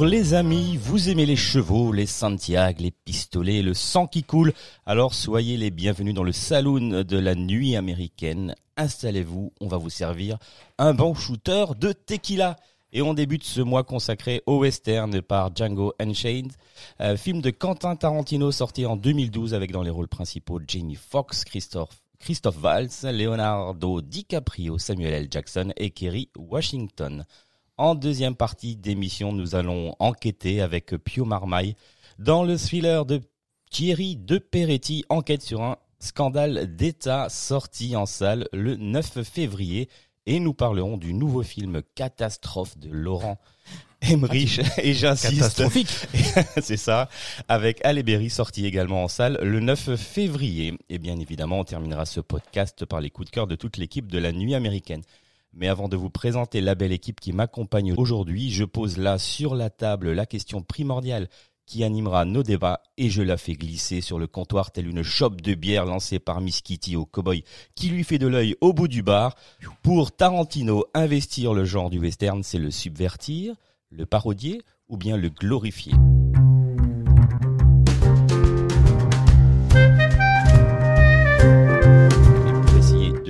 Les amis, vous aimez les chevaux, les Santiago, les pistolets, le sang qui coule, alors soyez les bienvenus dans le saloon de la nuit américaine. Installez-vous, on va vous servir un bon shooter de tequila. Et on débute ce mois consacré au western par Django Unchained, euh, film de Quentin Tarantino sorti en 2012 avec dans les rôles principaux Jamie Foxx, Christophe, Christophe Leonardo DiCaprio, Samuel L. Jackson et Kerry Washington. En deuxième partie d'émission, nous allons enquêter avec Pio Marmaille dans le thriller de Thierry De Peretti, enquête sur un scandale d'État sorti en salle le 9 février. Et nous parlerons du nouveau film Catastrophe de Laurent Emmerich. Et j'insiste. Catastrophique. C'est ça. Avec Halle Berry sorti également en salle le 9 février. Et bien évidemment, on terminera ce podcast par les coups de cœur de toute l'équipe de la nuit américaine. Mais avant de vous présenter la belle équipe qui m'accompagne aujourd'hui, je pose là sur la table la question primordiale qui animera nos débats et je la fais glisser sur le comptoir telle une chope de bière lancée par Miss Kitty au cowboy qui lui fait de l'œil au bout du bar. Pour Tarantino, investir le genre du western, c'est le subvertir, le parodier ou bien le glorifier.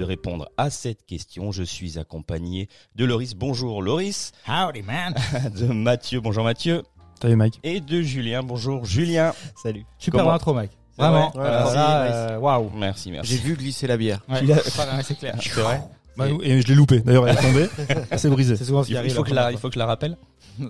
Répondre à cette question, je suis accompagné de Loris. Bonjour Loris. Howdy man. De Mathieu. Bonjour Mathieu. Salut Mike. Et de Julien. Bonjour Julien. Salut. Super Comment- intro. C'est Vraiment. Merci, merci. euh, Waouh. Merci, merci. J'ai vu glisser la bière. Ouais. C'est clair. C'est vrai Bah, et je l'ai loupé. D'ailleurs, elle est tombée. C'est brisé. C'est souvent ce qui il, arrive. il faut la que la, il faut que je la rappelle.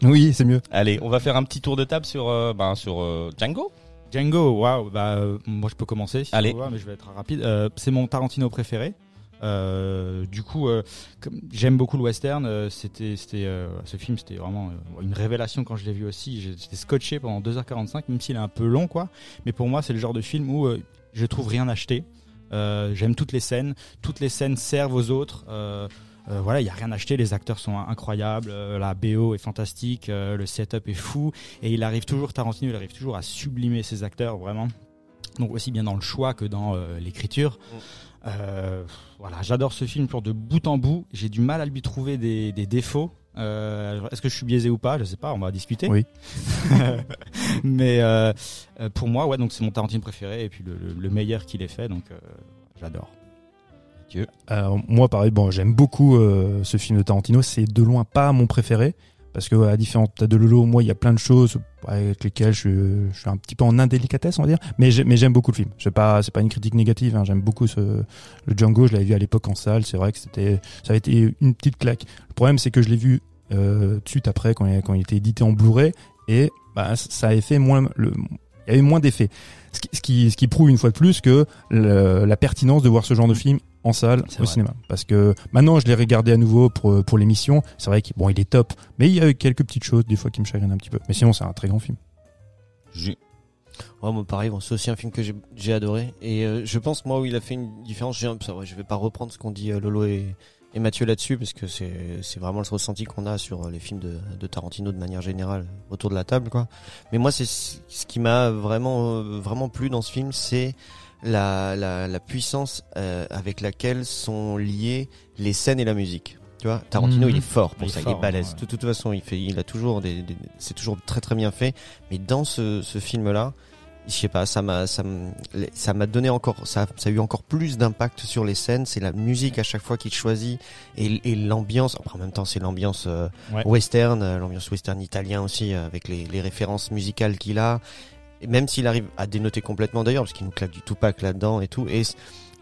Oui, c'est mieux. Allez, on va faire un petit tour de table sur, euh, ben, sur euh, Django. Django, waouh. Bah, moi je peux commencer. Si Allez. mais je vais être rapide. Euh, c'est mon Tarantino préféré. Euh, du coup, euh, j'aime beaucoup le western. euh, c'était, c'était, ce film, c'était vraiment une révélation quand je l'ai vu aussi. J'étais scotché pendant 2h45, même s'il est un peu long, quoi. Mais pour moi, c'est le genre de film où je trouve rien acheté. J'aime toutes les scènes. Toutes les scènes servent aux autres. Voilà, il y a rien acheté. Les acteurs sont incroyables. la BO est fantastique. le setup est fou. Et il arrive toujours, Tarantino, il arrive toujours à sublimer ses acteurs, vraiment. Donc aussi bien dans le choix que dans l'écriture. Euh, voilà, j'adore ce film pour de bout en bout. J'ai du mal à lui trouver des, des défauts. Euh, Est-ce que je suis biaisé ou pas? Je sais pas, on va discuter. Oui. Mais euh, pour moi, ouais, donc c'est mon Tarantino préféré et puis le, le- le meilleur qu'il ait fait, donc euh, j'adore. Moi, pareil, bon, j'aime beaucoup euh, ce film de Tarantino. C'est de loin pas mon préféré. Parce que, à la différence peut-être de Lolo, moi, il y a plein de choses avec lesquelles je, suis un petit peu en indélicatesse, on va dire. Mais j'ai- mais j'aime beaucoup le film. C'est pas, c'est pas une critique négative. hein. J'aime beaucoup le Django. Je l'avais vu à l'époque en salle. C'est vrai que c'était, ça avait été une petite claque. Le problème, c'est que je l'ai vu euh, suite après quand il, quand il était édité en Blu-ray et bah, ça avait fait moins il y avait moins d'effet. Ce qui, prouve une fois de plus que la pertinence de voir ce genre de film en salle au vrai. cinéma. Parce que maintenant, je l'ai regardé à nouveau pour, pour l'émission. C'est vrai qu'il bon, il est top, mais il y a eu quelques petites choses des fois qui me chagrinent un petit peu. Mais sinon, c'est un très grand film. Ju- Ouais, moi pareil, bon, c'est aussi un film que j'ai- j'ai adoré. Et euh, je pense, moi, où il a fait une différence, j'ai un- ça, ouais, je vais pas reprendre ce qu'ont dit euh, Lolo et, et Mathieu là-dessus, parce que c'est c'est vraiment le ressenti qu'on a sur euh, les films de, de Tarantino de manière générale autour de la table, quoi. Mais moi, c'est ce ce qui m'a vraiment, euh, vraiment plu dans ce film, c'est la, la, la puissance euh, avec laquelle sont liées les scènes et la musique. Tu vois, Tarantino, Mhm. il est fort pour Il est ça, il est balèze. ouais. De toute façon, il fait, il a toujours des, des- c'est toujours très très bien fait. Mais dans ce, ce film-là, je sais pas, ça m'a, ça m'a, ça m'a donné encore, ça, ça a eu encore plus d'impact sur les scènes. C'est la musique à chaque fois qu'il choisit et, et l'ambiance. En même temps, c'est l'ambiance euh, Ouais. western, euh, l'ambiance western italien aussi, euh, avec les, les références musicales qu'il a. Et même s'il arrive à dénoter complètement d'ailleurs, parce qu'il nous claque du Tupac là-dedans et tout, et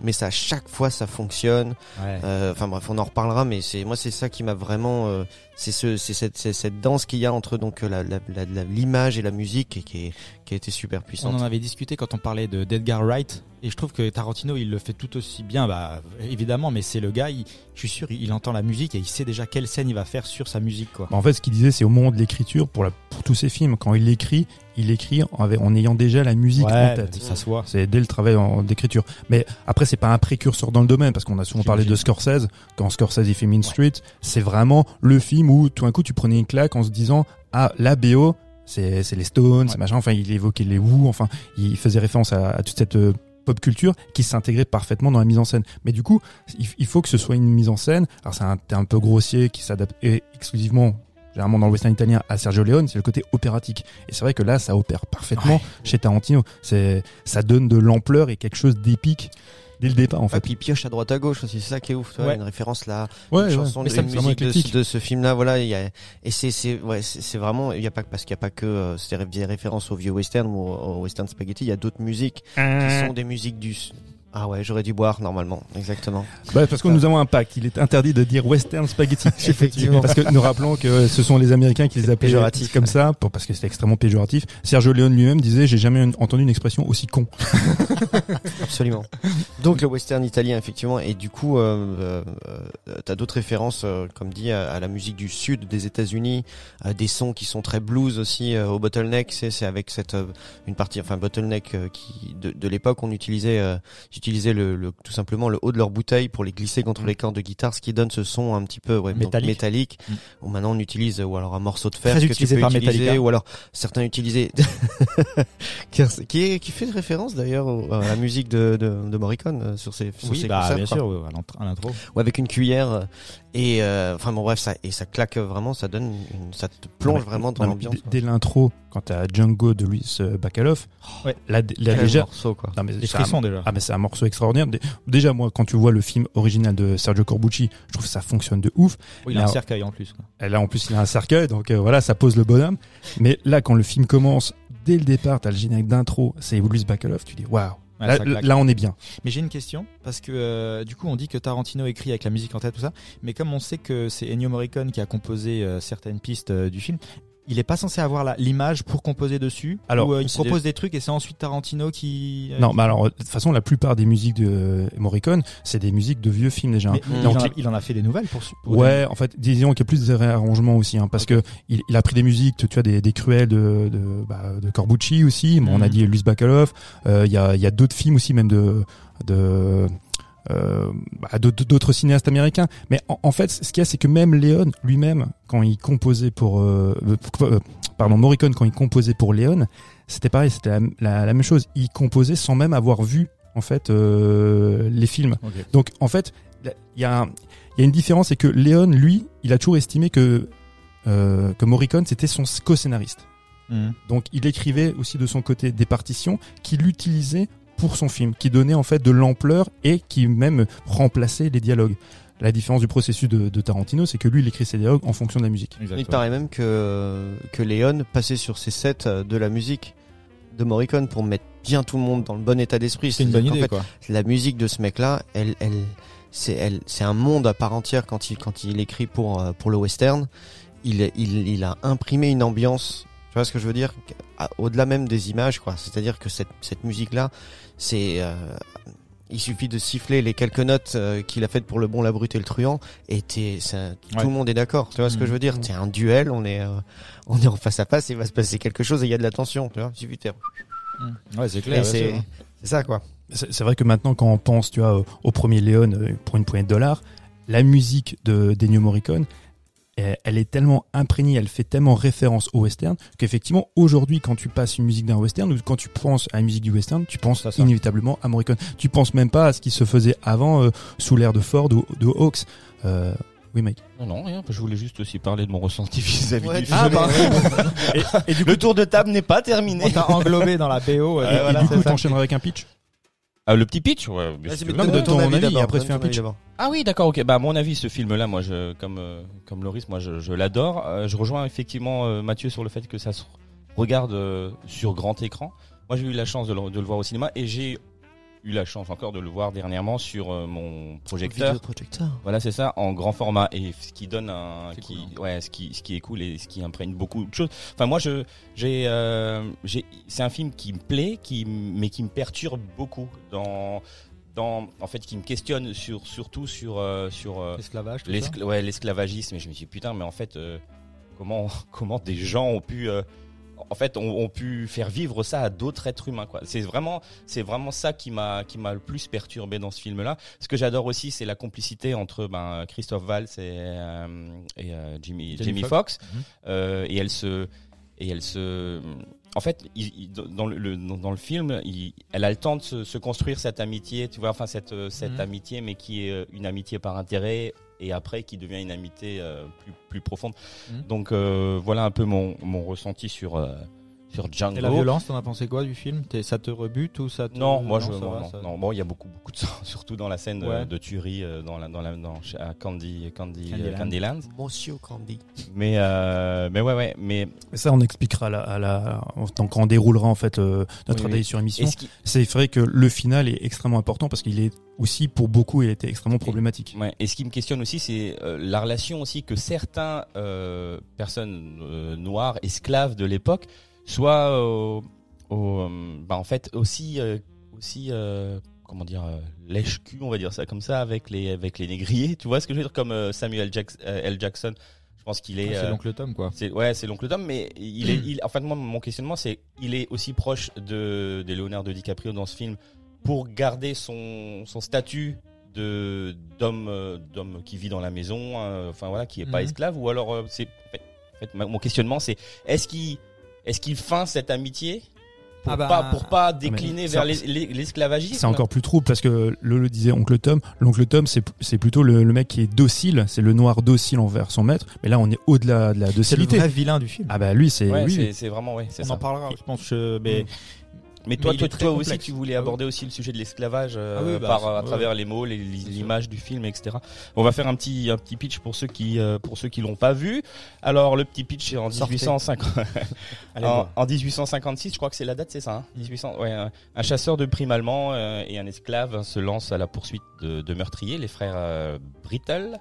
mais ça à chaque fois ça fonctionne. Ouais. Euh, Enfin bref, on en reparlera, mais c'est moi c'est ça qui m'a vraiment, euh, c'est ce, c'est cette, c'est cette danse qu'il y a entre donc la, la, la- la- l'image et la musique et qui est, qui a été super On puissante. en avait discuté quand on parlait de d'Edgar Wright et je trouve que Tarantino il le fait tout aussi bien bah évidemment mais c'est le gars il- je suis sûr il, il entend la musique et il sait déjà quelle scène il va faire sur sa musique quoi. Bah, En fait, ce qu'il disait, c'est au moment de l'écriture, pour, la, pour tous ses films, quand il écrit, il écrit en, ayant déjà la musique en tête. ça se voit. C'est dès le travail d'écriture. Mais après, c'est pas un précurseur dans le domaine, parce qu'on a souvent parlé de Scorsese. Quand Scorsese il fait Mean Street, c'est vraiment le film où tout d'un coup tu prenais une claque en se disant ah la BO c'est les Stones, c'est machin. Enfin, il évoquait les Who. Enfin, il faisait référence à, à toute cette euh, pop culture qui s'intégrait parfaitement dans la mise en scène. Mais du coup, il, il faut que ce soit une mise en scène. Alors c'est un un peu grossier qui s'adapte et exclusivement généralement dans le western italien à Sergio Leone, c'est le côté opératique. Et c'est vrai que là, ça opère parfaitement chez Tarantino. C'est, ça donne de l'ampleur et quelque chose d'épique dès le départ, en fait. fait, puis il pioche à droite à gauche aussi, c'est ça qui est ouf, tu vois, Ouais. une référence là, Ouais, une ouais. chanson de une musique de, ce film-là, voilà, il y a, et c'est, c'est, ouais, c'est vraiment, il y a pas, parce qu'il y a pas que, euh, c'est des références au vieux western ou au, au western spaghetti, il y a d'autres musiques qui sont des musiques du, ah ouais, j'aurais dû boire normalement, exactement. Bah, parce que nous avons un pacte. Il est interdit de dire western spaghetti. Effectivement. Parce que nous rappelons que ce sont les Américains qui les appelaient Péjoratif, comme ça, pour, parce que c'était extrêmement péjoratif. Sergio Leone lui-même disait, j'ai jamais entendu une expression aussi con. Absolument. Donc le western italien effectivement et du coup euh, euh, euh, t'as d'autres références euh, comme dit à, à la musique du sud des États-Unis, des sons qui sont très blues aussi au bottleneck, c'est c'est avec cette une partie enfin bottleneck qui de, de l'époque on utilisait j'utilisais le, le tout simplement le haut de leur bouteille pour les glisser contre les cordes de guitare ce qui donne ce son un petit peu ouais, Métallique. métallique Mm. ou maintenant on utilise ou alors un morceau de fer Très que tu utilisé peux par utiliser Metallica. ou alors certains utilisaient qui, qui fait référence d'ailleurs à la musique de, de, de Morricone euh, sur ses, sur Oui ses bah concerts, bien quoi. sûr à l'intro. ou avec une cuillère et euh, enfin bon bref ça et ça claque vraiment ça donne une, ça te plonge Ouais. vraiment dans l'ambiance dès- l'intro, quand t'as Django de Luis euh, Bacalov, Ouais. là, là déjà, morceau quoi non, mais Les c'est un- déjà. Ah mais c'est un morceau extraordinaire. Dé- Déjà moi quand tu vois le film original de Sergio Corbucci, je trouve que ça fonctionne de ouf. Oui, il a un là- cercueil en plus quoi. Là en plus il a un cercueil donc euh, voilà ça pose le bonhomme. Mais là quand le film commence, dès le départ t'as le générique d'intro, c'est Louis Bacalov, tu dis waouh. Ouais, là on est bien. Mais j'ai une question parce que euh, du coup on dit que Tarantino écrit avec la musique en tête tout ça, mais comme on sait que c'est Ennio Morricone qui a composé euh, certaines pistes euh, du film, il est pas censé avoir l'image pour composer dessus. Alors, euh, il propose des... trucs et c'est ensuite Tarantino qui. euh, Non mais alors de toute façon la plupart des musiques de Morricone, c'est des musiques de vieux films déjà. mais il, Donc, en a, il en a fait des nouvelles pour. pour Ouais, en fait, disons qu'il y a plus de réarrangements aussi, hein, parce que il, il a pris des musiques, tu, tu as des, des cruels de de, bah, de Corbucci aussi. Bon, On a Mhm. dit Luis Bacalov. Euh, Il y a il y a d'autres films aussi, même de de euh, bah, d'autres cinéastes américains. Mais en, en fait, ce qu'il y a, c'est que même Léon lui-même, quand il composait pour, euh, euh, pardon, Morricone, quand il composait pour Léon, c'était pareil, c'était la, la- la même chose. Il composait sans même avoir vu en fait les films. Donc en fait, il y a, y une différence, c'est que Léon, lui, il a toujours estimé que que Morricone c'était son co-scénariste. Mhm. Donc il écrivait aussi de son côté des partitions qu'il utilisait pour son film, qui donnaient en fait de l'ampleur et qui même remplaçaient les dialogues. La différence du processus de, de Tarantino, c'est que lui, il écrit ses dialogues en fonction de la musique. il paraît même que que Léon passait sur ses sets de la musique de Morricone pour mettre bien tout le monde dans le bon état d'esprit C'est une bonne idée qu'en quoi. fait, la musique de ce mec là elle elle c'est elle c'est un monde à part entière quand il quand il écrit pour euh, pour le western il il il a imprimé une ambiance vois ce que je veux dire? Au-delà même des images quoi c'est-à-dire que cette cette musique là c'est euh, il suffit de siffler les quelques notes euh, qu'il a faites pour le bon, la brute et le truand, et t'es, ça- Ouais. tout le monde est d'accord. Tu vois ce que je veux dire? C'est un duel, on est, euh, on est en face à face, et il va se passer quelque chose, et il y a de la tension. Tu vois Il suffit de faire-. Ouais, c'est clair. c'est, sûr. c'est ça quoi. C'est c'est vrai que maintenant, quand on pense, tu vois, au- premier Léon pour une poignée de dollars, la musique de d'Ennio Morricone, elle, elle est tellement imprégnée, elle fait tellement référence au western qu'effectivement, aujourd'hui, quand tu passes une musique d'un western ou quand tu penses à la musique du western, tu penses inévitablement à Morricone. Tu penses même pas à ce qui se faisait avant euh, sous l'ère de Ford ou de Hawks. Euh, oui, Mike. Non, non, rien. Je voulais juste aussi parler de mon ressenti vis-à-vis Ouais, du ah, film. bah, Et, et du coup, Le tour de table n'est pas terminé. On t'a englobé dans la BO. euh, et- du coup, t'enchaîneras avec un pitch? Ah, le petit pitch, ouais. bien Vas-y, sûr. mais donne mais ton avis, d'abord, après, donne tu fais un pitch. Ah oui, d'accord, ok. Bah, à mon avis, ce film-là, moi, je, comme, euh, comme Loris, moi, je, je l'adore. Euh, je rejoins effectivement euh, Mathieu sur le fait que ça se, regarde sur grand écran. Moi, j'ai eu la chance de le, de le voir au cinéma et j'ai eu la chance encore de le voir dernièrement sur euh, mon projecteur. Vidéoprojecteur. Voilà, c'est ça, en grand format et ce qui donne un, C'est qui, cool, hein. ouais, ce qui, ce qui est cool et ce qui imprègne beaucoup de choses. Enfin, moi, je, j'ai, euh, j'ai, c'est un film qui me plaît, qui, mais qui me perturbe beaucoup dans, dans, en fait, qui me questionne sur, surtout sur, euh, sur L'esclavage, tout ça. l'escl- ouais, l'esclavagisme. Et je me suis dit, putain, mais en fait, comment, comment des gens ont pu, en fait, ont, ont pu faire vivre ça à d'autres êtres humains, quoi. C'est vraiment, c'est vraiment ça qui m'a, qui m'a le plus perturbé dans ce film-là. Ce que j'adore aussi, c'est la complicité entre ben, Christophe Valls et, euh, et euh, Jimmy, Jamie. Foxx. Mhm. Euh, et elle se, et elle se, en fait, il- dans, le, le- dans le film, il- elle a le temps de se, se construire cette amitié, tu vois, enfin cette, euh, cette Mhm. amitié, mais qui est euh, une amitié par intérêt, et après qui devient une amitié euh, plus, plus profonde. Mhm. Donc euh, voilà un peu mon, mon ressenti sur sur Django. Et la violence, t'en as pensé quoi du film? Ça te rebute ou ça te... Non, moi je non, va, non, ça- non. Bon, il y a beaucoup beaucoup de sang, surtout dans la scène euh, Ouais. de tuerie euh, dans la dans la dans à Candy Candy Candyland. euh, Candyland. Monsieur Candy. Mais euh, mais ouais ouais, mais ça, on expliquera à la, à la, en- quand on déroulera en fait euh, notre Oui, oui. sur émission. C'est vrai que le final est extrêmement important parce qu'il est aussi pour beaucoup il était extrêmement problématique. Ouais. Et ce qui me questionne aussi, c'est euh, la relation aussi que certains euh, personnes euh, noires, esclaves de l'époque, soient au, au, euh, bah, en fait aussi euh, aussi euh, comment dire euh, lèche-cul, on va dire ça comme ça, avec les avec les négriers. Tu vois ce que je veux dire? Comme euh, Samuel Jackson, L. Jackson. Je pense qu'il est. Ah, C'est euh, l'oncle Tom, quoi. c'est ouais, c'est l'oncle Tom, mais il est, il, en fait, moi, mon questionnement, c'est, il est aussi proche de, de Leonardo DiCaprio dans ce film pour garder son, son statut de d'homme, euh, d'homme qui vit dans la maison, euh, enfin voilà, qui est pas Mhm. esclave, ou alors euh, c'est, en fait, mon questionnement, c'est, est-ce qu'il, est-ce qu'il feint cette amitié pour Ah bah, pas, pour pas décliner vers les- les- l'esclavagisme C'est encore plus trouble parce que le, le disait oncle Tom. L'oncle Tom, c'est c'est plutôt le, le mec qui est docile, c'est le noir docile envers son maître. Mais là, on est au-delà de la C'est le docilité. vrai vilain du film. Ah bah lui, c'est Ouais, oui, c'est, c'est vraiment, ouais, c'est On ça. en parlera, je pense. je- Mais Mais toi, Mais toi, aussi, tu voulais Ah aborder aussi le sujet de l'esclavage euh, Ah oui, bah, par à ouais, travers les mots, l'image du film, etc. On va faire un petit un petit pitch pour ceux qui euh, pour ceux qui l'ont pas vu. Alors le petit pitch c'est en Sortez. 1850 Allez en, voir. en 1856, je crois que c'est la date, c'est ça. Hein? 1800, ouais, un, chasseur de primes allemand euh, et un esclave se lancent à la poursuite de, de meurtriers, les frères euh, Brittle.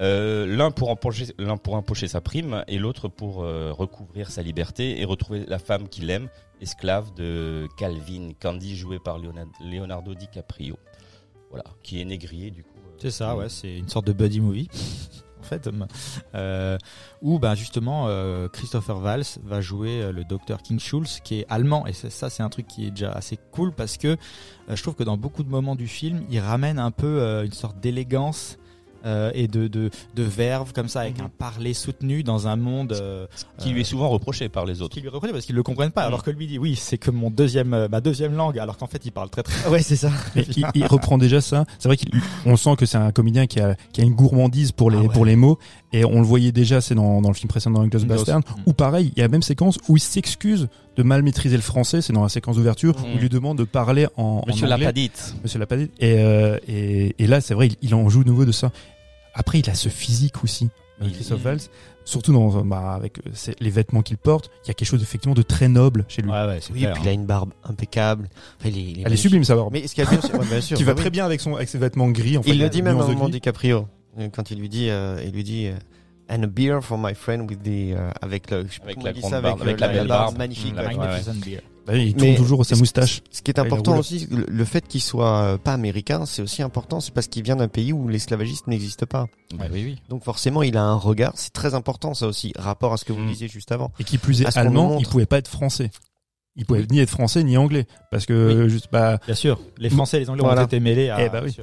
Euh, l'un pour empocher l'un pour empocher sa prime et l'autre pour euh, recouvrir sa liberté et retrouver la femme qu'il aime, esclave de Calvin Candy joué par Leonardo, DiCaprio. Voilà, qui est négrier du coup. euh, C'est ça, ouais, c'est une sorte de buddy movie. En fait, euh, où ben justement euh, Christopher Valls va jouer le docteur King Schulz, qui est allemand, et c'est- ça c'est un truc qui est déjà assez cool parce que euh, je trouve que dans beaucoup de moments du film, il ramène un peu une sorte d'élégance euh, et de, de de verve comme ça, avec Mhm. un parler soutenu dans un monde euh, qui lui est souvent reproché par les autres. qui lui reconnaît parce qu'ils le comprennent pas, Mhm. alors que lui dit oui c'est que mon deuxième euh, ma deuxième langue, alors qu'en fait il parle très très Ouais, c'est ça. Il, il reprend déjà ça. C'est vrai qu'on sent que c'est un comédien qui a, qui a une gourmandise pour les, Ah ouais. pour les mots. Et on le voyait déjà, c'est dans, dans le film précédent Inglourious. Bastard, où pareil, il y a la même séquence où il s'excuse de mal maîtriser le français. C'est dans la séquence d'ouverture Mm. où il lui demande de parler en, Monsieur en anglais. Lapadite. Monsieur Lapadite. Et, euh, et, et là, c'est vrai, il, il en joue de nouveau de ça. Après, il a ce physique aussi, euh, Christophe Valls. Surtout dans, bah, avec euh, les vêtements qu'il porte, il y a quelque chose effectivement de très noble chez lui. Ouais ouais, c'est Oui, clair, puis il a une barbe impeccable. Enfin, il est, il est Elle est sublime, sa barbe. Mais ce qu'il y a bien, c'est- ouais, bien sûr, qui va oui. très bien avec son avec ses vêtements gris. En fait, Il la le dit même à nuance un euh, quand il lui dit, euh, il lui dit, euh, and a beer for my friend with the euh, avec le, je Avec la dit grande ça, barbe, avec la belle barbe. magnifique. Mm, ouais. la- ouais, Magnificent beer. Bah il tourne Mais toujours sa moustache. Ce qui est il a important aussi, le, le fait qu'il soit pas américain, c'est aussi important, c'est parce qu'il vient d'un pays où l'esclavagisme n'existe pas. Ouais, oui, oui. Donc forcément, il a un regard, c'est très important ça aussi, rapport à ce que vous Mm. disiez juste avant. Et qui plus est allemand, il pouvait pas être français. Il pouvait ni être français ni anglais parce que juste bah Bien sûr, les Français et les Anglais Voilà. ont été mêlés à. Eh bah oui.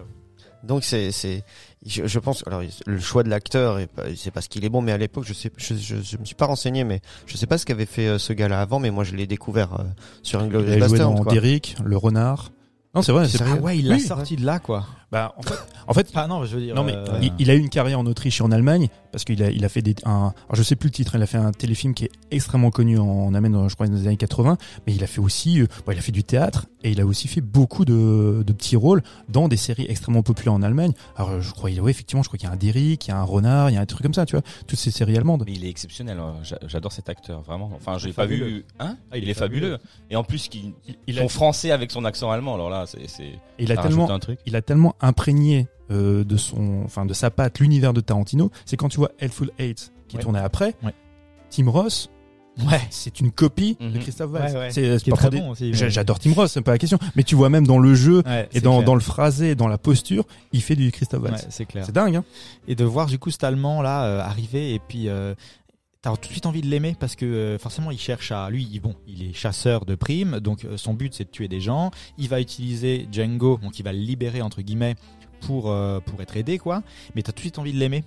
Donc c'est c'est je, je pense alors le choix de l'acteur c'est parce qu'il est bon mais à l'époque je sais je, je, je me suis pas renseigné mais je sais pas ce qu'avait fait euh, ce gars-là avant mais moi je l'ai découvert euh, sur il Inglourious Basterds quoi. Derrick, le renard. Non, c'est vrai, C'est Ah ouais, il l'a Oui. sorti de là quoi. Bah, en fait, en fait, Ah non, je veux dire. non mais euh, il, il a eu une carrière en Autriche et en Allemagne parce qu'il a, il a fait des, un, alors je sais plus le titre, il a fait un téléfilm qui est extrêmement connu en, Allemagne, dans, je crois dans les années 80, mais il a fait aussi, euh, bon, il a fait du théâtre et il a aussi fait beaucoup de, de petits rôles dans des séries extrêmement populaires en Allemagne. Alors je crois, oui effectivement, je crois qu'il y a un Derrick, il y a un Renard, il y a un truc comme ça, tu vois, toutes ces séries allemandes. Mais il est exceptionnel. hein. J'a- J'adore cet acteur, vraiment. Enfin, j'ai pas fabuleux. vu. Hein Ah, il, est fabuleux. Et en plus, Il, il a, son français avec son accent allemand. Alors là, c'est c'est. il a tellement, un truc. il a tellement imprégné euh, de son, enfin de sa patte l'univers de Tarantino, c'est quand tu vois Helpful Eight qui Ouais. tournait après, Ouais. Tim Ross, Ouais. c'est une copie de Mhm. Christophe Waltz. Ouais, ouais. C'est pas très bon J'adore Tim Ross, c'est pas la question. Mais tu vois même dans le jeu et dans, dans le phrasé, dans la posture, il fait du Christophe Ouais, Waltz. c'est clair. C'est dingue, hein Et de voir du coup cet Allemand là euh, arriver et puis euh, t'as tout de suite envie de l'aimer parce que euh, forcément il cherche à lui bon il est chasseur de primes donc euh, son but c'est de tuer des gens il va utiliser Django donc il va le libérer entre guillemets pour euh, pour être aidé quoi mais t'as tout de suite envie de l'aimer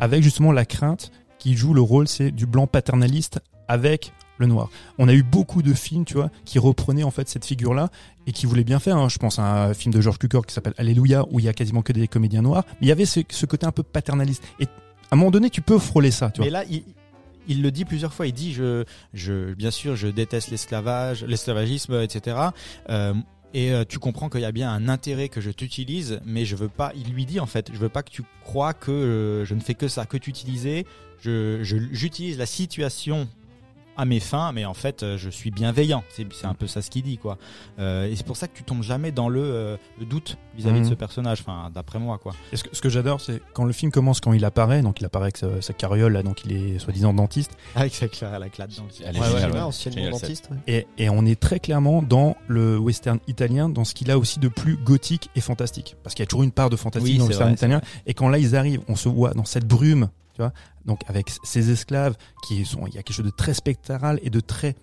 Avec justement la crainte qui joue le rôle, c'est du blanc paternaliste avec le noir. On a eu beaucoup de films, tu vois, qui reprenaient en fait cette figure-là et qui voulaient bien faire. hein. Je pense à un film de George Cukor qui s'appelle Alléluia où il y a quasiment que des comédiens noirs. Mais il y avait ce, ce côté un peu paternaliste. Et à un moment donné, tu peux frôler ça, tu vois. mais là il le dit plusieurs fois. Il dit je, bien sûr, je déteste l'esclavage, l'esclavagisme, etc. Euh, et euh, tu comprends qu'il y a bien un intérêt que je t'utilise, mais je veux pas. Il lui dit en fait, je veux pas que tu crois que euh, je ne fais que ça, que t'utiliser. Je, j'utilise la situation à mes fins, mais en fait, euh, je suis bienveillant. C'est, un peu ça ce qu'il dit, quoi. Euh, et c'est pour ça que tu tombes jamais dans le, euh, le doute vis-à-vis de ce personnage. Enfin, d'après moi, quoi. Et ce que, ce que j'adore, c'est quand le film commence, quand il apparaît, donc il apparaît avec sa, sa carriole, là, donc il est soi-disant dentiste, Avec sa la clade dans le- Elle est Ouais, géniale, ouais, ouais. anciennement Génial, dentiste. ouais. et, et on est très clairement dans le western italien, dans ce qu'il a aussi de plus gothique et fantastique. Parce qu'il y a toujours une part de fantastique Oui, dans le western vrai, italien. Et quand là ils arrivent, on se voit dans cette brume, donc avec ces esclaves qui sont, il y a quelque chose de très spectral et de très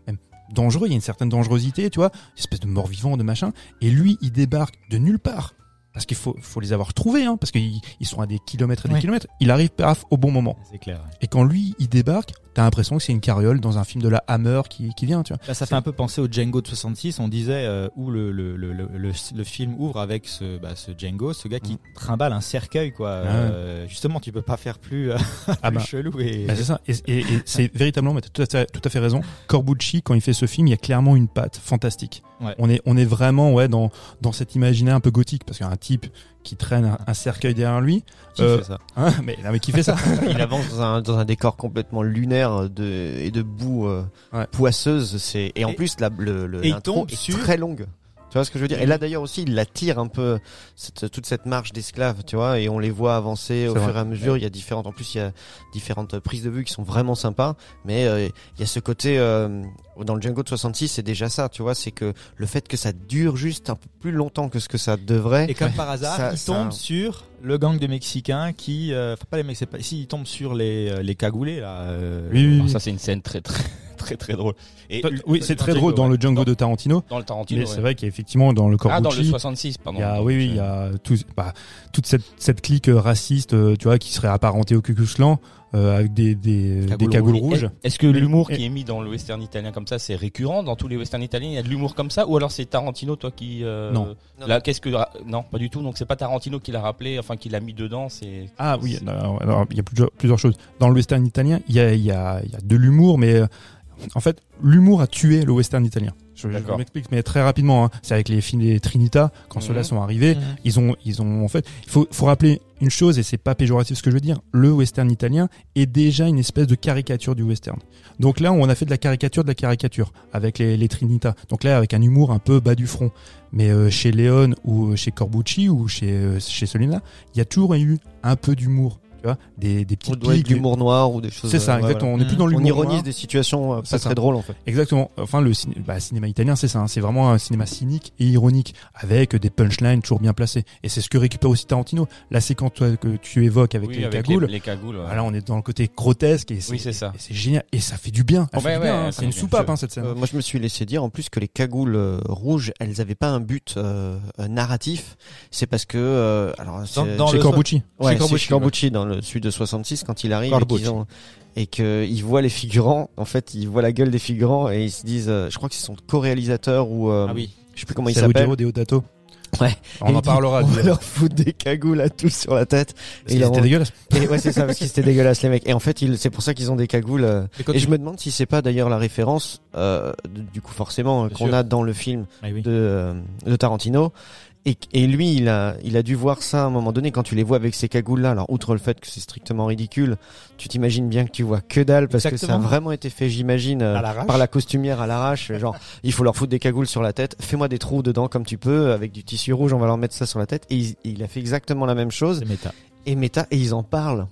dangereux. Il y a une certaine dangerosité, tu vois, espèce de mort-vivant, de machin. Et lui, il débarque de nulle part. Parce qu'il faut, faut les avoir trouvés, hein, parce qu'ils ils sont à des kilomètres et des Ouais. kilomètres. Il arrive paf au bon moment. C'est clair. ouais. Et quand lui, il débarque, t'as l'impression que c'est une carriole dans un film de la Hammer qui, qui vient, tu vois. Là, ça fait un peu penser au Django de 66. On disait euh, où le, le, le, le, le- le film ouvre avec ce, bah, ce Django, ce gars qui Mm. trimballe un cercueil, quoi. Euh, justement, tu peux pas faire plus, euh, Ah plus bah, chelou et. Bah, c'est ça. Et, et- et c'est véritablement, mais t'as tout à, fait, tout à fait raison. Corbucci, quand il fait ce film, il y a clairement une patte fantastique. Ouais. On est, on est vraiment, ouais, dans, dans cet imaginaire un peu gothique, parce qu'il y a un type qui traîne un, un cercueil derrière lui. Qui Euh, fait ça? Hein, mais, non, mais qui fait ça? Il avance dans un, dans un décor complètement lunaire de, et de boue euh, Ouais. poisseuse. C'est et en Et- plus la, le, le, et tombe est sur- très longue. Tu vois ce que je veux dire? Et là d'ailleurs aussi, il attire un peu cette, toute cette marche d'esclaves, tu vois, et on les voit avancer au fur et à mesure. Il y a différentes, en plus il y a différentes prises de vue qui sont vraiment sympas, mais euh, il y a ce côté euh, dans le Django de 66, c'est déjà ça, tu vois, c'est que le fait que ça dure juste un peu plus longtemps que ce que ça devrait. Et comme par hasard, Ça- il ça- tombe sur le gang de Mexicains qui, euh, enfin pas les Mexicains, pas- si il tombe sur les euh, les cagoulés là. euh, Oui, oui, Alors oui. ça, c'est une scène très, très, très, très drôle. Et Oui, c'est très drôle dans le Django de Tarantino. Dans le Tarantino. Mais ouais. c'est vrai qu'effectivement, dans le Ah, dans le Corbucci, 66, pardon. il y a, oui, oui, il y a tout, bah, toute cette, cette clique raciste, euh, tu vois, qui serait apparentée au Klan, euh, avec des, des, Cagoules des cagoules rouges. rouges. Est-ce que l'humour qui est mis dans le western italien comme ça, c'est récurrent dans tous les westerns italiens? Il y a de l'humour comme ça? Ou alors c'est Tarantino, toi, qui... euh, Non. Là, qu'est-ce que... Non, pas du tout. Donc c'est pas Tarantino qui l'a rappelé, enfin qui l'a mis dedans, c'est... Ah oui, alors, il y a plusieurs, plusieurs choses. Dans le western italien, il y a, il y a, il y a de l'humour, mais euh, en fait, l'humour a tué le western italien. Je, je m'explique, mais très rapidement. hein. C'est avec les films des Trinita, quand Mhm. ceux-là sont arrivés, Mhm. ils ont, ils ont, en fait, il faut, faut rappeler une chose, et c'est pas péjoratif ce que je veux dire, le western italien est déjà une espèce de caricature du western. Donc là, on a fait de la caricature de la caricature, avec les, les Trinita. Donc là, avec un humour un peu bas du front. Mais euh, chez Léon ou chez Corbucci ou chez, euh, chez celui-là, il y a toujours eu un peu d'humour. Tu vois, des, des On petites d'humour noir ou des choses. C'est ça, euh, ouais, exactement. voilà. On n'est plus dans On l'humour. ironise noir. des situations euh, C'est pas ça. très drôles en fait. Exactement. Enfin, le ciné- bah, cinéma italien, c'est ça. hein. C'est vraiment un cinéma cynique et ironique, avec des punchlines toujours bien placées. Et c'est ce que récupère aussi Tarantino. La séquence toi, que tu évoques avec Oui, les avec cagoules, Les, les cagoules. ouais. voilà, on est dans le côté grotesque et c'est Oui, c'est ça. et c'est génial. Et ça fait du bien. Oh, fait ouais, du bien, ouais, hein. ça C'est une soupape, Je- hein, cette scène. Euh, moi, je me suis laissé dire en plus que les cagoules euh, rouges, elles avaient pas un but narratif. C'est parce que alors c'est- dans Chez le- Corbucci. Corbucci, chez Corbucci dans le sud de 66 quand il arrive et Corbucci. qu'ils ont et que il voit les figurants. En fait, il voit la gueule des figurants et ils se disent, euh, je crois que c'est son co-réalisateur ou euh, Ah oui. je sais plus comment il s'appelle. Deodato. Ouais. On Et en parlera. On va leur foutre des cagoules à tous sur la tête. Parce Et qu'il ils était leur- dégueulasse. Et ouais, c'est ça, parce qu'ils étaient dégueulasses, les mecs. Et en fait, ils- c'est pour ça qu'ils ont des cagoules. euh, Et je me demande si c'est pas d'ailleurs la référence, euh, du coup, forcément, qu'on a dans le film Ah oui. de, euh, de Tarantino. Et, et lui, il a, il a dû voir ça à un moment donné quand tu les vois avec ces cagoules-là. Alors, outre le fait que c'est strictement ridicule, tu t'imagines bien que tu vois que dalle parce que ça a vraiment été fait, j'imagine, euh, par la costumière à l'arrache. Genre, il faut leur foutre des cagoules sur la tête. Fais-moi des trous dedans comme tu peux avec du tissu rouge. On va leur mettre ça sur la tête. Et il, il a fait exactement la même chose. C'est méta. Et méta, et ils en parlent.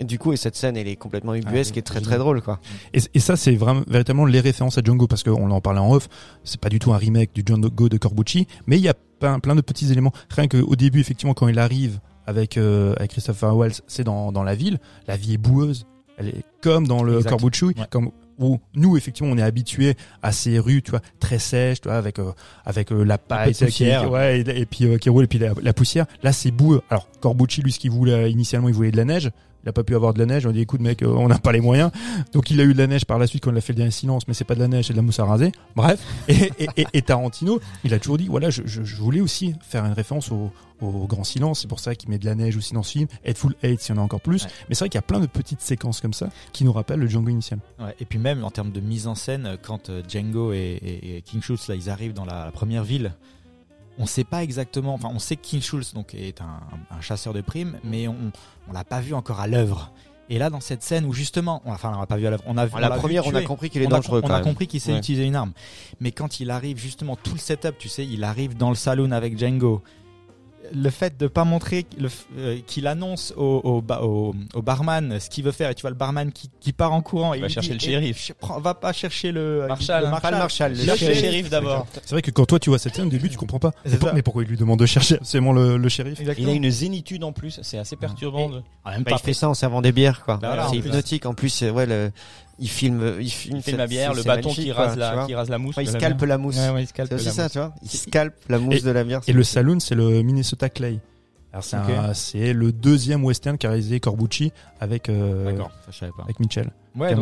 Et du coup, et cette scène, elle est complètement ubuesque oui, et très très drôle, quoi. Et, et ça, c'est vraiment véritablement les références à Django parce qu'on en parlait en off. C'est pas du tout un remake du Django de Corbucci, mais il y a plein, plein de petits éléments. Rien qu'au début, effectivement, quand il arrive avec, euh, avec Christopher Wells, c'est dans, dans la ville. La vie est boueuse. Elle est comme dans le Exact. Corbucci, Ouais. comme où nous, effectivement, on est habitué à ces rues, tu vois, très sèches, tu vois, avec euh, avec euh, la paille, de poussière. qui, ouais, et, et puis euh, qui roule, et puis la, la poussière. Là, c'est boueux. Alors Corbucci, lui, ce qu'il voulait initialement, il voulait de la neige. Il a pas pu avoir de la neige. On dit, écoute, mec, euh, on n'a pas les moyens. Donc il a eu de la neige par la suite quand il a fait le dernier silence, mais c'est pas de la neige, c'est de la mousse à raser. Bref. Et, et, et, et Tarantino, il a toujours dit, voilà, je, je, je voulais aussi faire une référence au, au grand silence. C'est pour ça qu'il met de la neige aussi dans ce film. Full Hate, s'il y en a encore plus. Ouais. Mais c'est vrai qu'il y a plein de petites séquences comme ça qui nous rappellent le Django initial. Ouais, et puis même en termes de mise en scène, quand euh, Django et, et- et King Schultz là, ils arrivent dans la, la première ville, on sait pas exactement. Enfin, on sait que King Schultz donc est un, un chasseur de primes, mais on on l'a pas vu encore à l'œuvre. Et là, dans cette scène où justement, on- enfin, on l'a pas vu à l'œuvre, on a vu la l'a vu première, on a compris qu'il est on a, dangereux on quand a même. compris qu'il sait Ouais. utiliser une arme. Mais quand il arrive justement tout le setup, tu sais, il arrive dans le saloon avec Django. Le fait de pas montrer euh, qu'il annonce au, au, ba- au- au barman ce qu'il veut faire et tu vois le barman qui, qui part en courant et va chercher dit, le eh, shérif. va pas chercher le hein. Pas le Marshall, le Cherche le shérif. shérif d'abord. C'est vrai que quand toi tu vois cette scène au début, tu comprends pas. Mais, pour- ça. mais pourquoi il lui demande de chercher absolument le, le shérif Il Exactement. a une zénitude en plus, c'est assez perturbant. de- En même Bah, temps, il fait ça en servant des bières, quoi. Bah voilà, c'est hypnotique. En plus, euh, ouais, le, il filme, il filme, Il fait la bière, le bâton qui rase, la, vois. qui rase la mousse. Ouais, il scalpe la mousse. Ouais, ouais, C'est aussi ça, mousse. tu vois. Il scalpe la mousse Et- de la bière. Et le saloon, c'est le Minnesota Clay. C'est le deuxième western qu'a réalisé Corbucci avec euh, ça, pas. avec Mitchell, Ouais,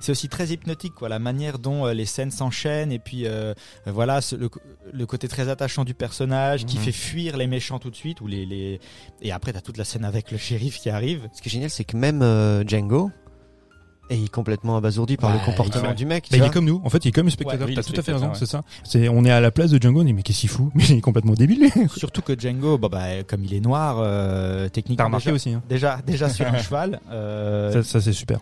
c'est aussi très hypnotique, quoi, la manière dont euh, les scènes s'enchaînent et puis euh, euh, voilà ce- le, le côté très attachant du personnage qui Mhm. fait fuir les méchants tout de suite ou les, les... et après t'as toute la scène avec le shérif qui arrive. Ce qui est génial, c'est que même euh, Django est complètement abasourdi par Ouais, le comportement il- du mec. Bah, il est comme nous. En fait, il est comme le spectateur. Ouais, T'as tout à fait raison. C'est ça. C'est on est à la place de Django. On dit mais qu'est-ce qu'il fout? Mais il est complètement débile. lui. Surtout que Django, bah, bah, comme il est noir, euh, techniquement T'as remarqué déjà, aussi. Hein. déjà déjà sur un cheval. euh, Ça, ça, c'est super.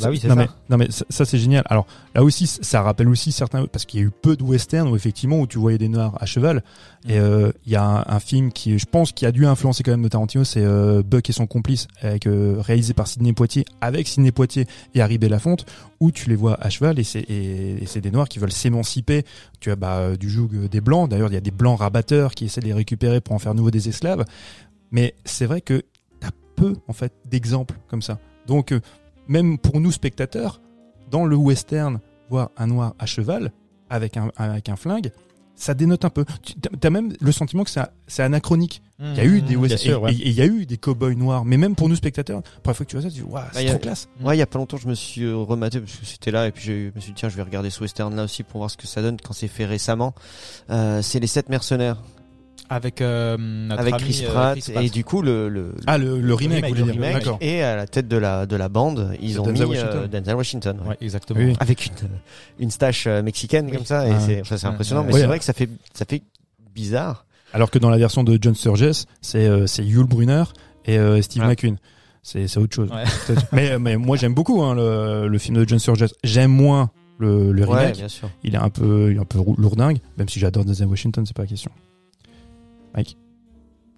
Bah oui c'est non, ça. Mais, non mais ça, ça, c'est génial. Alors là aussi, ça rappelle aussi certains parce qu'il y a eu peu de westerns où effectivement où tu voyais des noirs à cheval. Et euh, il y a un, un film qui, je pense, qui a dû influencer quand même de Tarantino, c'est euh, Buck et son complice, avec euh, réalisé par Sidney Poitier, avec Sidney Poitier et Harry Belafonte, où tu les vois à cheval et c'est et, et c'est des noirs qui veulent s'émanciper. Tu as bah, du joug des blancs. D'ailleurs, il y a des blancs rabatteurs qui essaient de les récupérer pour en faire nouveau des esclaves. Mais c'est vrai que t'as peu en fait d'exemples comme ça. Donc même pour nous spectateurs, dans le western, voir un noir à cheval avec un, avec un flingue, ça dénote un peu. Tu as même le sentiment que c'est c'est anachronique. Il y a eu des Mmh, westerns bien sûr, ouais. et il y a eu des cow-boys noirs, mais même pour nous spectateurs, la première fois que tu vois ça, tu dis waouh, Bah, c'est a- trop classe. Ouais, il y a pas longtemps, je me suis euh, rematé parce que c'était là et puis je me suis dit tiens, je vais regarder ce western là aussi pour voir ce que ça donne quand c'est fait récemment. Euh, c'est les sept mercenaires Avec euh, notre avec ami, Chris euh, Pratt Chris Pratt. et du coup le le, Ah le, le remake, remake, le remake et à la tête de la de la bande, ils ont Denzel mis Washington. euh, Denzel Washington. ouais. Ouais, exactement. Oui. Avec une une stache mexicaine Oui. comme ça et Ah. c'est enfin, c'est Ouais, impressionnant ouais, mais ouais. c'est vrai que ça fait ça fait bizarre. Alors que dans la version de John Sturges, c'est euh, c'est Yul Brunner et euh, Steve Ah. McQueen. C'est c'est autre chose. Mais mais moi j'aime beaucoup hein, le, le film de John Sturges. J'aime moins le, le Ouais, remake. bien sûr. Il est un peu il est un peu lourdingue, même si j'adore Denzel Washington, c'est pas la question. Mike.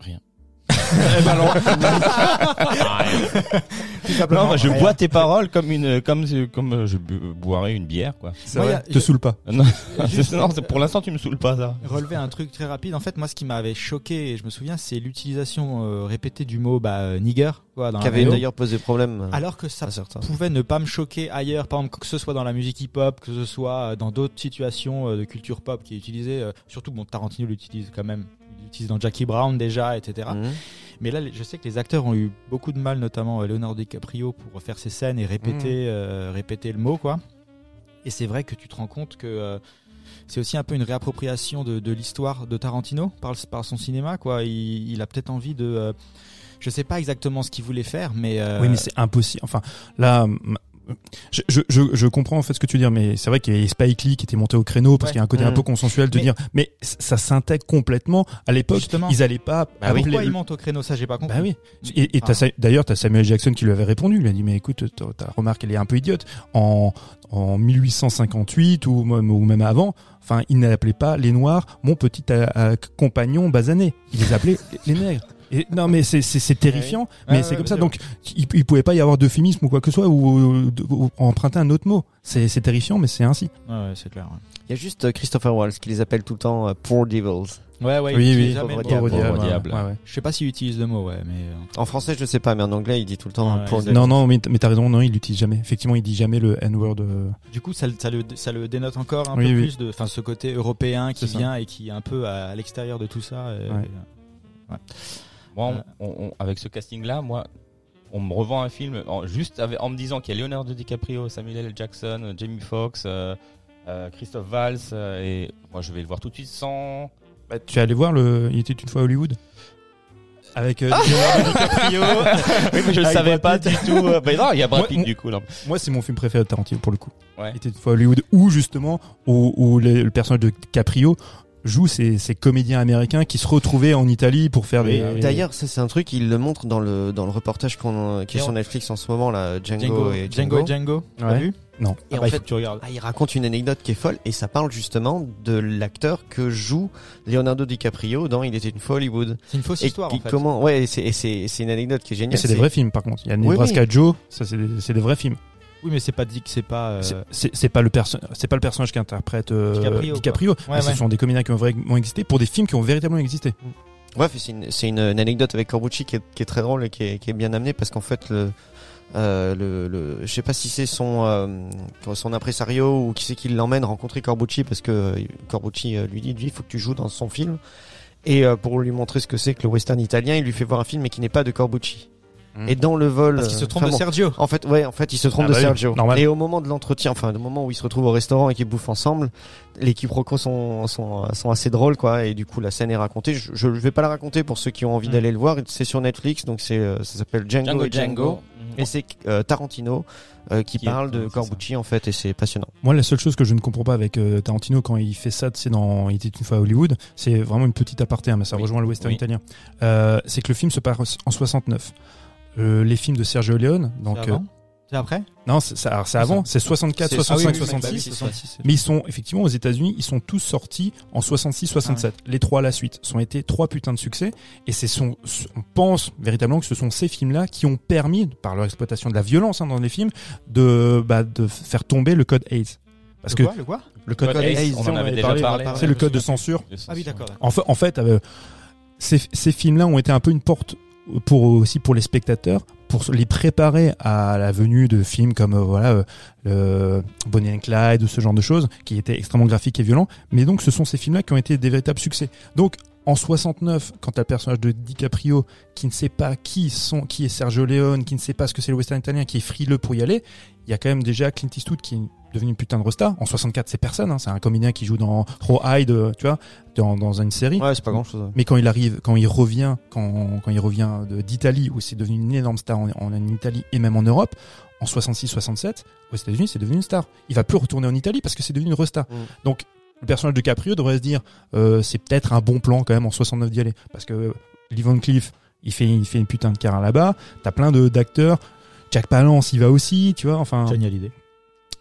Rien. Eh ben alors, Non, moi, je bois tes paroles comme une, comme, comme euh, je boirais une bière, quoi. c'est Moi, vrai, y a- te saoule pas. Non, c'est- non, pour l'instant, tu me saoules pas, ça. relever un truc très rapide. En fait, moi, ce qui m'avait choqué, et je me souviens, c'est l'utilisation euh, répétée du mot bah, euh, nigger, quoi, dans Qui avait d'ailleurs posé problème euh, Alors que ça pouvait ne pas me choquer ailleurs, par exemple, que ce soit dans la musique hip-hop, que ce soit euh, dans d'autres situations euh, de culture pop qui est utilisée, euh, surtout bon, Tarantino l'utilise quand même, il l'utilise dans Jackie Brown déjà, etc. Mhm. Mais là, je sais que les acteurs ont eu beaucoup de mal, notamment euh, Leonardo DiCaprio, pour faire ces scènes et répéter, euh, répéter le mot, quoi. Et c'est vrai que tu te rends compte que euh, c'est aussi un peu une réappropriation de, de l'histoire de Tarantino par, son cinéma, quoi. Il, il a peut-être envie de, euh, je sais pas exactement ce qu'il voulait faire, mais euh, Oui, mais c'est impossible. Enfin, là, je, je, je, je comprends en fait ce que tu veux dire, mais c'est vrai qu'il y a Spike Lee qui était monté au créneau parce Ouais. qu'il y a un côté un Mm. peu consensuel de Mais- dire, mais ça s'intègre complètement. À l'époque, ils allaient pas. Bah oui. pourquoi le- il monte au créneau? Ça, j'ai pas compris. Bah oui. Et, et t'as Ah. D'ailleurs, t'as Samuel Jackson qui lui avait répondu. Il a dit, mais écoute, ta, remarque, elle est un peu idiote. En, en 1858 ou même, ou même avant, enfin, il n'appelait pas les Noirs mon petit euh, euh, compagnon basané. Il les appelait les nègres. Et, non, mais c'est, c'est, c'est terrifiant. mais Ouais, c'est ouais, comme ça. sûr. Donc, il, il pouvait pas y avoir d'euphémisme ou quoi que ce soit ou, ou- ou emprunter un autre mot. C'est, c'est terrifiant, mais c'est ainsi. Ouais, ouais, c'est clair. ouais. Il y a juste euh, Christopher Waltz qui les appelle tout le temps euh, Poor Devils. Ouais, ouais. oui, il oui. jamais Pauvre le diable. ouais, diable. ouais, ouais. Je sais pas s'il utilise le mot, ouais, mais euh, En français, je sais pas, mais en anglais, il dit tout le temps Ouais, Devils. Non, non, mais, t'as raison. Non, il l'utilise jamais. Effectivement, il dit jamais le N-word. euh, du coup, ça, le- ça le, ça le dénote encore un Oui, peu oui. plus de, enfin, ce côté européen qui ça. vient et qui est un peu à, à l'extérieur de tout ça. et- Ouais. Moi, on- on- on- avec ce casting-là, moi, on me revend un film en, juste avec- en me disant qu'il y a Leonardo DiCaprio, Samuel L. Jackson, Jamie Foxx, euh, euh, Christophe Valls, euh, et moi, je vais le voir tout de suite sans. Bah, tu es allé voir le Il était une fois à Hollywood? Avec euh, Ah Leonardo DiCaprio. Oui, mais je ne Avec savais pas du tout. euh, non, il y a Brad Moi, Pitt moi- du coup. Là. Moi, c'est mon film préféré de Tarantino pour le coup. Ouais. Il était une fois à Hollywood où justement où, où les- le personnage de DiCaprio joue ces, ces comédiens américains qui se retrouvaient en Italie pour faire Oui, des. D'ailleurs, ça c'est un truc, il le montre dans le dans le reportage qu'on qui est sur Netflix en ce moment là, Django, Django, et Django Django. et Django. Ouais. vu non. Et Ah en bah, il fait, tu regardes. ah, il raconte une anecdote qui est folle et ça parle justement de l'acteur que joue Leonardo DiCaprio dans Il était une fois Hollywood. C'est une fausse Et histoire qui- en fait. comment Ouais, c'est c'est c'est une anecdote qui est géniale. c'est des vrais films par contre. Il y a Oui, Nebraska oui. Joe, ça c'est des, c'est des vrais films. Oui, mais c'est pas dit que c'est pas. euh, C'est- pas le c'est pas le personnage qui interprète euh, DiCaprio, DiCaprio. quoi. Ouais, mais Ce sont des comédiens qui ont vraiment existé pour des films qui ont véritablement existé. Bref, c'est une, c'est une, une anecdote avec Corbucci qui est, qui est très drôle et qui est, qui est bien amenée parce qu'en fait, le, euh, le, le, je sais pas si c'est son, euh, son impresario ou qui c'est qui l'emmène rencontrer Corbucci parce que euh, Corbucci euh, lui dit, lui, il faut que tu joues dans son film. Et euh, pour lui montrer ce que c'est que le western italien, il lui fait voir un film mais qui n'est pas de Corbucci. Et dans le vol, Parce qu'il se trompe de Sergio. En fait, ouais, en fait, il se trompe Ah de bah oui, Sergio. normal. Et au moment de l'entretien, enfin, au moment où ils se retrouvent au restaurant et qu'ils bouffent ensemble, les quiproquos sont, sont, sont assez drôles, quoi. Et du coup, la scène est racontée. Je, je vais pas la raconter pour ceux qui ont envie Mm. d'aller le voir. C'est sur Netflix, donc c'est, euh, ça s'appelle Django, Django et Django. Django. Et c'est euh, Tarantino euh, qui, Qui est- parle de Corbucci en fait, et c'est passionnant. Moi, la seule chose que je ne comprends pas avec euh, Tarantino quand il fait ça, c'est dans Il était une fois à Hollywood, c'est vraiment une petite aparté, hein, mais ça Oui, rejoint le western oui. italien. Euh, c'est que le film se passe en 69. Euh, les films de Sergio Leone, donc C'est euh, avant C'est après non, c'est alors, c'est avant, c'est 64, C'est- 65, ah oui, oui, oui, 66. bah oui, c'est ça. Mais ils sont effectivement aux États-Unis, ils sont tous sortis en 66-67. Les trois à la suite sont été trois putains de succès et c'est son, on pense véritablement que ce sont ces films-là qui ont permis, par leur exploitation de la violence hein, dans les films, de bah, de faire tomber le code AIDS. Parce que le quoi, le quoi le code, Code AIDS, AIDS, on on en avait déjà parlé. c'est le code de censure. Ah oui, d'accord. En fait, en fait euh, ces, ces films-là ont été un peu une porte pour aussi pour les spectateurs, pour les préparer à la venue de films comme euh, voilà euh, Bonnie and Clyde ou ce genre de choses, qui étaient extrêmement graphiques et violents. Mais donc, ce sont ces films-là qui ont été des véritables succès. Donc, en 69, quand t'as le personnage de DiCaprio qui ne sait pas qui sont, qui est Sergio Leone, qui ne sait pas ce que c'est le western italien, qui est frileux pour y aller, il y a quand même déjà Clint Eastwood qui devenu une putain de resta. En 64, c'est personne, hein, c'est un comédien qui joue dans Rawhide, euh, tu vois, dans, dans une série. Ouais, c'est pas grand chose. Mais quand il arrive, quand il revient, quand, quand il revient d'Italie, où c'est devenu une énorme star en, en Italie et même en Europe, en 66-67, aux États-Unis, c'est devenu une star. Il va plus retourner en Italie parce que c'est devenu une resta. Mm. Donc, le personnage de Caprio devrait se dire, euh, c'est peut-être un bon plan quand même en 69 d'y aller. Parce que euh, Lee Van Cleef, il fait, il fait une putain de carrière là-bas. T'as plein de d'acteurs. Jack Palance, il va aussi, tu vois. Enfin, Johnny Hallyday.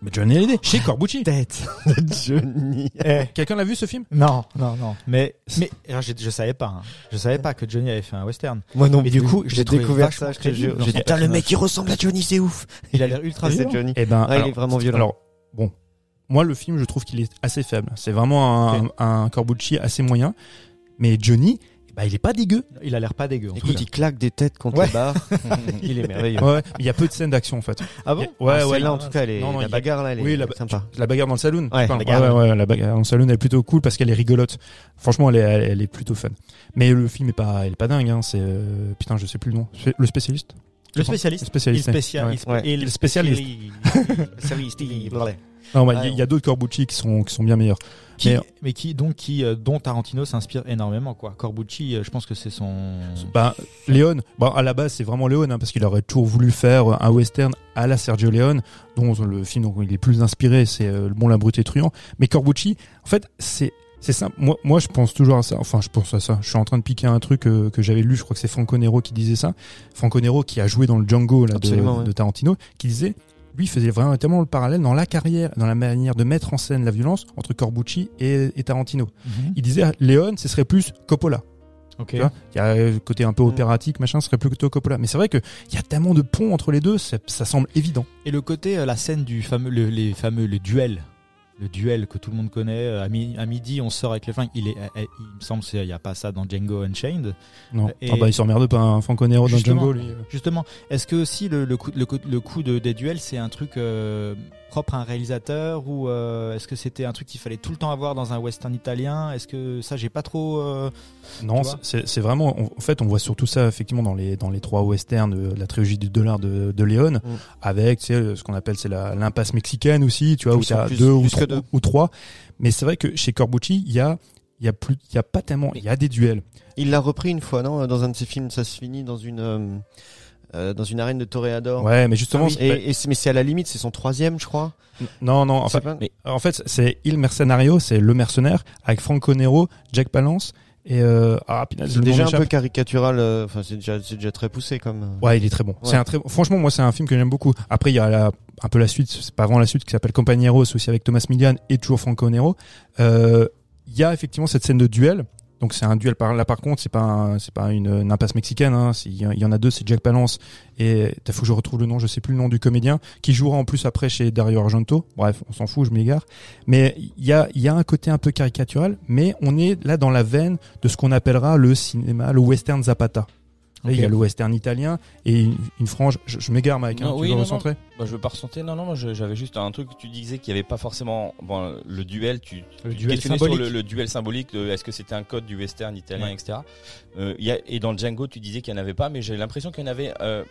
Mais Johnny Hallyday, chez Corbucci. Tête Johnny. Quelqu'un l'a vu ce film? Non, non, non. Mais, mais alors, je, je savais pas. hein. Je savais pas que Johnny avait fait un western. Moi non Mais du plus. coup, je j'ai trouvé découvert vachement ça, je te crédible jure. dans J'ai son dit, putain, le personnage. mec il ressemble à Johnny, c'est ouf. Il a l'air ultra Et c'est violent. Johnny. Eh ben, Ah, il alors, est vraiment violent. Alors, bon, moi, le film, je trouve qu'il est assez faible. C'est vraiment un, un Corbucci assez moyen. Mais Johnny, ben, il est pas dégueu. Il a l'air pas dégueu. en tout Écoute, cas. il claque des têtes contre Ouais. les barres. il est merveilleux. Ouais, il y a peu de scènes d'action, en fait. Ah bon Ouais, Ah, ouais. Celle-là, en tout cas, elle est, Non, non, il y la a- bagarre là, elle est Oui, la- sympa. La bagarre dans le saloon. Ouais, bagarre. ouais, ouais, la bagarre dans le saloon, elle est plutôt cool parce qu'elle est rigolote. Franchement, elle est, elle, est plutôt fun. Mais le film est pas, elle est pas dingue, hein. C'est, euh, putain, je sais plus le nom. Le spécialiste. Le spécialiste. Le spécialiste. Il spécial. Ouais. il spé- Ouais. il Le spécialiste. Bah, il y a- il y a d'autres Corbucci qui sont qui sont bien meilleurs. Qui, Mais- mais, qui donc qui euh, dont Tarantino s'inspire énormément quoi. Corbucci, euh, je pense que c'est son. Bah, Léon, bah, à la base, c'est vraiment Léon, hein, parce qu'il aurait toujours voulu faire un western à la Sergio Leone, dont le film dont il est plus inspiré, c'est euh, Le Bon, la Brute et Truand. Mais Corbucci, en fait, c'est c'est simple. Moi, moi, je pense toujours à ça. Enfin, je pense à ça. Je suis en train de piquer un truc euh, que j'avais lu. Je crois que c'est Franco Nero qui disait ça. Franco Nero qui a joué dans le Django là, Absolument, de, ouais. de Tarantino, qui disait lui faisait vraiment tellement le parallèle dans la carrière, dans la manière de mettre en scène la violence entre Corbucci et, et Tarantino. Mhm. Il disait Léon, ce serait plus Coppola. Ok. Tu vois Il y a le côté un peu opératique, machin, ce serait plutôt Coppola. Mais c'est vrai que il y a tellement de ponts entre les deux, ça, ça semble évident. Et le côté, euh, la scène du fameux, le, les fameux, le duel, le duel que tout le monde connaît. euh, À, mi- à midi, on sort avec les flingues. Il est, euh, il me semble, qu'il n'y a pas ça dans Django Unchained. Non. Et- Ah bah il s'emmerde pas, un Franco Nero dans Justement. Django, lui. Justement, est-ce que aussi le, le coup, le coup, le coup de, des duels, c'est un truc euh, propre à un réalisateur ou euh, est-ce que c'était un truc qu'il fallait tout le temps avoir dans un western italien? Est-ce que ça, j'ai pas trop. euh, Non, c'est vraiment. on- En fait, on voit surtout ça effectivement dans les dans les trois westerns de, de la trilogie du dollar de, de Léon, Mm. avec tu sais, ce qu'on appelle c'est la l'impasse mexicaine aussi, tu vois, Ils où tu as plus- deux, ou, trois, deux. ou trois. Mais c'est vrai que chez Corbucci, il y a il y a plus il y a pas tellement il y a des duels. Il l'a repris une fois, non Dans un de ses films, ça se finit dans une euh, euh, dans une arène de toréador. Ouais, mais justement, Ah oui, et, et mais c'est à la limite, c'est son troisième, je crois. non non, enfin C'est pas- mais- En fait, c'est Il Mercenario, c'est le mercenaire avec Franco Nero, Jack Palance et euh, ah c'est déjà un peu caricatural. euh, Enfin, c'est déjà, c'est déjà très poussé comme. euh. Ouais, il est très bon. C'est un très franchement moi c'est un film que j'aime beaucoup. Après il y a la, un peu la suite, c'est pas avant la suite qui s'appelle Compañeros aussi avec Thomas Millian et toujours Franco Nero. Euh, il y a effectivement cette scène de duel. Donc c'est un duel par là par contre, c'est pas c'est pas une, impasse mexicaine hein. C'est- il y, il y en a deux, c'est Jack Palance et il faut que je retrouve le nom, je sais plus le nom du comédien qui jouera en plus après chez Dario Argento. Bref, on s'en fout, je m'égare. Mais il y a il y a un côté un peu caricatural, mais on est là dans la veine de ce qu'on appellera le cinéma, le western Zapata. Là, il y a le western italien et une, une frange. Je, je m'égare, Mike. Hein, Non, tu oui, veux non, recentrer Bah, je veux pas recentrer. Non, non, moi, j'avais juste un truc. Tu disais qu'il y avait pas forcément bon, le duel. Tu, Le tu duel sur symbolique. le, le duel symbolique. de Est-ce que c'était un code du western italien, Ouais. etc. Euh, il y a, et dans le Django, tu disais qu'il n'y en avait pas, mais j'ai l'impression qu'il y en avait. Euh,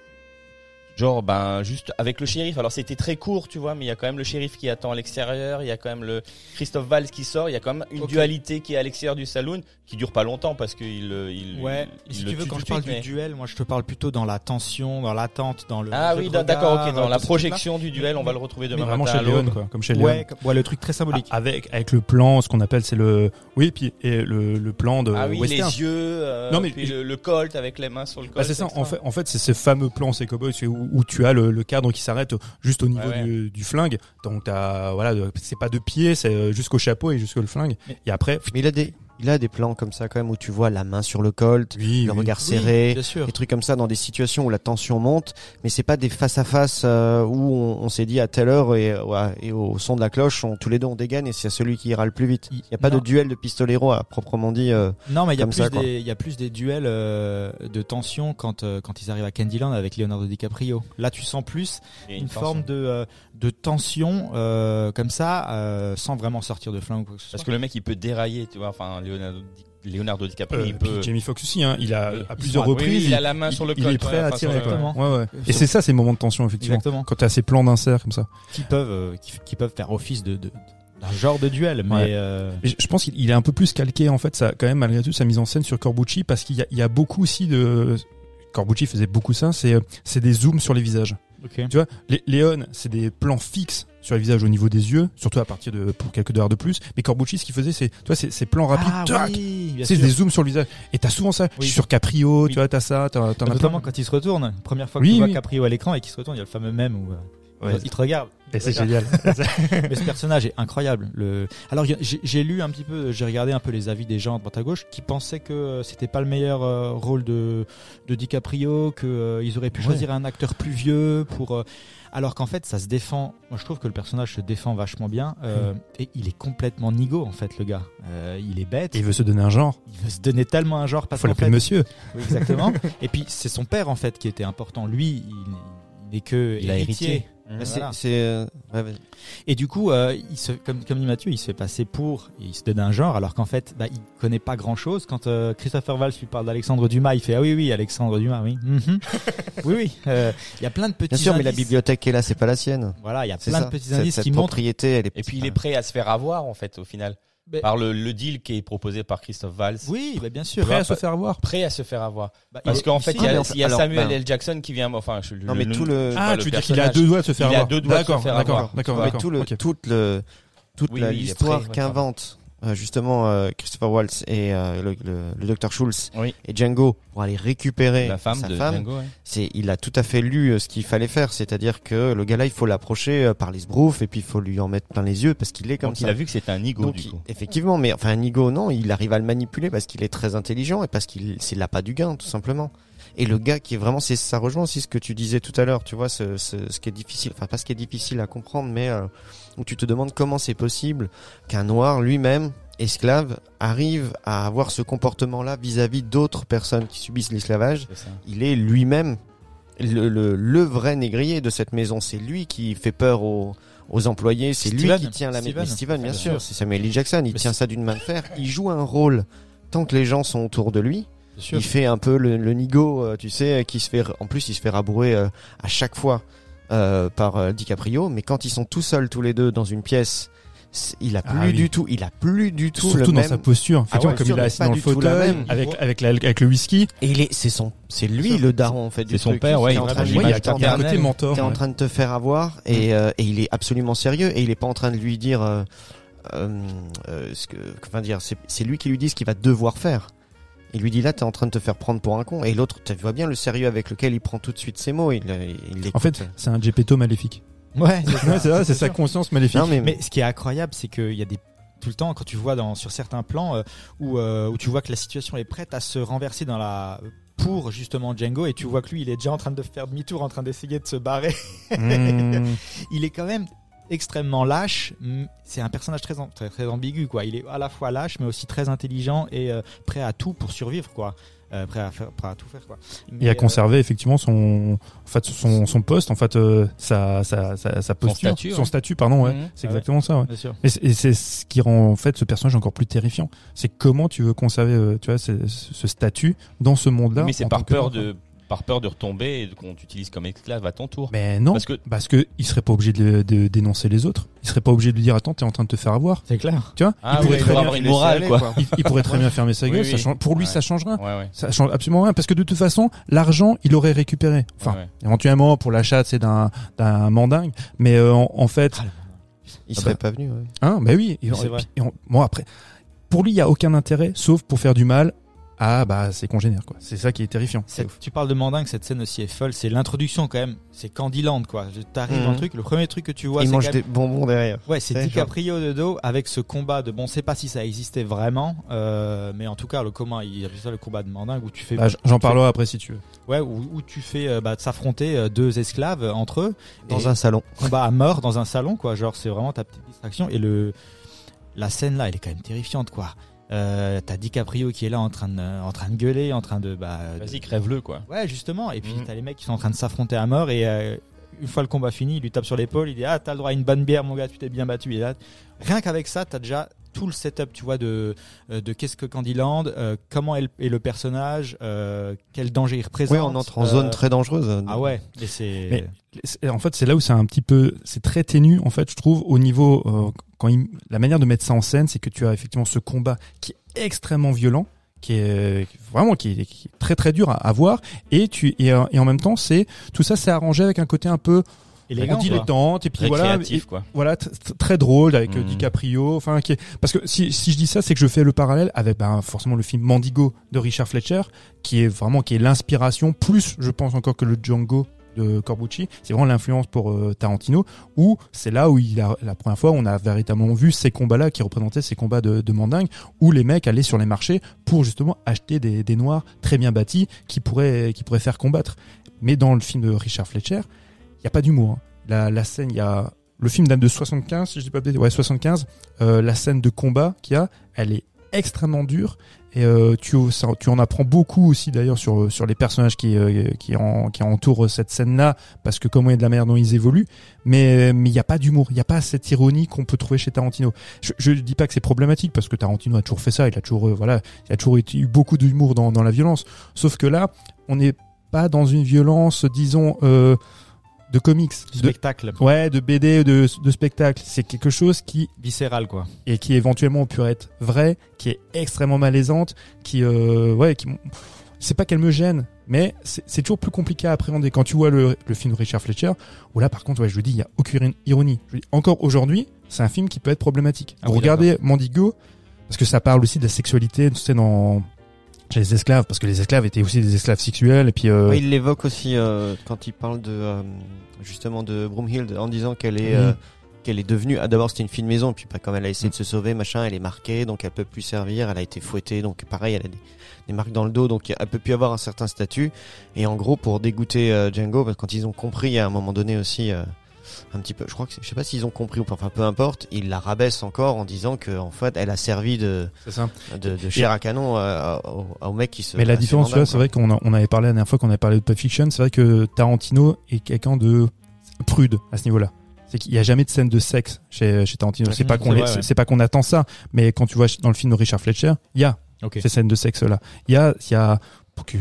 Genre, ben, juste avec le shérif. Alors, c'était très court, tu vois, mais il y a quand même le shérif qui attend à l'extérieur. Il y a quand même le Christophe Valls qui sort. Il y a quand même une Ok. dualité qui est à l'extérieur du saloon, qui dure pas longtemps parce qu'il, il, Ouais. il si le tu veux, quand je parle suite, mais- du duel, moi, je te parle plutôt dans la tension, dans l'attente, dans le. Ah oui, d'accord, ok. Dans la projection du duel, on va mais- le retrouver Mais demain vraiment matin chez. Léon, quoi, comme chez. Léon. Ouais, comme- ouais, le truc très symbolique. Ah, Avec avec le plan, ce qu'on appelle c'est le oui, puis et le, le plan de Ah oui, western. les yeux, euh, Non, mais puis je- le, le colt avec les mains sur le colt. Bah, c'est ça. En fait, en fait, c'est ce fameux plan, ces cowboys, c'est où, où tu as le, le cadre qui s'arrête juste au niveau Ouais, ouais. Du, du flingue. Donc t'as voilà, c'est pas de pied, c'est euh, jusqu'au chapeau et jusqu'au flingue. Mais- Et après, Mais il a des, il a des plans comme ça quand même où tu vois la main sur le colt, oui, le oui. regard Oui, serré, bien sûr. des trucs comme ça dans des situations où la tension monte, mais c'est pas des face à face où on, on s'est dit à telle heure et, ouais, et au son de la cloche, on, tous les deux on dégaine et c'est celui qui ira le plus vite. Il y a pas Non. de duel de pistolero à proprement dit. euh, Non, mais il y a plus des, il y a plus des duels euh, de tension quand euh, quand ils arrivent à Candyland avec Leonardo DiCaprio. Là, tu sens plus une, forme de euh, de tension euh, comme ça, euh, sans vraiment sortir de flingue ou quoi que ce Parce que le mec, il peut dérailler, tu vois. Enfin, Leonardo, Di- Leonardo DiCaprio, Euh, il peut. Jamie Foxx aussi, hein, il a Oui. à plusieurs sont- reprises, oui, il a la main sur le il colt, est prêt à tirer. Exactement. Ouais, ouais. Et c'est ça ces moments de tension effectivement. Exactement. Quand tu as ces plans d'insert comme ça. Qui peuvent euh, qui, qui peuvent faire office de, genre de duel, mais Ouais. euh, je pense qu'il il est un peu plus calqué en fait, ça quand même malgré tout sa mise en scène sur Corbucci parce qu'il y a, il y a beaucoup aussi de Corbucci faisait beaucoup ça, c'est euh, c'est des zooms sur les visages. ok. Tu vois, les Léon, c'est des plans fixes sur les visages au niveau des yeux, surtout à partir de pour quelques dollars de plus. Mais Corbucci, ce qu'il faisait, c'est, c'est ces plans rapides, Ah oui, c'est des zooms sur le visage. Et t'as souvent ça. Oui. Sur Caprio, Oui. tu vois, t'as ça, t'as, as Notamment plein. quand il se retourne, première fois que tu vois. Caprio à l'écran et qu'il se retourne, il y a le fameux même où euh, Ouais. il te regarde. Et c'est génial. Mais ce personnage est incroyable. Le... Alors j'ai lu un petit peu, j'ai regardé un peu les avis des gens à droite à gauche qui pensaient que euh, c'était pas le meilleur euh, rôle de, de DiCaprio, que euh, ils auraient pu Ouais. choisir un acteur plus vieux pour. euh, alors qu'en fait ça se défend. Moi je trouve que le personnage se défend vachement bien euh, et il est complètement nigo en fait le gars. Euh, il est bête. Et il veut se donner un genre. Il veut se donner tellement un genre parce Faut l'appeler fait, monsieur. oui, exactement. Et puis c'est son père en fait qui était important. Lui, il, n'est que Il a héritié. Voilà. euh, ouais. Et du coup, euh, il se, comme, comme dit Mathieu, il se fait passer pour, il se donne un genre, alors qu'en fait, bah, il connaît pas grand chose. Quand euh, Christopher Valls lui parle d'Alexandre Dumas, il fait ah oui oui Alexandre Dumas, oui, Mhm. oui oui. Euh, Il y a plein de petits. Bien sûr, mais la indices. bibliothèque qui est là, c'est pas la sienne. Voilà, il y a plein ça. de petits indices cette qui montrent. elle est. Et puis il est prêt à se faire avoir en fait au final Mais- par le, le deal qui est proposé par Christophe Valls. Oui, bah, bien sûr. Prêt à se faire voir. Prêt à se faire avoir. Bah, Parce il qu'en fait, il y a, mais il y a alors, Samuel ben- L. Jackson qui vient. Enfin, je, Non, mais le- tout le- Ah, tu veux dire qu'il a deux doigts de se faire Il a avoir. deux doigts de se D'accord, faire d'accord, avoir. d'accord, Mais d'accord. tout le, toute le, toute il l'histoire qu'invente euh, justement euh, Christopher Waltz et euh, le, le, le docteur Schultz Oui. et Django pour aller récupérer La femme sa de femme, Django. ouais. c'est il a tout à fait lu euh, ce qu'il fallait faire, c'est-à-dire que le gars là il faut l'approcher euh, par les sbroufs et puis il faut lui en mettre plein les yeux parce qu'il est comme Donc ça. il a vu que c'était un ego Donc, du il- coup. effectivement, mais enfin un ego non, il arrive à le manipuler parce qu'il est très intelligent et parce qu'il c'est l'appât du gain tout simplement. Et le gars qui est vraiment, c'est ça rejoint aussi ce que tu disais tout à l'heure, tu vois, ce, ce, ce qui est difficile, enfin pas ce qui est difficile à comprendre, mais où tu te demandes comment c'est possible qu'un noir lui-même esclave arrive à avoir ce comportement-là vis-à-vis d'autres personnes qui subissent l'esclavage. Il est lui-même le, le, le vrai négrier de cette maison. C'est lui qui fait peur aux, aux employés. C'est lui qui tient la maison. Steven. Bien Bien sûr. sûr. C'est Samuel L. Jackson. Il Mais tient ça d'une main de fer. Il joue un rôle tant que les gens sont autour de lui. Il fait un peu le, le nigo, euh, tu sais, qui se fait. En plus, il se fait rabourer euh, à chaque fois euh, par euh, DiCaprio. Mais quand ils sont tout seuls, tous les deux, dans une pièce, il a plus Ah oui. du tout. Il a plus du tout Surtout le dans même. sa posture. Effectivement, ouais, comme il est assis dans le fauteuil, avec, avec, la- avec le whisky. Et il est, c'est son, c'est lui le daron en fait. C'est son truc. père, ouais, il en est côté mentor. t'es en ouais. train de te faire avoir et, euh, et il est absolument sérieux et il est pas en train de lui dire euh, euh, euh, ce que enfin dire c'est c'est lui qui lui dit ce qu'il va devoir faire il lui dit là t'es en train de te faire prendre pour un con et l'autre tu vois bien le sérieux avec lequel il prend tout de suite ses mots il, il En fait, c'est un Gepetto maléfique. Ouais, c'est ça. Ouais, c'est sa conscience maléfique. non mais, Mais ce qui est incroyable, c'est qu'il y a des tout le temps quand tu vois dans sur certains plans euh, où euh, où tu vois que la situation est prête à se renverser dans la pour justement Django et tu vois que lui il est déjà en train de faire demi-tour en train d'essayer de se barrer Mmh. il est quand même extrêmement lâche c'est un personnage très, très très ambigu quoi il est à la fois lâche mais aussi très intelligent et euh, prêt à tout pour survivre quoi Euh, prêt à faire prêt à tout faire quoi Et à euh, conserver effectivement son, en fait, son, son poste, en fait, euh, sa, sa, sa, sa posture, statut, son ouais. statut, pardon, ouais. Mhm. C'est Ah ouais. exactement ça, ouais. bien sûr Et c'est- ce qui rend en fait ce personnage encore plus terrifiant. C'est comment tu veux conserver, tu vois, ce, ce statut dans ce monde-là. Mais c'est par peur de par peur de retomber et qu'on t'utilise comme esclave à ton tour. Mais non, Parce que parce que il serait pas obligé de, de dénoncer les autres. Il serait pas obligé de lui dire attends t'es en train de te faire avoir. c'est clair Tu vois Ah il pourrait très bien, avoir une laisser morale aller, quoi. quoi. il, il pourrait très bien fermer sa gueule. oui. Ça change, pour lui Ouais. ça change rien. Ouais ouais. Ça change absolument rien parce que de toute façon l'argent il aurait récupéré. Enfin Ouais, ouais. éventuellement pour l'achat c'est d'un d'un mandingue, mais euh, en, en fait Ah, il Ah serait bah. pas venu ouais. Hein, bah oui. Et, bon après, pour lui, il y a aucun intérêt, sauf pour faire du mal à bah ses congénères quoi. C'est ça qui est terrifiant. Cette- tu parles de Mandingue, cette scène aussi est folle. C'est l'introduction quand même. C'est Candyland quoi. Je- T'arrives Mhm. dans le truc, le premier truc que tu vois, il c'est mange des bonbons derrière Ouais, c'est C'est DiCaprio de dos avec ce combat de bon, on sait pas si ça existait vraiment, euh, mais en tout cas le combat, il appelle ça le combat de Mandingue où tu fais, Bah, J'en parlerai après si tu veux. ouais, où, où tu fais euh, bah, de s'affronter euh, deux esclaves entre eux, dans Et un salon combat à mort dans un salon quoi. Genre c'est vraiment ta petite distraction et le la scène là, elle est quand même terrifiante quoi. Euh, T'as DiCaprio qui est là en train de en train de gueuler, en train de bah Vas-y crève-le quoi. Ouais, justement. Et puis Mhm. t'as les mecs qui sont en train de s'affronter à mort et euh, une fois le combat fini, il lui tape sur l'épaule, il dit ah t'as le droit à une bonne bière mon gars, tu t'es bien battu. Et là, rien qu'avec ça, t'as déjà tout le setup, tu vois, de euh, de qu'est-ce que Candyland, euh, comment est le, est le personnage, euh, quel danger il représente. oui on entre en euh, zone très dangereuse Ah ouais, et c'est. En fait, c'est là où c'est un petit peu, c'est très ténu en fait, je trouve, au niveau euh, quand il- la manière de mettre ça en scène, c'est que tu as effectivement ce combat qui est extrêmement violent, qui est vraiment qui est, qui est très très dur à, à voir, et tu et, et en même temps, c'est tout ça, c'est arrangé avec un côté un peu élégant, quoi. dilettante et puis Très voilà, créatif et- quoi. voilà tr- tr- très drôle avec euh, Mhm. DiCaprio enfin qui est... parce que si, si je dis ça c'est que je fais le parallèle avec ben, forcément le film Mandigo de Richard Fletcher qui est vraiment qui est l'inspiration plus je pense encore que le Django de Corbucci c'est vraiment l'influence pour euh, Tarantino où c'est là où il a la première fois on a véritablement vu ces combats là qui représentaient ces combats de, de mandingue où les mecs allaient sur les marchés pour justement acheter des, des noirs très bien bâtis qui pourraient qui pourraient faire combattre mais dans le film de Richard Fletcher il y a pas d'humour hein. la, scène il y a le film date de 75 si je dis pas de ouais 75 euh, la scène de combat qu'il y a elle est extrêmement dure Et euh, tu, en apprends beaucoup aussi d'ailleurs sur sur les personnages qui euh, qui, en, qui entourent cette scène-là, parce que comment et de la manière dont ils évoluent. Mais mais il y a pas d'humour, il y a pas cette ironie qu'on peut trouver chez Tarantino. Je, je dis pas que c'est problématique parce que Tarantino a toujours fait ça, il a toujours euh, voilà, il a toujours eu beaucoup d'humour dans dans la violence. Sauf que là, on n'est pas dans une violence, disons, euh, de comics, de, spectacle. ouais, de BD, de, de spectacle. C'est quelque chose qui Viscéral, quoi. et qui éventuellement peut être vrai, qui est extrêmement malaisante, qui euh, ouais, qui c'est pas qu'elle me gêne, mais c'est c'est toujours plus compliqué à appréhender quand tu vois le, le film de Richard Fletcher. Où là, par contre, ouais, je vous dis, il y a aucune ironie. Je vous dis, encore aujourd'hui, c'est un film qui peut être problématique. Ah Vous oui, regardez Mandigo, parce que ça parle aussi de la sexualité, tu sais, dans chez les esclaves, parce que les esclaves étaient aussi des esclaves sexuels, et puis euh, il l'évoque aussi euh, quand il parle de euh, justement de Broomhild en disant qu'elle est qu'elle est devenue ah, d'abord c'était une de maison puis pas comme elle a essayé de se sauver machin elle est marquée donc elle peut plus servir elle a été fouettée donc pareil elle a des, des marques dans le dos donc elle peut plus avoir un certain statut. Et en gros pour dégoûter Django parce que quand ils ont compris à un moment donné aussi un petit peu je crois que c'est- je sais pas s'ils ont compris ou pas enfin peu importe ils la rabaissent encore en disant que en fait elle a servi de ça. de, de chair à canon euh, au, au mec qui se Mais la différence, tu vois, vandale, c'est vrai qu'on on avait parlé la dernière fois qu'on avait parlé de Pulp Fiction, c'est vrai que Tarantino est quelqu'un de prude à ce niveau-là. C'est qu'il y a jamais de scène de sexe chez, chez Tarantino. C'est pas qu'on ouais. c'est pas qu'on attend ça, mais quand tu vois dans le film de Richard Fletcher, il y a ces scènes de sexe là. Il y a, il y a qui,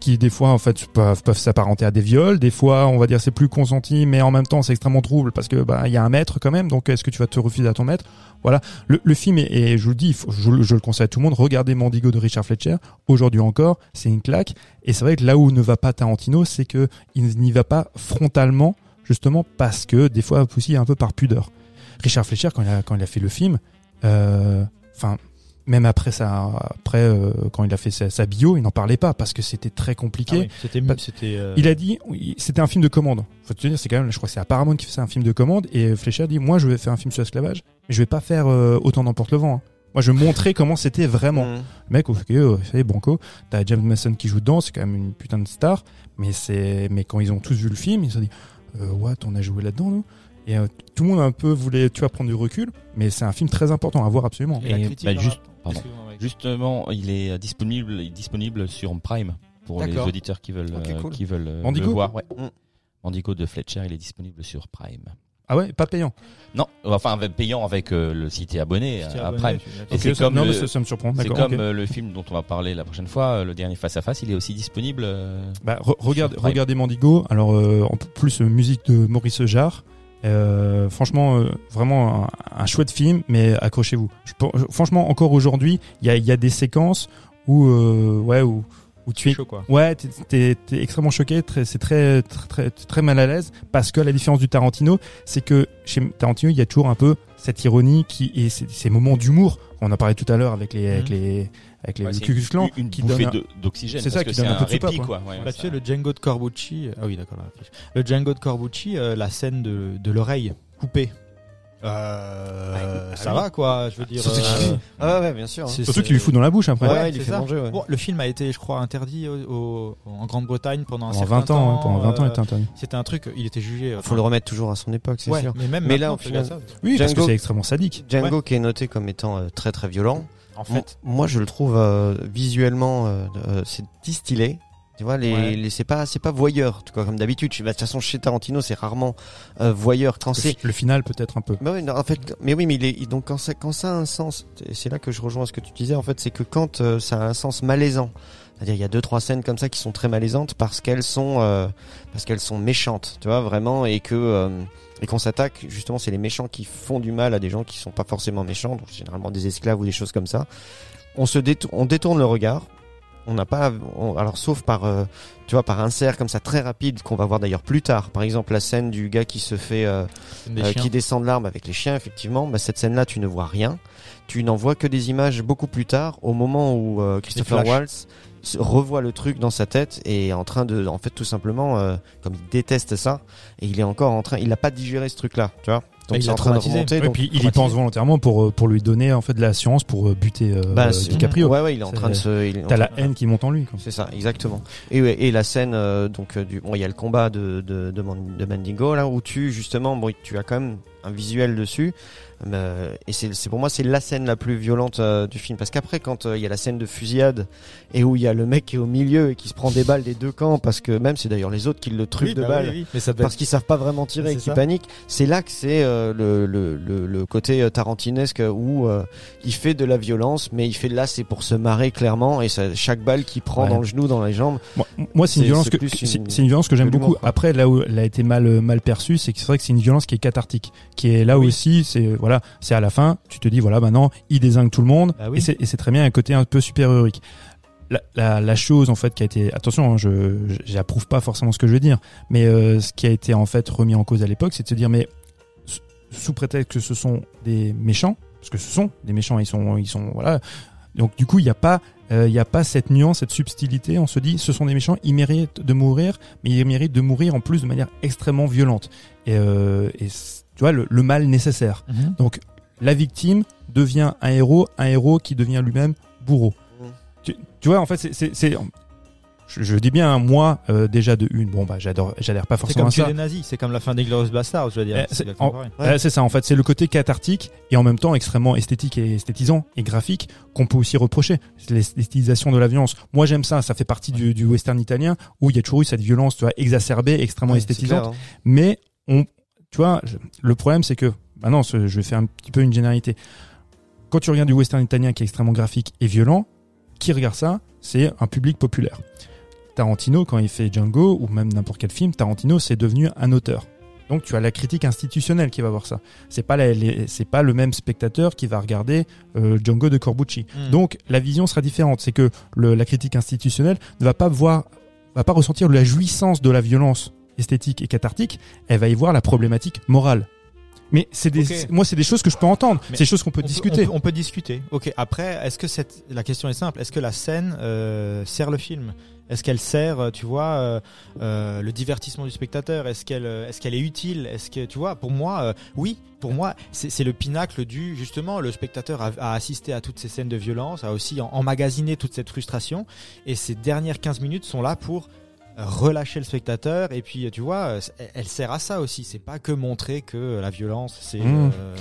qui- des fois en fait peuvent, s'apparenter à des viols, des fois on va dire c'est plus consenti, mais en même temps c'est extrêmement trouble parce que bah il y a un maître quand même, donc est-ce que tu vas te refuser à ton maître? Voilà, le, le film est, et je le dis, je, je le conseille à tout le monde, regardez Mandigo de Richard Fletcher. Aujourd'hui encore, c'est une claque, et c'est vrai que là où ne va pas Tarantino, c'est que il n'y va pas frontalement, justement parce que des fois aussi un peu par pudeur. Richard Fletcher quand il a quand il a fait le film, euh, enfin même après ça, après euh, quand il a fait sa, sa bio, il n'en parlait pas parce que c'était très compliqué. Ah oui, C'était, Bah, c'était. euh, Il a dit, oui, c'était un film de commande. Faut te dire, c'est quand même, je crois que c'est Paramount qui fait un film de commande et Fleischer dit, moi, je vais faire un film sur l'esclavage, mais je vais pas faire euh, autant n'emporte le vent. hein. Moi, je vais montrer comment c'était vraiment. Le mec, ok, euh, c'est banco. T'as James Mason qui joue dedans, c'est quand même une putain de star. Mais c'est, mais quand ils ont tous vu le film, ils se sont dit, euh, what, on a joué là-dedans, nous? Et euh, tout le monde un peu voulait, tu vas prendre du recul, mais c'est un film très important à voir absolument. Et la Et, critique bah, dans juste- la- pardon. Excuse-moi, ouais. Justement, il est euh, disponible, il est disponible sur Prime pour les auditeurs qui veulent, euh, cool. qui veulent euh, le voir. Ouais. Mm. Mandigo de Fletcher, il est disponible sur Prime. Ah ouais, pas payant. Non, enfin payant avec euh, le site et abonné Si t'es à abonné, Prime. tu- Et c'est comme non, le- mais ça, ça me surprend. C'est comme le film dont on va parler la prochaine fois, le dernier face à face, il est aussi disponible. euh, Bah, re- regarde, Sur Prime. regardez Mandigo. Alors, euh, en plus, musique de Maurice Jarre. Euh, franchement, euh, vraiment un, un chouette film, mais accrochez-vous. Franchement, encore aujourd'hui, il y a, y a des séquences où, euh, ouais, où, où tu es, chaud, quoi. ouais, t'es, extrêmement choqué. Très, c'est très, très, très, très mal à l'aise parce que la différence du Tarantino, c'est que chez Tarantino, il y a toujours un peu cette ironie qui et ces, ces moments d'humour. On en parlait tout à l'heure avec les, avec Mhm. les, avec les ouais, Klux Klan, une, une qui bouffée donne un- d'oxygène. C'est ça, qui donne un un peu de soupape, répit, quoi. quoi. Ouais, Bah, tu ça- sais, le Django de Corbucci. Ah oui, d'accord. Le Django de Corbucci, euh, la scène de, de l'oreille coupée. Euh, Ah, ça oui. va, quoi. Je veux dire. Surtout euh, qu'il- Ah ouais, bien sûr. hein. c'est- Surtout qu'il lui fout dans la bouche après. Ouais, Ouais, il fait manger, ouais. Bon, le film a été, je crois, interdit au- au- en Grande-Bretagne pendant un Pendant certain 20 ans, hein, temps. pendant 20 ans, il euh, était interdit. C'était un truc, il était jugé. euh, Faut le remettre toujours à son époque, c'est ouais, sûr. mais même Mais là, regardes final- ça. Oui, parce que c'est extrêmement sadique. Django qui est noté comme étant euh, très très violent. En Moi- fait, moi je le trouve euh, visuellement, euh, euh, c'est distillé. Tu vois, les, Ouais. les- c'est pas c'est pas voyeur, tu vois, comme d'habitude. Bah, De toute façon, chez Tarantino, c'est rarement euh, voyeur. Quand Le, c'est fi- le final peut-être un peu. Bah oui, non, en fait, mais oui, mais il est, il- donc quand ça, quand ça a un sens, et c'est là que je rejoins ce que tu disais, en fait, c'est que quand euh, ça a un sens malaisant, c'est-à-dire il y a deux trois scènes comme ça qui sont très malaisantes parce qu'elles sont, euh, parce qu'elles sont méchantes, tu vois, vraiment, et que euh, et qu'on s'attaque, justement, c'est les méchants qui font du mal à des gens qui sont pas forcément méchants, donc généralement des esclaves ou des choses comme ça. On se détourne, on détourne le regard. On n'a pas, on- alors sauf par, euh, tu vois, par un cerf comme ça très rapide qu'on va voir d'ailleurs plus tard. Par exemple, la scène du gars qui se fait euh, euh, qui descend de l'arbre avec les chiens, effectivement, bah, cette scène-là, tu ne vois rien. Tu n'en vois que des images beaucoup plus tard, au moment où euh, Christopher. Waltz revoit le truc dans sa tête et est en train de, en fait, tout simplement, euh, comme il déteste ça, et il est encore en train, il n'a pas digéré ce truc-là, tu vois. Donc il c'est l'a en train de remonter. Donc, puis il y pense volontairement pour euh, pour lui donner en fait de l'assurance pour euh, buter euh, bah, DiCaprio. Ouais, ouais, il est en train de se. est T'as la haine qui monte en lui. C'est ça, exactement. Et, ouais, et la scène, euh, donc, du, bon, il y a le combat de, de, de, de Mandingo, là, où tu, justement, bon, tu as quand même un visuel dessus. Euh, et c'est c'est pour moi c'est la scène la plus violente euh, du film parce qu'après quand euh, il y a la scène de fusillade et où il y a le mec qui est au milieu et qui se prend des balles des deux camps parce que même c'est d'ailleurs les autres qui le truquent Oui, de bah balles oui, oui. Mais ça devait parce qu'ils savent pas vraiment tirer et ça. paniquent. C'est là que c'est euh, le, le, le, le côté tarantinesque où euh, il fait de la violence, mais il fait de là c'est pour se marrer clairement et ça, chaque balle qui prend Ouais. dans le genou, dans les jambes. Moi, moi, c'est une violence c'est que c'est une- c'est une violence que j'aime beaucoup. quoi. Après, là où elle a été mal mal perçue, c'est que c'est vrai que c'est une violence qui est cathartique, qui est là Oui. aussi. C'est voilà, c'est à la fin, tu te dis voilà, maintenant il désingue tout le monde, Bah oui. et c'est très bien un côté un peu super héroïque. La, la, la chose en fait qui a été attention, hein, je j'approuve pas forcément ce que je veux dire, mais euh, ce qui a été en fait remis en cause à l'époque, c'est de se dire mais sous prétexte que ce sont des méchants, parce que ce sont des méchants, ils sont ils sont voilà. Donc du coup, il n'y a pas euh, il n'y a pas cette nuance, cette subtilité. On se dit, ce sont des méchants, ils méritent de mourir, mais ils méritent de mourir en plus de manière extrêmement violente. Et, euh, et tu vois, le, le mal nécessaire. Mhm. Donc, la victime devient un héros, un héros qui devient lui-même bourreau. Mhm. Tu, tu vois, en fait, c'est, c'est, c'est- je, je dis bien, hein, moi, euh, déjà de une, bon, bah, j'adore, j'adhère pas C'est forcément comme à ça. tuer les nazis, c'est comme la fin des Glorious Bastards, je veux dire. Eh, C'est c'est-. Ouais. C'est ça, en fait, c'est le côté cathartique et en même temps extrêmement esthétique et esthétisant et graphique qu'on peut aussi reprocher. C'est l'esthétisation de la violence. Moi, j'aime ça. Ça fait partie du, du western italien où il y a toujours eu cette violence, tu vois, exacerbée, extrêmement Ouais, c'est esthétisante. clair, hein. Mais on, tu vois, le problème, c'est que, maintenant, je vais faire un petit peu une généralité. Quand tu regardes du western italien qui est extrêmement graphique et violent, qui regarde ça C'est un public populaire. Tarantino, quand il fait Django, ou même n'importe quel film, Tarantino, c'est devenu un auteur. Donc tu as la critique institutionnelle qui va voir ça. C'est pas c'est pas le même spectateur qui va regarder euh, Django de Corbucci. Mm. Donc la vision sera différente. C'est que le- la critique institutionnelle ne va pas voir, va pas ressentir la jouissance de la violence esthétique et cathartique. Elle va y voir la problématique morale. Mais c'est des, moi c'est des choses que je peux entendre. C'est des choses qu'on peut discuter. on peut, on peut discuter. Ok. Après, est-ce que cette, la question est simple. Est-ce que la scène euh, sert le film? Est-ce qu'elle sert, euh, tu vois, euh, euh, le divertissement du spectateur? Est-ce qu'elle, est-ce qu'elle est utile? Est-ce que, tu vois, pour moi, oui. Pour moi, c'est le pinacle du justement. Le spectateur a, a assisté à toutes ces scènes de violence, a aussi emmagasiné toute cette frustration, et ces dernières 15 minutes sont là pour relâcher le spectateur et puis tu vois elle- sert à ça aussi c'est pas que montrer que la violence c'est Mmh. euh,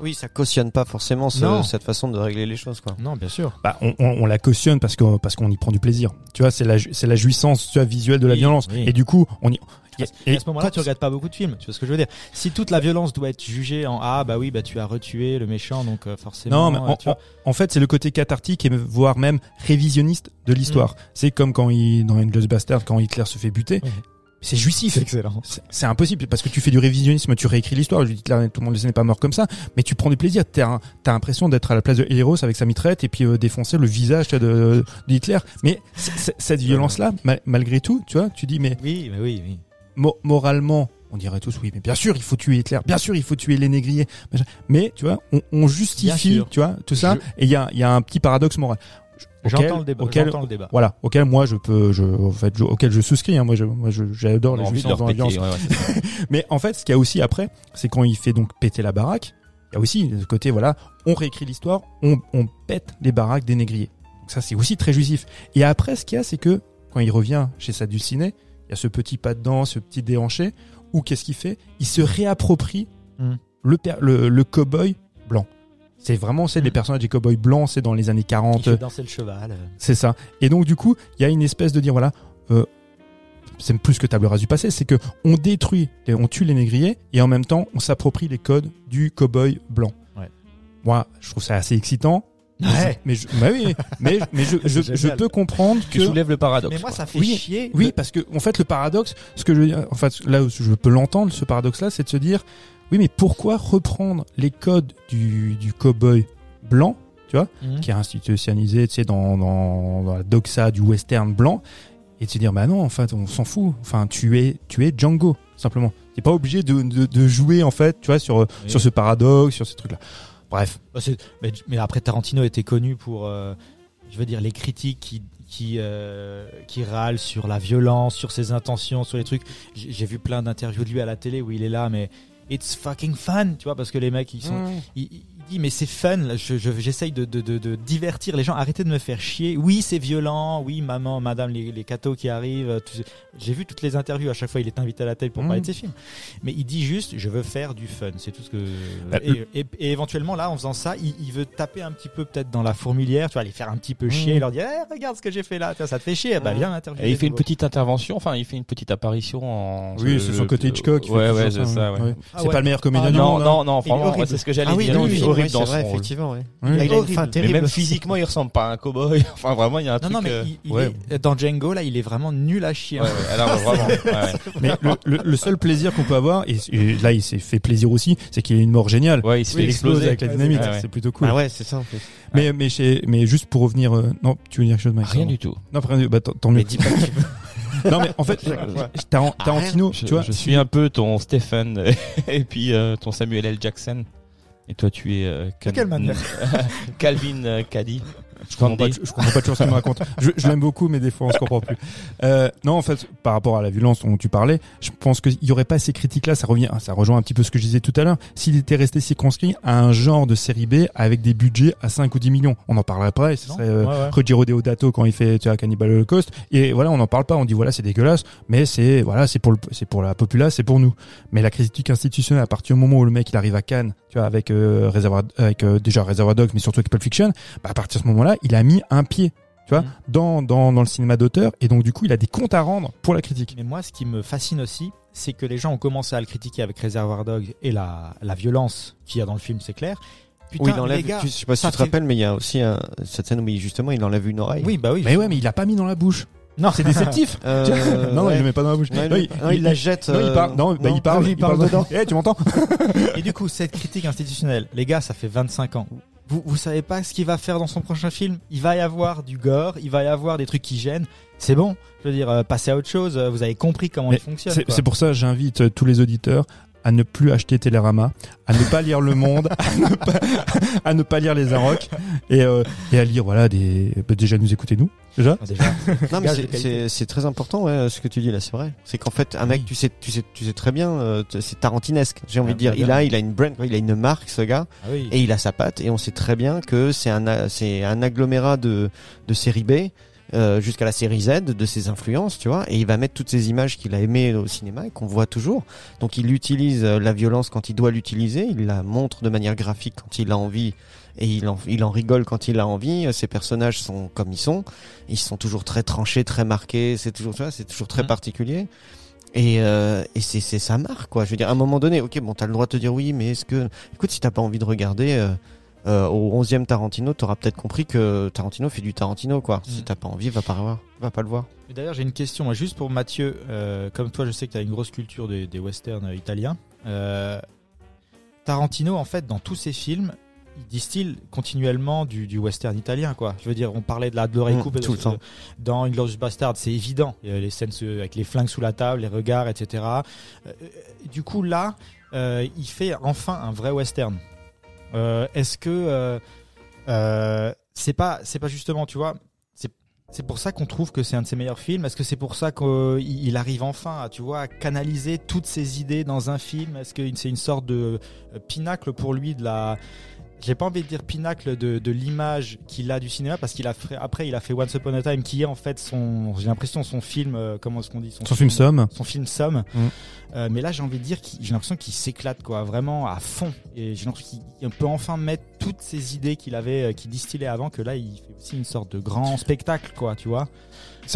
Oui, ça cautionne pas forcément ce- cette façon de régler les choses, quoi. non bien sûr Bah, on, on- on la cautionne parce que parce qu'on y prend du plaisir. Tu vois, c'est la c'est la jouissance tu vois, visuelle de la Oui, violence. oui. Et du coup, on y. Et et à ce moment-là, tu regardes pas beaucoup de films. Tu vois ce que je veux dire Si toute la violence doit être jugée en ah bah oui bah tu as retué le méchant donc euh, forcément. Non, mais euh, en, tu vois. en- en fait, c'est le côté cathartique et voire même révisionniste de l'histoire. C'est comme quand il, dans Endless Bastard, quand Hitler se fait buter. C'est jouissif. excellent. C'est c'est impossible parce que tu fais du révisionnisme, tu réécris l'histoire. Hitler, tout le monde ne n'est pas mort comme ça, mais tu prends du plaisir. T'as l'impression d'être à la place de Héros avec sa mitraillette et puis euh, défoncer le visage de, de Hitler. Mais cette violence-là, ma- malgré tout, tu vois, tu dis mais Oui mais oui oui. Mo- moralement, on dirait tous oui, mais bien sûr il faut tuer Hitler, bien sûr il faut tuer les négriers, mais tu vois, on, on justifie, tu vois, tout ça, et il y a, y a un petit paradoxe moral. Auquel- J'entends le débat. auquel- le débat. Voilà, auquel moi je peux, je, en fait, je- auquel je souscris. Hein, moi, je, moi, je- j'adore On a la envie de jouissance leur dans la péter, violence. ouais, ouais. Mais en fait, ce qu'il y a aussi après, c'est quand il fait donc péter la baraque. Il y a aussi le côté, voilà, on réécrit l'histoire, on, on pète les baraques des négriers. Donc ça, c'est aussi très jouissif. Et après, ce qu'il y a, c'est que quand il revient chez sa dulcinée, il y a ce petit pas dedans, ce petit déhanché, où qu'est-ce qu'il fait? Il se réapproprie Mm. le, per- le, le cow-boy blanc. C'est vraiment, c'est les personnages des cow-boys blancs, c'est dans les années Il 40, fait danser le cheval. euh. c'est ça. Et donc du coup, il y a une espèce de dire voilà, euh, c'est plus que table rase du passé, c'est que on détruit, et on tue les négriers et en même temps on s'approprie les codes du cowboy blanc. Ouais. Moi, je trouve ça assez excitant. Ouais. Mais je, bah oui, mais mais je, je, je peux comprendre Tu que soulèves le paradoxe. Mais moi quoi. ça fait Oui, chier. oui, de- parce que en fait le paradoxe, ce que je veux dire, en fait là où je peux l'entendre, ce paradoxe-là, c'est de se dire, oui, mais pourquoi reprendre les codes du du cowboy blanc, tu vois, Mhm. qui est institutionnalisé, tu sais, dans, dans, dans la doxa du western blanc, et de se dire, bah non, en fait, on s'en fout. Enfin, tu es, tu es Django, simplement. T'es pas obligé de, de, de jouer, en fait, tu vois, sur, Oui. sur ce paradoxe, sur ces trucs-là. Bref. Bah, mais, mais après Tarantino était connu pour, euh, je veux dire, les critiques qui qui euh, qui râlent sur la violence, sur ses intentions, sur les trucs. J'ai vu plein d'interviews de lui à la télé où il est là, mais it's fucking fun, tu vois, parce que les mecs ils sont, ils dit mais c'est fun, là, je, je- j'essaye de, de, de, de divertir les gens, arrêtez de me faire chier. Oui, c'est violent, oui, maman, madame, les, les cathos qui arrivent. euh, tout- J'ai vu toutes les interviews, à chaque fois il est invité à la télé pour Mhm. parler de ses films. Mais il dit juste, je veux faire du fun, c'est tout ce que... Bah, et, et, et éventuellement là, en faisant ça, il, il veut taper un petit peu peut-être dans la fourmilière, tu vois, les faire un petit peu chier, Mhm. et leur dire, Eh, regarde ce que j'ai fait là, ça te fait chier, bah Mhm. viens interviewer. Et il fait une petite intervention, enfin il fait une petite apparition en. Oui, c'est son côté Hitchcock. Ouais, ouais, c'est ça. Ouais. Ah C'est pas le meilleur comédien Ah du Non, monde. hein. non, non, ouais, c'est ce que j'allais Ah dire. Oui, il est oui, horrible ouais, dans c'est vrai, son rôle. effectivement. ouais. Oui. Il a est une horrible. fin Mais Mais terrible. même physiquement, il ressemble pas à un cowboy. Enfin, vraiment, il y a un Non, truc. non, mais euh, il, il ouais. est, dans Django, là, il est vraiment nul à chier. Ouais, ouais, alors vraiment. ouais, ouais. Mais le, le- le seul plaisir qu'on peut avoir, et, et là il s'est fait plaisir aussi, c'est qu'il a une mort géniale. Ouais, il se Il fait explose exploser. avec la dynamite, c'est plutôt cool. Ah ouais, c'est ça en. Mais mais chez, mais juste pour revenir, euh, non, tu veux dire quelque chose, Mike Rien du tout. Non, après, bah, tant tant mieux. Mais dis pas que tu veux. Non, mais en fait, Taran- Tarantino, Je, tu vois, je suis un peu ton Stephen et puis euh, ton Samuel L. Jackson. Et toi, tu es euh, Cal- De quelle manière Calvin euh, Caddy. Je comprends, pas, je comprends pas toujours ce qu'il me raconte. Je, je l'aime beaucoup, mais des fois on se comprend plus. Euh, non, en fait, par rapport à la violence dont tu parlais, je pense qu'il y aurait pas ces critiques-là. Ça revient, ça rejoint un petit peu ce que je disais tout à l'heure. S'il était resté circonscrit à un genre de série B avec des budgets à 5 ou 10 millions, on en parlerait pas. Et ce Non serait euh, Ouais, ouais. Ruggiero Deodato quand il fait tu vois, Cannibal Holocaust. Et voilà, on n'en parle pas. On dit voilà, c'est dégueulasse, mais c'est voilà, c'est pour le, c'est pour la populace, c'est pour nous. Mais la critique institutionnelle, à partir du moment où le mec il arrive à Cannes, tu vois, avec euh, Réservoir, avec euh, déjà Reservoir Dogs, mais surtout avec Pulp Fiction, bah, à partir de ce moment-là, il a mis un pied, tu vois, Mhm. dans, dans, dans le cinéma d'auteur, et donc du coup, il a des comptes à rendre pour la critique. Mais moi, ce qui me fascine aussi, c'est que les gens ont commencé à le critiquer avec Reservoir Dogs et la, la violence qu'il y a dans le film, c'est clair. Putain, Oui, il enlève. les gars, tu- je sais pas si tu te fait- rappelles, mais il y a aussi un- cette scène où il- justement il enlève une oreille. Oui, bah oui. Mais ouais, mais il a pas mis dans la bouche. Non, C'est déceptif. Euh, non, non, ouais. il le met pas dans la bouche. Non, il, Non, non, il la jette. non, il euh, parle, non, bah, il parle, Ah oui, il parle dedans. Eh, tu m'entends? Et du coup, cette critique institutionnelle, les gars, ça fait 25 ans. Vous, vous savez pas ce qu'il va faire dans son prochain film? Il va y avoir du gore, il va y avoir des trucs qui gênent. C'est bon. Je veux dire, euh, passez à autre chose. Vous avez compris comment Mais il fonctionne. C'est quoi. c'est pour ça j'invite euh, tous les auditeurs à ne plus acheter Télérama, à ne pas lire Le Monde, à ne pas, à ne pas lire Les Arocs et, euh, et à lire voilà des bah, déjà nous écoutez nous déjà. Ah, déjà. Non mais c'est- c'est c'est très important ouais, ce que tu dis là c'est vrai c'est qu'en fait un mec tu sais tu sais tu sais très bien euh, c'est tarantinesque j'ai envie Ah, de dire il a il a une brand quoi, il a une marque ce gars Ah oui. et il a sa patte et on sait très bien que c'est un c'est un agglomérat de de série B euh, jusqu'à la série Z de ses influences tu vois et il va mettre toutes ces images qu'il a aimées au cinéma et qu'on voit toujours donc il utilise euh, la violence quand il doit l'utiliser il la montre de manière graphique quand il a envie et il en, il en rigole quand il a envie. Ces personnages sont comme ils sont. Ils sont toujours très tranchés, très marqués. C'est toujours, vois, c'est toujours très Mhm. particulier. Et, euh, et c'est, c'est sa marque, quoi. Je veux dire, à un moment donné, ok, bon, t'as le droit de te dire oui, mais est-ce que, écoute, si t'as pas envie de regarder, euh, euh, au 11e Tarantino, t'auras peut-être compris que Tarantino fait du Tarantino, quoi. Si Mhm. t'as pas envie, va pas voir, va pas le voir. D'ailleurs, j'ai une question, moi, juste pour Mathieu. Euh, comme toi, je sais que tu as une grosse culture des, des westerns euh, italiens. Euh, Tarantino, en fait, dans tous ses films, il distille continuellement du, du western italien, quoi. Je veux dire, on parlait de la de l'oreille Mm, coupée tout le temps. dans Inglourious Bastard, c'est évident. Il y a les scènes avec les flingues sous la table, les regards, etc. Du coup, là, il fait enfin un vrai western. Euh, Est-ce que euh, euh, c'est pas c'est pas justement, tu vois, c'est pour ça qu'on trouve que c'est un de ses meilleurs films. Est-ce que c'est pour ça qu'il il arrive enfin, tu vois, à canaliser toutes ses idées dans un film? Est-ce que c'est une sorte de pinacle pour lui de la j'ai pas envie de dire pinacle de, de l'image qu'il a du cinéma parce qu'il a fait, après il a fait Once Upon a Time qui est en fait son j'ai l'impression son film euh, comment est-ce qu'on dit? Son film Somme. son film Somme Mm. Euh, mais là j'ai envie de dire qu'il- j'ai l'impression qu'il s'éclate quoi vraiment à fond et j'ai l'impression qu'il peut enfin mettre toutes ces idées qu'il avait euh, qu'il distillait avant que là il fait aussi une sorte de grand spectacle quoi tu vois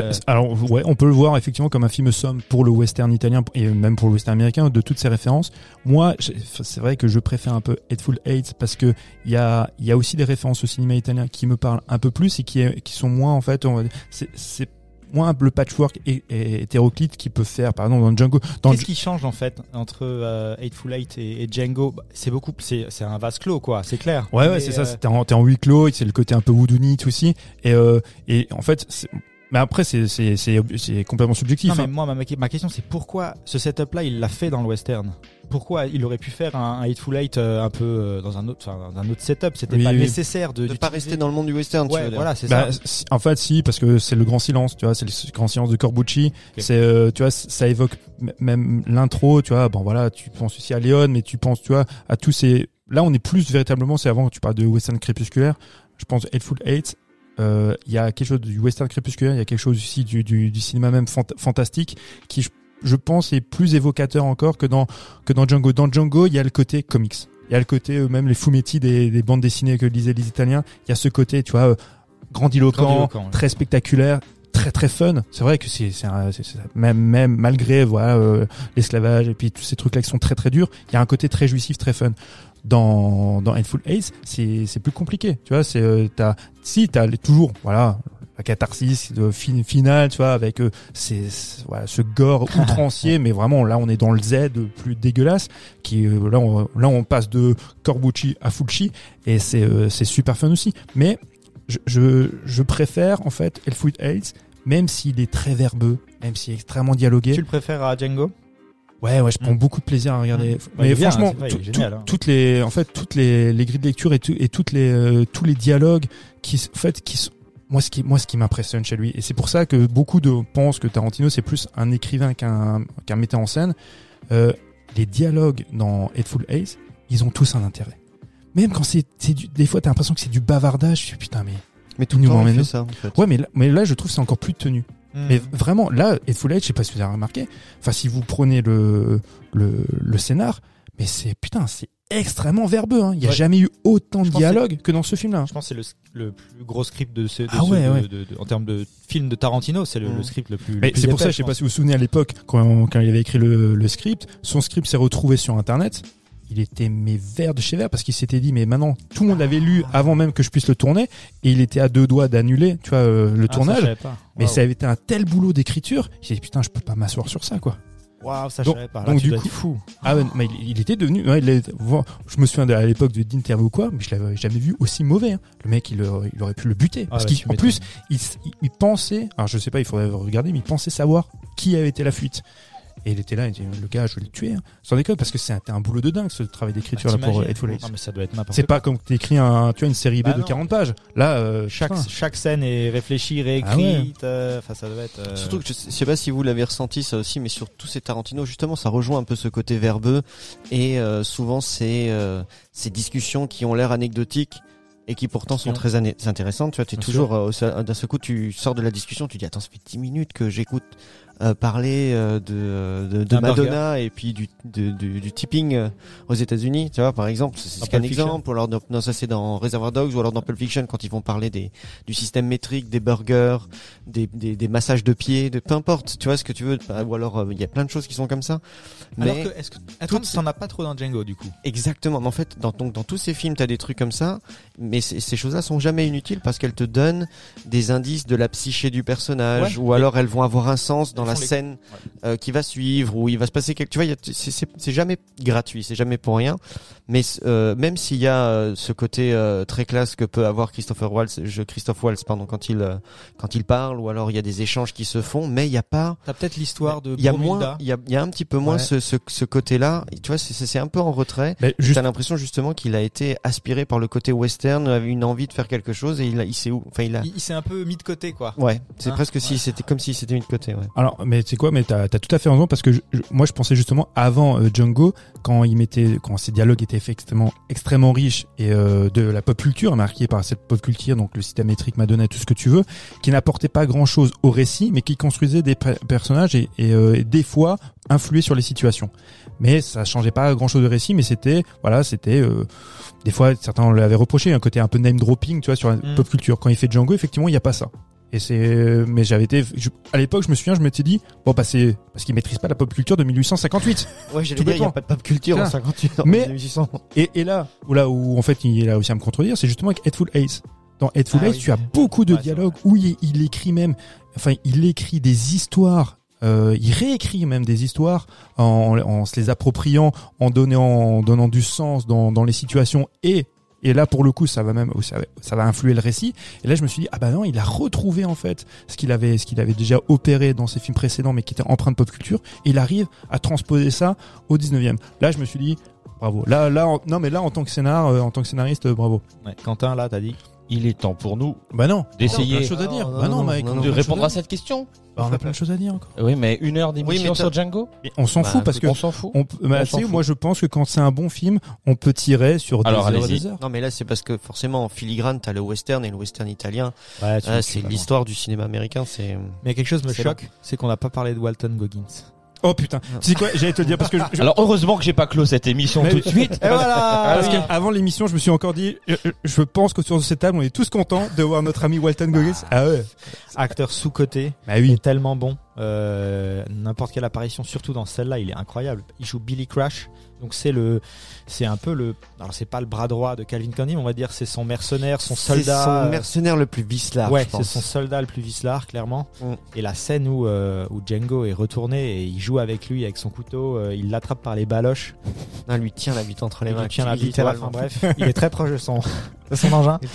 Euh. Alors ouais, on peut le voir effectivement comme un film somme pour le western italien et même pour le western américain de toutes ces références. Moi, c'est vrai que je préfère un peu Hateful Eight parce que il y a il y a aussi des références au cinéma italien qui me parlent un peu plus et qui qui sont moins en fait c'est moins le patchwork hé- hé- hétéroclite qui peut faire par exemple dans Django qu'est-ce qui change en fait entre euh, Hateful Eight et, et Django? Bah, c'est beaucoup c'est c'est un vase clôt quoi c'est clair Ouais, ouais, c'est ça. euh, c'est- T'es en, t'es en huis clos, c'est le côté un peu whodunit aussi. Et, euh, et en fait, c'est- mais après, c'est, c'est, c'est, c'est complètement subjectif. Non, mais hein. moi, ma, ma question, c'est pourquoi ce setup-là, il l'a fait dans le western? Pourquoi il aurait pu faire un, un Hateful Eight euh, un peu euh, dans un autre, enfin, dans un autre setup? C'était Oui, pas oui. nécessaire de De pas rester dans le monde du western, tu Ouais, veux dire. voilà, c'est Bah, ça. si- en fait, si, parce que c'est le grand silence, tu vois, c'est le grand silence de Corbucci. C'est, euh, tu vois, ça évoque même l'intro, tu vois. Bon, voilà, tu penses aussi à Léon, mais tu penses, tu vois, à tous ces là, on est plus véritablement, c'est avant, tu parles de western crépusculaire. Je pense Hateful Eight. Euh, Il y a quelque chose du western crépusculaire, il y a quelque chose aussi du, du, du cinéma même fant- fantastique qui, je, je pense, est plus évocateur encore que dans que dans Django. Dans Django, il y a le côté comics. Il y a le côté euh, même les fumetti des, des bandes dessinées que lisaient les Italiens. Il y a ce côté, tu vois, euh, grandiloquent, très spectaculaire, très très fun. C'est vrai que c'est- même même malgré voilà euh, l'esclavage et puis tous ces trucs là qui sont très très durs, il y a un côté très jouissif, très fun. Dans dans Handful Ace, c'est c'est plus compliqué. Tu vois, c'est euh, t'as si t'as toujours voilà la catharsis de fin, finale, tu vois, avec euh, ces, voilà, ce gore outrancier, mais vraiment là on est dans le Z plus dégueulasse, qui euh, là on, là on passe de Corbucci à Fulci et c'est euh, c'est super fun aussi. Mais je, je, je préfère en fait Hellfoot Ace, même s'il est très verbeux, même s'il est extrêmement dialogué. Tu le préfères à Django? Ouais, ouais, je prends Mm. beaucoup de plaisir à regarder. Mm. Mais bien, franchement, hein, tout- génial, hein. toutes les, en fait, toutes les, les grilles de lecture et, tout, et toutes les, euh, tous les dialogues qui, en fait, qui, sont- moi, ce qui, moi, ce qui m'impressionne chez lui, et c'est pour ça que beaucoup de pensent que Tarantino c'est plus un écrivain qu'un, qu'un metteur en scène. Euh, les dialogues dans Hateful Ace, ils ont tous un intérêt. Même quand c'est, c'est du, des fois, t'as l'impression que c'est du bavardage. Je suis putain, mais Mais tout Nous le temps, fait ça, en fait. ouais, mais là, mais là, je trouve que c'est encore plus tenu. Hmm. Mais vraiment, là, Hateful Eight, je sais pas si vous avez remarqué, enfin, si vous prenez le, le, le scénar, mais c'est, putain, c'est extrêmement verbeux, hein. Il y a Ouais. jamais eu autant de dialogue que dans ce film-là. Je pense que c'est le, le plus gros script de ce, de Ah ce- ouais, de- ouais. de- de- en termes de film de Tarantino, c'est le, Mm. le script le plus. le Mais plus c'est pour ça, je sais pas si vous vous souvenez à l'époque, quand, quand il avait écrit le, le script, son script s'est retrouvé sur Internet. Il était mais vert de chez vert parce qu'il s'était dit mais maintenant tout le monde l'avait lu avant même que je puisse le tourner et il était à deux doigts d'annuler tu vois euh, le Ah, tournage mais ça avait été un tel boulot d'écriture j'ai dit putain je peux pas m'asseoir sur ça quoi Waouh, ça, je Donc- savais pas. Là, donc, tu du coup- fou. Ah ouais, mais il, il était devenu. ouais, il je me souviens de, à l'époque de d'interview ou quoi, mais je l'avais jamais vu aussi mauvais. hein. Le mec, il, aurait- il aurait pu le buter parce Ah ouais, tu qu'en plus, il- il pensait. Alors je sais pas, il faudrait regarder, mais il pensait savoir qui avait été la fuite. Et il était là, il dit le gars, je vais le tuer. Hein. Sans déconne, parce que c'était un boulot de dingue ce travail d'écriture Ah, là pour Hateful Eight. Non, mais ça doit être n'importe C'est pas comme t'écris un, tu vois, une série B Bah de non. 40 pages. Là, euh, Chaque, putain. chaque scène est réfléchie, Ah ouais. réécrite. euh, Enfin, ça doit être. euh, Surtout que je sais pas si vous l'avez ressenti ça aussi, mais sur tous ces Tarantino, justement, ça rejoint un peu ce côté verbeux et euh, souvent ces euh, ces discussions qui ont l'air anecdotiques et qui pourtant sont très intéressantes. Tu vois, tu es Bien toujours euh, d'un seul coup, tu sors de la discussion, tu dis attends, ça fait 10 minutes que j'écoute euh, parler euh, de de, de D'un Madonna et puis du de- du, du tipping euh, aux États-Unis. Tu vois, par exemple, c'est Fiction. exemple. Ou alors dans- non, ça c'est dans Reservoir Dogs ou alors dans Pulp Fiction quand ils vont parler des du système métrique, des burgers, des, des, des massages de pieds, de peu importe, tu vois ce que tu veux, ou alors euh, il y a plein de choses qui sont comme ça. Mais Alors que, est-ce que. Attends, t'en as pas trop dans Django, du coup? exactement, mais en fait, dans, donc, dans tous ces films, tu as des trucs comme ça, mais ces choses-là sont jamais inutiles parce qu'elles te donnent des indices de la psyché du personnage, Ouais, ou alors elles vont avoir un sens dans la les- scène euh, qui va suivre, ou il va se passer quelque, tu vois, y c'est- jamais gratuit, c'est jamais pour rien. Mais euh, même s'il y a euh, ce côté euh, très classe que peut avoir Christopher Waltz, je, Christophe Waltz, pardon, quand il euh, quand il parle, ou alors il y a des échanges qui se font, mais il n'y a pas T'as peut-être l'histoire de il y a moins, il y a, y un petit peu moins Ouais. ce, ce, ce côté-là. Tu vois, c'est- un peu en retrait. T'as l'impression justement qu'il a été aspiré par le côté western, avait une envie de faire quelque chose et il, a, il sait où? Enfin, il a. Il, il s'est un peu mis de côté, quoi. Ouais, c'est Hein? presque si c'était comme si c'était mis de côté. Ouais. Alors, mais tu sais quoi, mais t'as as tout à fait raison parce que je- je- moi je pensais justement avant euh, Django quand il mettait, quand ces dialogues étaient faits extrêmement, extrêmement riches et euh, de la pop culture marquée par cette pop culture, donc le système métrique, Madonna, tout ce que tu veux, qui n'apportait pas grand chose au récit, mais qui construisait des per- personnages et, et, euh, et des fois influait sur les situations. Mais ça changeait pas grand chose de récit, mais c'était, voilà, c'était euh, des fois certains l'avaient reproché un côté un peu name dropping, tu vois, sur la Mm. pop culture. Quand il fait Django, effectivement, il y a pas ça. Et c'est, mais j'avais été, je- à l'époque, je me souviens, je m'étais dit, bon, bah, c'est, parce qu'il maîtrise pas la pop culture de 1858. Ouais, j'allais dire, il n'y a pas de pop culture en Tiens. 58 en Mais- 1800. Et, et là, où là, où, en fait, il a aussi à me contredire, c'est justement avec Headful Ace. Dans Headful Ah Ace, oui. tu as beaucoup de Ouais, dialogues où il, il écrit même, enfin, il écrit des histoires, euh, il réécrit même des histoires en, en se les appropriant, en donnant, en donnant du sens dans, dans les situations et et là, pour le coup, ça va même, ça va, influer le récit. Et là, je me suis dit, ah bah non, il a retrouvé en fait ce qu'il avait, ce qu'il avait déjà opéré dans ses films précédents, mais qui était empreint de pop culture. Et il arrive à transposer ça au 19e. Là, je me suis dit, bravo. Là, là, non, mais là, en tant que scénar, euh, en tant que scénariste, euh, bravo. Ouais. Quentin, là, t'as dit? Il est temps pour nous Bah non. d'essayer plein de choses à dire. Non, non, bah non, non, Mike, non, on a de plein de répondre à cette question. Bah, on a plein de choses à dire encore. Oui, mais une heure d'émission mais sur Django Mais on s'en Bah, fout parce que On s'en fout. on, peut- bah, on tu s'en sais, fout. moi je pense que quand c'est un bon film, on peut tirer sur des Alors, heures et allez-y. des heures. Non mais là c'est parce que forcément en filigrane t'as le western et le western italien. Ouais, tu- Ah, tu c'est vas l'histoire du cinéma américain. C'est Mais quelque chose me C'est choque, c'est qu'on n'a pas parlé de Walton Goggins. Oh putain, tu sais quoi, j'allais te le dire parce que je- je- Alors heureusement que j'ai pas clos cette émission Mais- tout de suite. Et voilà parce qu'avant l'émission, je me suis encore dit, je, je pense qu'autour de cette table, on est tous contents de voir notre ami Walton Goggins. Ah ouais. Acteur sous-coté, Bah il oui. est tellement bon. Euh, N'importe quelle apparition, surtout dans celle-là, il est incroyable. Il joue Billy Crash, donc c'est le, c'est un peu le, alors c'est pas le bras droit de Calvin Candy, mais on va dire c'est son mercenaire, son c'est soldat. son euh, mercenaire le plus vicelard. ouais, c'est son soldat le plus vicelard, clairement. Mm. Et la scène où, euh, où Django est retourné et il joue avec lui, avec son couteau, euh, il l'attrape par les baloches, Ah, lui tient la bite entre les il mains. lui tient la bite, littéralement. enfin, bref, il est très proche de son, de son engin.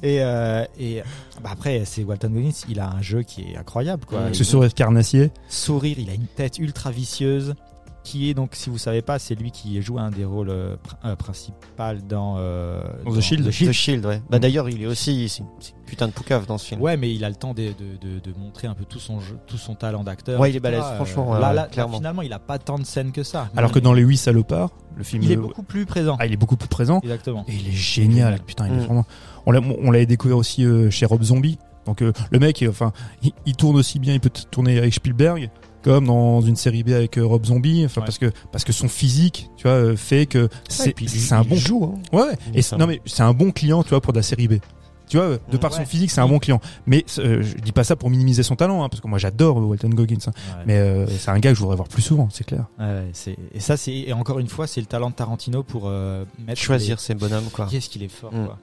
Et, euh, et bah après, c'est Walton Goggins, il a un jeu qui est incroyable, quoi. Il- Ce sourire carnassier. sourire, il a une tête ultra vicieuse qui est donc si vous savez pas, c'est lui qui joue un des rôles euh, pr- euh, principaux dans, euh, Dans The Shield. The Shield, ouais. Bah d'ailleurs, il est aussi, c'est putain de poucave dans ce film. Ouais, mais il a le temps de, de, de, de montrer un peu tout son jeu, tout son talent d'acteur. Ouais, il est balèze, franchement, là, là, clairement. finalement, il a pas tant de scènes que ça. Alors que dans Les Huit Salopards, le film, il est beaucoup plus présent. ah, il est beaucoup plus présent. Exactement. Et il est génial. Génial. Putain, il est Mm. vraiment. On l'a, on l'avait découvert aussi euh, chez Rob Zombie. Donc euh, le mec, enfin, il, il tourne aussi bien. Il peut tourner avec Spielberg comme dans une série B avec euh, Rob Zombie. Enfin Ouais. parce que parce que son physique, tu vois, euh, fait que c'est, un bon. joue, hein. Ouais. Et non mais c'est un bon client, tu vois, pour de la série B. Tu vois, de par son physique, c'est un bon client. Mais euh, je dis pas ça pour minimiser son talent, hein, parce que moi j'adore Walton Goggins. hein. Ouais. Mais euh, c'est un gars que je voudrais voir plus souvent, c'est clair. Ouais, et ça c'est et encore une fois c'est le talent de Tarantino pour euh, mettre choisir ses bonhommes, quoi. les... Qu'est-ce qu'il est fort Mm. quoi.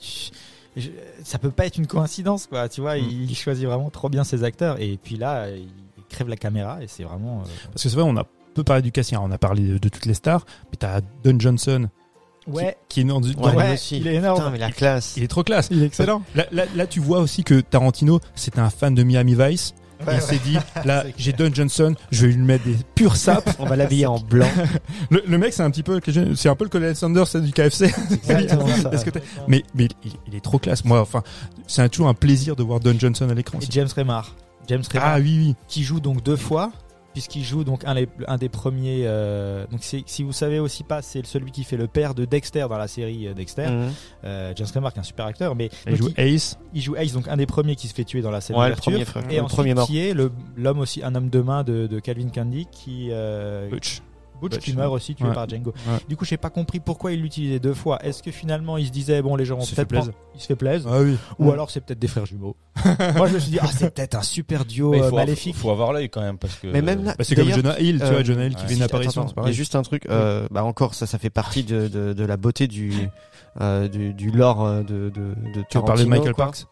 Je- je- ça peut pas être une coïncidence quoi. Tu vois, Mm. il choisit vraiment trop bien ses acteurs et puis là il crève la caméra et c'est vraiment. euh, Parce que c'est vrai, on a peu parlé du casting, on a parlé de, de toutes les stars, mais t'as Don Johnson Ouais. qui, qui est dans- Ouais, Ouais, lui aussi. il est énorme. Putain, mais la classe. il est trop classe. Il est excellent. Là, là, là, tu vois aussi que Tarantino, c'était un fan de Miami Vice. Ouais, il ouais. s'est dit, là, j'ai Don Johnson, je vais lui mettre des purs sapes. On va l'habiller en blanc. Le, le mec, c'est un petit peu, c'est un peu le Colonel Sanders c'est du KFC. Exactement ça. Que mais, mais il, il est trop classe. Moi, enfin, c'est un- toujours un plaisir de voir Don Johnson à l'écran. Et James Remar. James Remar Ah oui, oui. qui joue donc deux fois puisqu'il joue donc un, des premiers euh, donc si vous savez aussi pas c'est celui qui fait le père de Dexter dans la série euh, Dexter Mhm. Euh, James Remar qui est un super acteur mais Il joue il, Ace. il joue Ace donc un des premiers qui se fait tuer dans la scène Ouais, le d'ouverture premier frère. et le ensuite premier mort. qui est le- l'homme aussi un homme de main de, de Calvin Candy qui euh, Butch. Butch, Butch, qui meurt aussi tué ouais. par Django. Ouais. Du coup, j'ai pas compris pourquoi il l'utilisait deux fois. Est-ce que finalement il se disait bon les gens peut-être plaisir. prendre- il se fait plaisir Ah oui. ou alors c'est peut-être des frères jumeaux. Moi je me suis dit ah c'est peut-être un super duo il euh, faut, maléfique. faut avoir l'œil quand même parce que. Mais même là, Bah, c'est comme Jonah Hill, tu euh, vois, Jonah Hill qui ouais. fait une apparition, attends, c'est attends, Il y a juste un truc, euh, bah encore ça, ça fait partie de, de, de la beauté du, euh, du, du lore de, de, de Tu parler de Michael quoi. Parks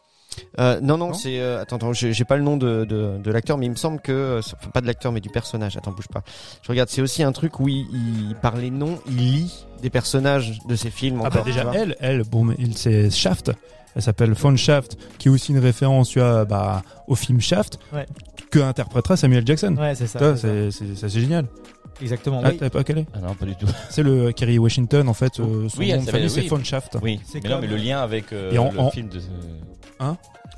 Euh, non, non, Non c'est. euh, attends, attends, j'ai pas le nom de, de, de l'acteur, mais il me semble que. euh, Enfin, pas de l'acteur, mais du personnage. Attends, bouge pas. Je regarde, c'est aussi un truc où il, il par les noms, il lit des personnages de ses films. Ah encore, bah déjà elle, elle, bon, c'est Shaft. Elle s'appelle Fawn Shaft, qui est aussi une référence, tu vois, bah, au film Shaft, Ouais. que interprétera Samuel Jackson. Ouais, c'est ça. Tu vois, c'est ça. c'est c'est- ça, c'est génial. Exactement. Ah, oui. t'as pas quel est Ah non, pas du tout. C'est le Kerry Washington, en fait. euh, son Oui, nom de s'appelle- famille, c'est oui. Fawn Shaft. Oui, C'est mais non, comme- mais le lien avec euh, Et en- le en- film de.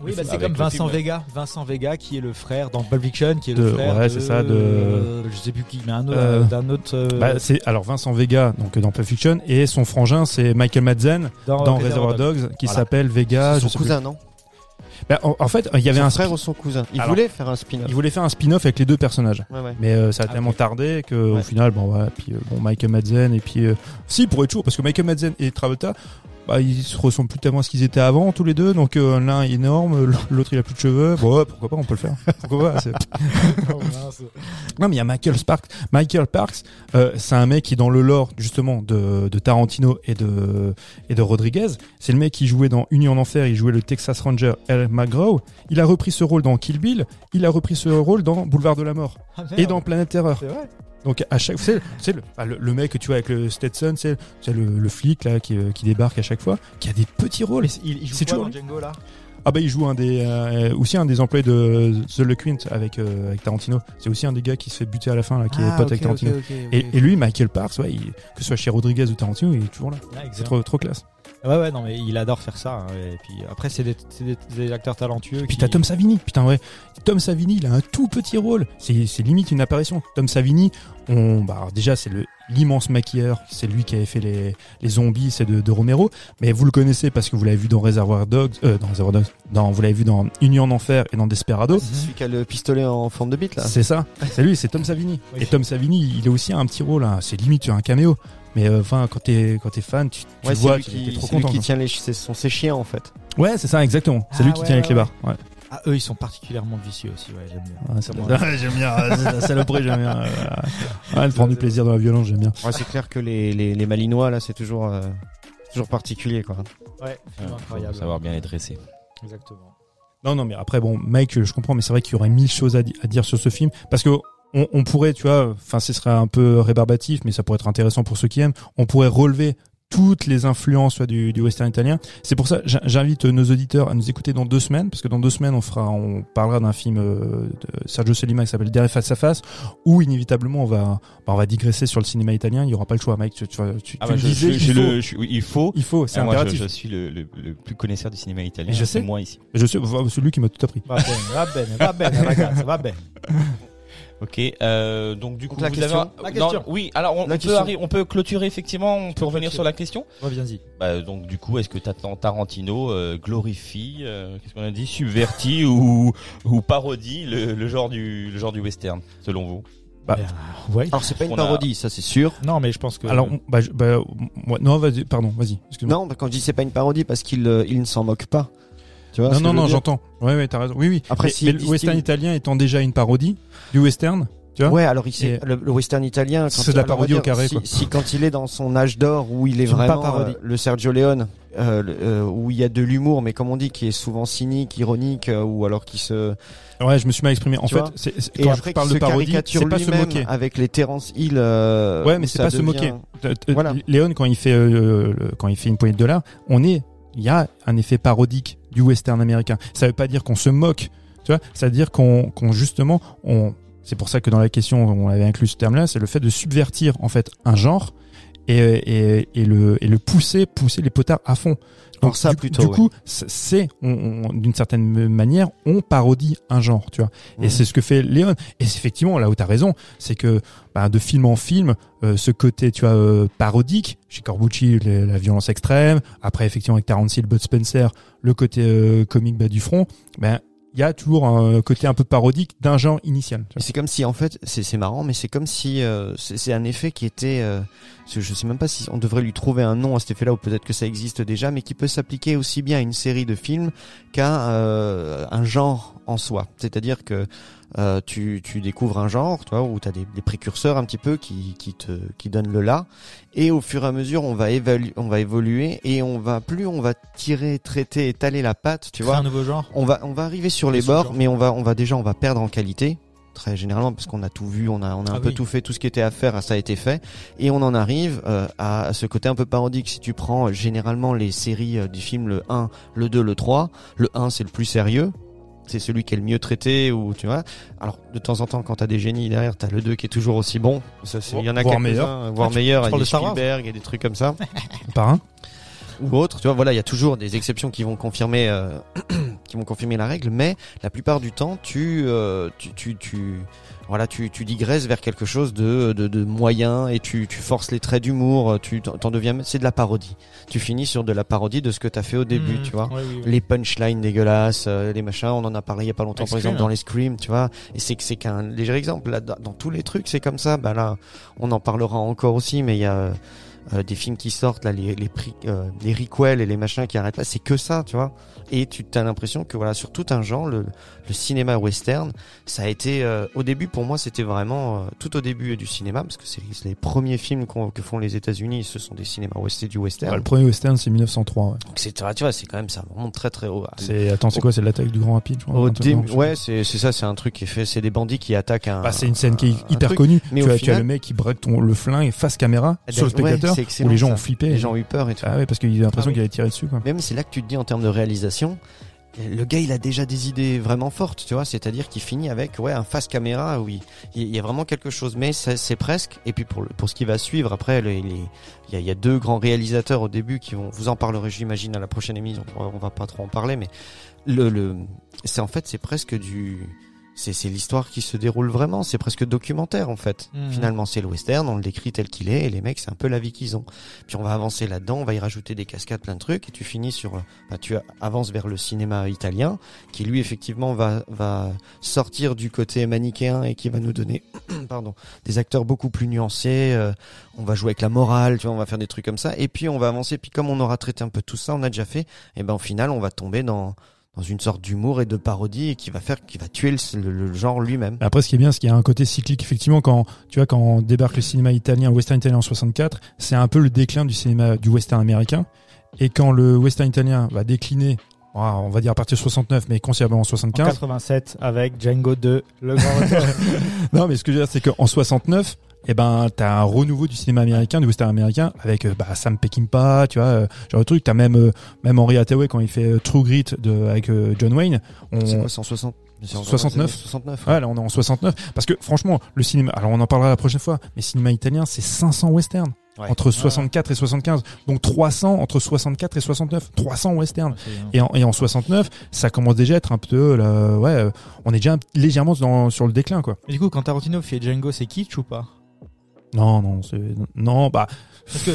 Oui, bah, c'est Avec comme le Vincent film. Vega. Vincent Vega qui est le frère dans Pulp Fiction, qui est De- le frère ouais, de, c'est ça, de- euh, je sais plus qui, mais un autre, Euh, d'un autre. euh, Bah, c'est alors Vincent Vega, donc dans Pulp Fiction, et son frangin, c'est Michael Madsen dans Reservoir Dogs, qui Voilà. s'appelle Vega. Je son sais plus. cousin, non? Bah, en, en fait, il y avait Son un frère ou son cousin Il Alors, voulait faire un spin-off. il voulait faire un spin-off avec les deux personnages. Ouais, ouais. Mais euh, ça a Ah, tellement ok. tardé que au Ouais. final, bon, ouais, puis euh, bon, Michael Madsen et puis euh, si pour être toujours parce que Michael Madsen et Travolta, bah, ils se ressemblent plus tellement à ce qu'ils étaient avant tous les deux. Donc euh, l'un est énorme, l'autre il a plus de cheveux. Bon, ouais, pourquoi pas, on peut le faire. Pourquoi pas c'est- Non, mais il y a Michael Sparks. Michael Parks, euh, c'est un mec qui est dans le lore justement de, de Tarantino et de et de Rodriguez. C'est le mec qui jouait dans Union en enfer. Il jouait le Texas Ranger L. McGraw. Il a repris ce rôle dans Kill Bill. Il a repris ce rôle dans Boulevard de la Mort et dans Planète Terreur. C'est vrai? Donc à chaque, c'est le, ah, le, le mec que tu vois avec le Stetson, c'est le, le flic là qui, euh, qui débarque à chaque fois, qui a des petits rôles. Il, il joue quoi toujours dans Django là? Ah bah il joue un des euh, aussi un des employés de The Le Quint avec euh, avec Tarantino. C'est aussi un des gars qui se fait buter à la fin là, qui est pote avec Tarantino. Et, et lui, Michael Parks, ouais, il- que ce soit chez Rodriguez ou Tarantino, il est toujours là. Ah, C'est trop trop classe. Ouais, ouais, non, mais il adore faire ça. hein, et puis après, c'est des, c'est des- des acteurs talentueux. Puis qui- t'as Tom Savini, putain ouais. Tom Savini, il a un tout petit rôle. C'est c'est limite une apparition. Tom Savini, on, bah alors déjà c'est le l'immense maquilleur. C'est lui qui avait fait les, les zombies, c'est de, de Romero. Mais vous le connaissez parce que vous l'avez vu dans Reservoir Dogs, euh, dans Reservoir Dogs, dans, vous l'avez vu dans Union en enfer et dans Desperado. C'est celui qui a le pistolet en forme de bite là. C'est ça. C'est lui, c'est Tom Savini. Oui. Et Tom Savini, il a aussi un petit rôle. hein. C'est limite un caméo. Mais euh, enfin, quand t'es quand t'es fan, tu, tu Ouais, vois, lui tu qui, es trop c'est lui content. qui tient les, c'est son ses chiens en fait. Ouais, c'est ça, exactement. C'est Ah, lui qui ouais, tient avec ouais, les ouais. barres. Ouais. Ah, eux, ils sont particulièrement vicieux aussi. Ouais, j'aime bien. Ouais, c'est moi. j'aime bien. la saloperie, j'aime bien. Ouais, de prendre du plaisir dans la violence, j'aime bien. Ouais, c'est clair que les, les, les Malinois là, c'est toujours, euh, toujours particulier quoi. Ouais, film Faut incroyable. savoir bien les dresser. Exactement. Non, non, mais après, bon, Mike, je comprends, mais c'est vrai qu'il y aurait mille choses à, di- à dire sur ce film. Parce que on, on pourrait, tu vois, enfin, ce serait un peu rébarbatif, mais ça pourrait être intéressant pour ceux qui aiment. On pourrait relever toutes les influences du, du western italien. C'est pour ça, j'in- j'invite nos auditeurs à nous écouter dans deux semaines, parce que dans deux semaines, on fera, on parlera d'un film euh, de Sergio Solima qui s'appelle Derrière face à face, où inévitablement on va, bah, on va digresser sur le cinéma italien. Il y aura pas le choix, Mike. Tu, tu, tu, Ah tu bah, je, disais, je- il faut. le- je- oui, il faut. Il faut, c'est Ah, moi, je, impératif. je suis le, le, le plus connaisseur du cinéma italien. Et je sais. moi ici. Je sais, celui qui m'a tout appris. Va bene, va bene, va bene, ragazzi, va bene. Ok, euh, donc du coup, Donc, la vous question. avez La non, question. oui, alors on, peut, question. arri- on peut clôturer effectivement, on peut revenir sur la question. Reviens-y. Bah, donc du coup, est-ce que t'attends Tarantino euh, glorifie, euh, qu'est-ce qu'on a dit, subvertit ou ou parodie le, le genre du le genre du western, selon vous? Bah, Ben, ouais. Alors c'est pas une a- parodie, ça c'est sûr. Non, mais je pense que. Alors, bah, je- bah, moi- non, vas-y, pardon, vas-y. excuse-moi. Non, bah, quand je dis c'est pas une parodie parce qu'il euh, il ne s'en moque pas. Tu vois Non, non, non, j'entends. Ouais, ouais, t'as raison. Oui, oui. Après, mais, si mais le western italien étant déjà une parodie du western, tu vois Ouais, alors il Et- le, le western italien, C'est de la parodie au carré, si, quoi. si quand il est dans son âge d'or où il est pas vraiment parodie. euh, le Sergio Leone, euh, euh, où il y a de l'humour, mais comme on dit, qui est souvent cynique, ironique, euh, ou alors qui se Ouais, je me suis mal exprimé. En Tu fait, c'est- et quand après je parle de parodie, caricature c'est pas se moquer. avec les Terence Hill. euh, Ouais, mais c'est pas se moquer. Voilà. Léon, quand il fait, euh, quand il fait une poignée de dollars, on est, il y a un effet parodique du western américain. Ça veut pas dire qu'on se moque, tu vois. Ça veut dire qu'on, qu'on justement, on, c'est pour ça que dans la question, on avait inclus ce terme-là, c'est le fait de subvertir, en fait, un genre et, et, et le, et le pousser, pousser les potards à fond. Alors ça, du, plutôt, du ouais. coup, c'est- c'est, on- on- d'une certaine manière, on parodie un genre, tu vois. Et Mhm. c'est ce que fait Léon. Et c'est effectivement, là où tu as raison, c'est que bah, de film en film, euh, ce côté, tu vois, euh, parodique, chez Corbucci, les- la violence extrême, après effectivement avec Hill, Bud Spencer, le côté euh, comique bas du front, ben il y a toujours un côté un peu parodique d'un genre initial. c'est comme si, en fait, c'est c'est marrant, mais c'est comme si euh, c'est un effet qui était. euh, je je sais même pas si on devrait lui trouver un nom à cet effet-là, ou peut-être que ça existe déjà, mais qui peut s'appliquer aussi bien à une série de films qu'à euh, un genre en soi. C'est-à-dire que euh, tu, tu découvres un genre, tu vois, où tu as des, des précurseurs un petit peu qui, qui te qui donnent le là, et au fur et à mesure, on va évaluer, on va évoluer, et on va plus on va tirer, traiter, étaler la patte, tu vois un nouveau genre on va on va arriver sur les bords, genre. mais on va on va déjà on va perdre en qualité très généralement parce qu'on a tout vu, on a on a un Ah peu oui. tout fait, tout ce qui était à faire, ça a été fait, et on en arrive euh, à, à ce côté un peu parodique. Si tu prends euh, généralement les séries euh, du film, le 1, le 2, le 3, le 1 c'est le plus sérieux. C'est celui qui est le mieux traité ou tu vois. Alors de temps en temps quand t'as des génies derrière, t'as le 2 qui est toujours aussi bon. Ça, c'est- Il y en a Voire meilleur. voire Ah, tu- meilleur. tu Il y a Spielberg, il y a des trucs comme ça Par un. ou autre. Tu vois, voilà, il y a toujours des exceptions qui vont confirmer, euh, qui vont confirmer la règle, mais la plupart du temps, tu, euh, tu, tu, tu, voilà, tu, tu digresses vers quelque chose de, de, de moyen et tu, tu forces les traits d'humour. Tu t'en deviens, c'est de la parodie. Tu finis sur de la parodie de ce que t'as fait au début, Mmh, tu vois. ouais, oui, oui. Les punchlines dégueulasses, euh, les machins, on en a parlé il y a pas longtemps par exemple Scream. dans les Scream, tu vois. Et c'est que c'est qu'un léger exemple. Là, dans dans tous les trucs, c'est comme ça. Bah là, on en parlera encore aussi, mais il y a euh, des films qui sortent là, les les prix, euh, les requels et les machins qui arrêtent pas. C'est que ça, tu vois. Et tu as l'impression que voilà, sur tout un genre, le, le cinéma western, ça a été euh, au début pour moi, c'était vraiment euh, tout au début du cinéma parce que c'est les premiers films qu'on- que font les États-Unis, ce sont des cinémas western du western. Bah, le premier western, c'est 1903. Ouais. Donc c'est tu vois, c'est quand même ça remonte très très haut. C'est, attends, c'est quoi C'est l'attaque du Grand Rapide, je crois. Au ouais, c'est c'est ça, c'est un truc qui est fait, c'est des bandits qui attaquent un. Bah, c'est une scène qui est hyper truc. connue. Mais tu, as, tu as le mec qui braque ton, le flingue face caméra Eh sur le ben, ouais, spectateur où les gens ça. ont flippé. Les gens ont eu peur et tout. Ah ouais, parce qu'il a l'impression Ah oui. qu'il avait tiré dessus, quoi. Même c'est là que tu te dis en termes de réalisation, le gars, il a déjà des idées vraiment fortes, tu vois. C'est-à-dire qu'il finit avec ouais un face caméra où il, il y a vraiment quelque chose, mais c'est presque. Et puis pour le- pour ce qui va suivre après, il, y a, il y a deux grands réalisateurs au début qui vont. Vous en parlerez, j'imagine, à la prochaine émission. On on va pas trop en parler, mais le, le c'est en fait c'est presque du c'est l'histoire qui se déroule vraiment. C'est presque documentaire en fait. Mhm. finalement c'est le western. On le décrit tel qu'il est. Et les mecs c'est un peu la vie qu'ils ont. Puis on va avancer là-dedans. On va y rajouter des cascades plein de trucs. Et tu finis sur euh, bah, tu avances vers le cinéma italien qui lui effectivement va va sortir du côté manichéen et qui va nous donner pardon des acteurs beaucoup plus nuancés. Euh, on va jouer avec la morale tu vois on va faire des trucs comme ça. Et puis on va avancer. Puis comme on aura traité un peu tout ça on a déjà fait et ben au final on va tomber dans dans une sorte d'humour et de parodie et qui va faire qui va tuer le, le- le genre lui-même Après, ce qui est bien, c'est qu'il y a un côté cyclique. Effectivement, quand tu vois, quand débarque le cinéma italien, western italien en 64, c'est un peu le déclin du cinéma du western américain. Et quand le western italien va décliner, ah, on va dire à partir de 69, mais considérablement en En 75. 87 avec Django 2, le grand retour. Non, mais ce que je veux dire, c'est qu'en 69, eh ben, t'as un renouveau du cinéma américain, du western américain, avec euh, bah, Sam Peckinpah, tu vois, euh, genre de truc. T'as même euh, même Henry Hathaway quand il fait euh, True Grit de, avec euh, John Wayne. On, c'est quoi c'est en 60 c'est en 69. 69 Ouais, là on est en 69. Parce que franchement, le cinéma, alors on en parlera la prochaine fois, mais cinéma italien, c'est 500 westerns. Ouais. Entre 64 et 75. Donc 300 entre 64 et 69. 300 westerns. Et en, et en 69, ça commence déjà à être un peu, là, ouais, on est déjà légèrement dans, sur le déclin, quoi. Et du coup, quand Tarantino fait Django, c'est kitsch ou pas? Non, non, c'est, non, bah, Parce que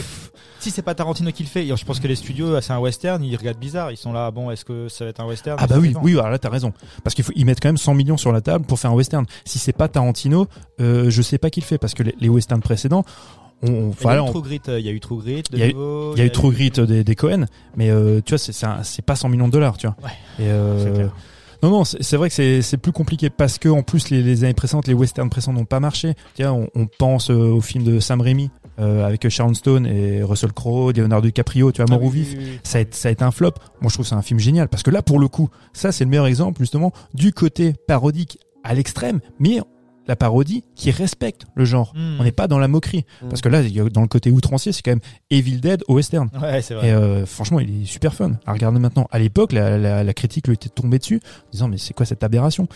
si c'est pas Tarantino qui le fait, je pense que les studios, c'est un western, ils regardent bizarre. Ils sont là, bon, est-ce que ça va être un western? Ah bah oui, oui, alors là t'as raison. Parce qu'il faut, ils mettent quand même 100 millions sur la table pour faire un western. Si c'est pas Tarantino, euh, je sais pas qui le fait, parce que les, les westerns précédents, on, Il y a eu True Grit, euh, il y a eu True Grit, Il y a eu- nouveau, Il y a eu True Grit des, des Cohen, mais euh, tu vois, c'est c'est pas 100 millions de dollars, tu vois. Ouais, Et euh. Non, non, c'est vrai que c'est c'est plus compliqué parce que en plus les, les années précédentes, les westerns précédents n'ont pas marché. Tiens, on, on pense euh, au film de Sam Raimi euh, avec Sharon Stone et Russell Crowe, Leonardo DiCaprio, tu vois, Mort Ah ou oui, vif. oui, oui. Ça a, été, ça a été un flop. Moi, je trouve que c'est un film génial parce que là, pour le coup, ça c'est le meilleur exemple justement du côté parodique à l'extrême, mais la parodie qui respecte le genre. Hmm. On n'est pas dans la moquerie. Mm. Parce que là, dans le côté outrancier, c'est quand même Evil Dead au western. Ouais, c'est vrai. Et euh, franchement, il est super fun à regarder maintenant. À l'époque, la, la, la critique lui était tombée dessus, en disant mais c'est quoi cette aberration?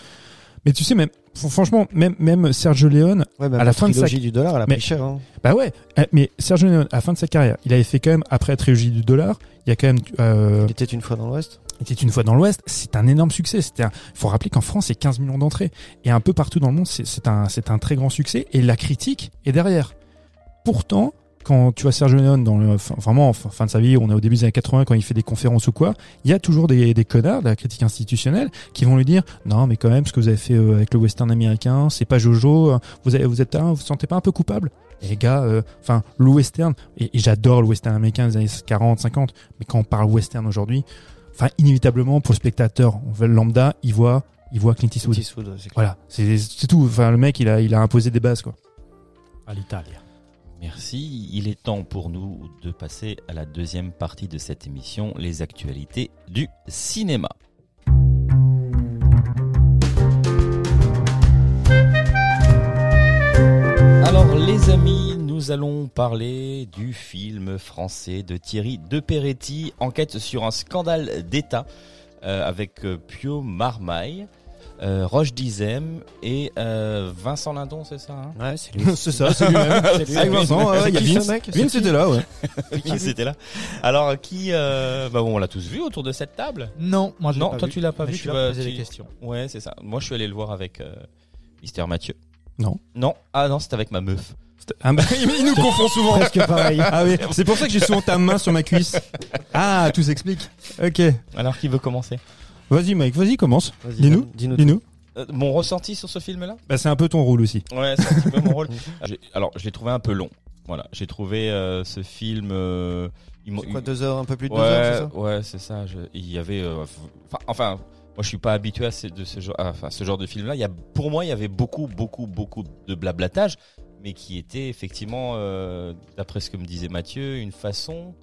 Mais tu sais, même fr- franchement, même même Sergio Leone, ouais, même à la fin de sa- trilogie du dollar elle a Mais- pris cher hein. bah ouais. euh, Mais Sergio Leone, à la fin de sa carrière, il avait fait quand même après la trilogie du dollar, il y a quand même euh, il était une fois dans l'ouest était une fois dans l'Ouest, c'est un énorme succès. Il faut rappeler qu'en France, c'est 15 millions d'entrées et un peu partout dans le monde, c'est un, un très grand succès. Et la critique est derrière. Pourtant, quand tu vois Sergio Leone dans le, enfin, vraiment en fin fin de sa vie, on est au début des années 80 quand il fait des conférences ou quoi, il y a toujours des, des connards de la critique institutionnelle qui vont lui dire non mais quand même ce que vous avez fait euh, avec le western américain, c'est pas Jojo, euh, vous avez, vous êtes vous sentez pas un peu coupable? Les gars, euh, enfin le western et j'adore le western américain des années 40, 50, mais quand on parle western aujourd'hui, enfin inévitablement pour le spectateur on veut le lambda, il voit, il voit Clint Eastwood. Clint Eastwood, ouais, c'est clair. Voilà, c'est c'est tout. Enfin le mec il a, il a imposé des bases quoi. À l'Italie. Merci. Il est temps pour nous de passer à la deuxième partie de cette émission, les actualités du cinéma. Alors les amis, nous allons parler du film français de Thierry Deperetti, enquête sur un scandale d'État euh, avec euh, Pio Marmaille, euh, Roche Dizem et euh, Vincent Lindon, c'est ça hein? Ouais c'est lui c'est ça, c'est lui-même. C'est lui. Avec Vincent, C'est il y a Vince. Vince qui était là, ouais. Qui c'était là Alors qui euh, bah bon, on l'a tous vu autour de cette table. Non, moi je l'ai Non, pas toi vu. tu l'as pas Mais vu. Je Tu vas poser tu- des questions. Ouais, c'est ça. Moi, je suis allé le voir avec euh, Mister Mathieu. Non. Non. Ah non, c'était avec ma meuf. Ah bah, il nous confond souvent. presque pareil Ah oui, c'est pour ça que j'ai souvent ta main sur ma cuisse. Ah, tout s'explique. Ok. Alors qui veut commencer? Vas-y Mike, vas-y commence. Vas-y, Dis-nous, dis-nous Dis-nous. Euh, Mon ressenti sur ce film-là? Bah c'est un peu ton rôle aussi. Ouais, c'est un petit peu mon rôle. J'ai- Alors, je l'ai trouvé un peu long. Voilà, j'ai trouvé euh, ce film. euh, il m'a- C'est quoi deux heures un peu plus de ouais, deux heures c'est ça? ouais, c'est ça. je- Il y avait, euh, enfin, enfin, moi, je suis pas habitué à ce, de ce genre, ah, enfin, ce genre de film-là. Il y a, pour moi, il y avait beaucoup, beaucoup, beaucoup de blablatage, mais qui était effectivement, euh, d'après ce que me disait Mathieu, une façon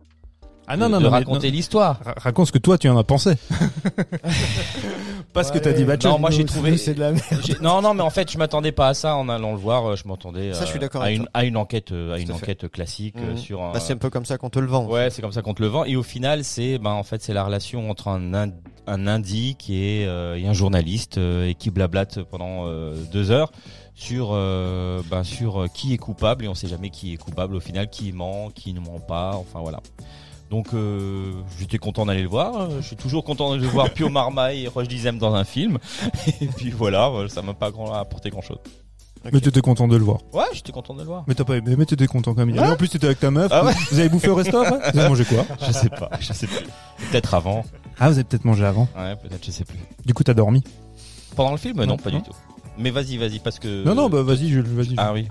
Ah de, non non de non. mais raconter l'histoire. Ra- Raconte ce que toi tu en as pensé. Pas ce que t'as dit Mathieu. Non, moi, j'ai trouvé- c'est de la merde Non, non, mais en fait, je m'attendais pas à ça en allant le voir. euh, Je m'attendais euh, à une, à une enquête, à une enquête classique Mhm. sur un. Bah, c'est un peu comme ça qu'on te le vend Ouais, c'est comme ça qu'on te le vend. Et au final, c'est, ben, en fait, c'est la relation entre un, ind- un indique et, euh, et un journaliste euh, et qui blablate pendant euh, deux heures sur euh, ben, sur euh, qui est coupable et on sait jamais qui est coupable au final, qui ment, qui ne ment pas, enfin voilà. Donc euh, j'étais content d'aller le voir. euh, Je suis toujours content de le voir Pio Marmaille et Roche Dizem dans un film. Et puis voilà, ça m'a pas grand apporté grand chose. Mais t'étais content de le voir. Ouais, j'étais content de le voir. Mais t'as pas aimé, mais t'étais content quand même. Ouais. En plus, t'étais avec ta meuf. Ah ouais. Vous avez bouffé au resto après? Vous avez mangé quoi? Je sais pas, je sais plus. Peut-être avant. Ah, vous avez peut-être mangé avant. Ouais, peut-être, je sais plus. Du coup, t'as dormi. Pendant le film, non, Non, pas non. du tout. Mais vas-y, vas-y, parce que. Non, non, bah vas-y, je, vas-y. Ah oui.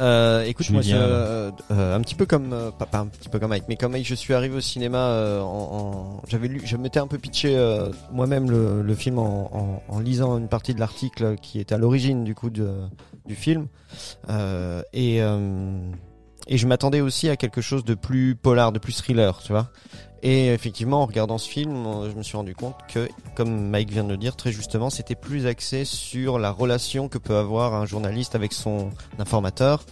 Euh, écoute, moi, je, Julien. euh, euh, un petit peu comme, euh, pas, pas un petit peu comme Mike, mais comme Mike, je suis arrivé au cinéma euh, en, en- j'avais lu, je m'étais un peu pitché euh, moi-même le, le film en, en, en lisant une partie de l'article qui était à l'origine du coup de, du film, euh, et euh, et je m'attendais aussi à quelque chose de plus polar, de plus thriller, tu vois. Et effectivement, en regardant ce film, je me suis rendu compte que, comme Mike vient de le dire très justement, c'était plus axé sur la relation que peut avoir un journaliste avec son informateur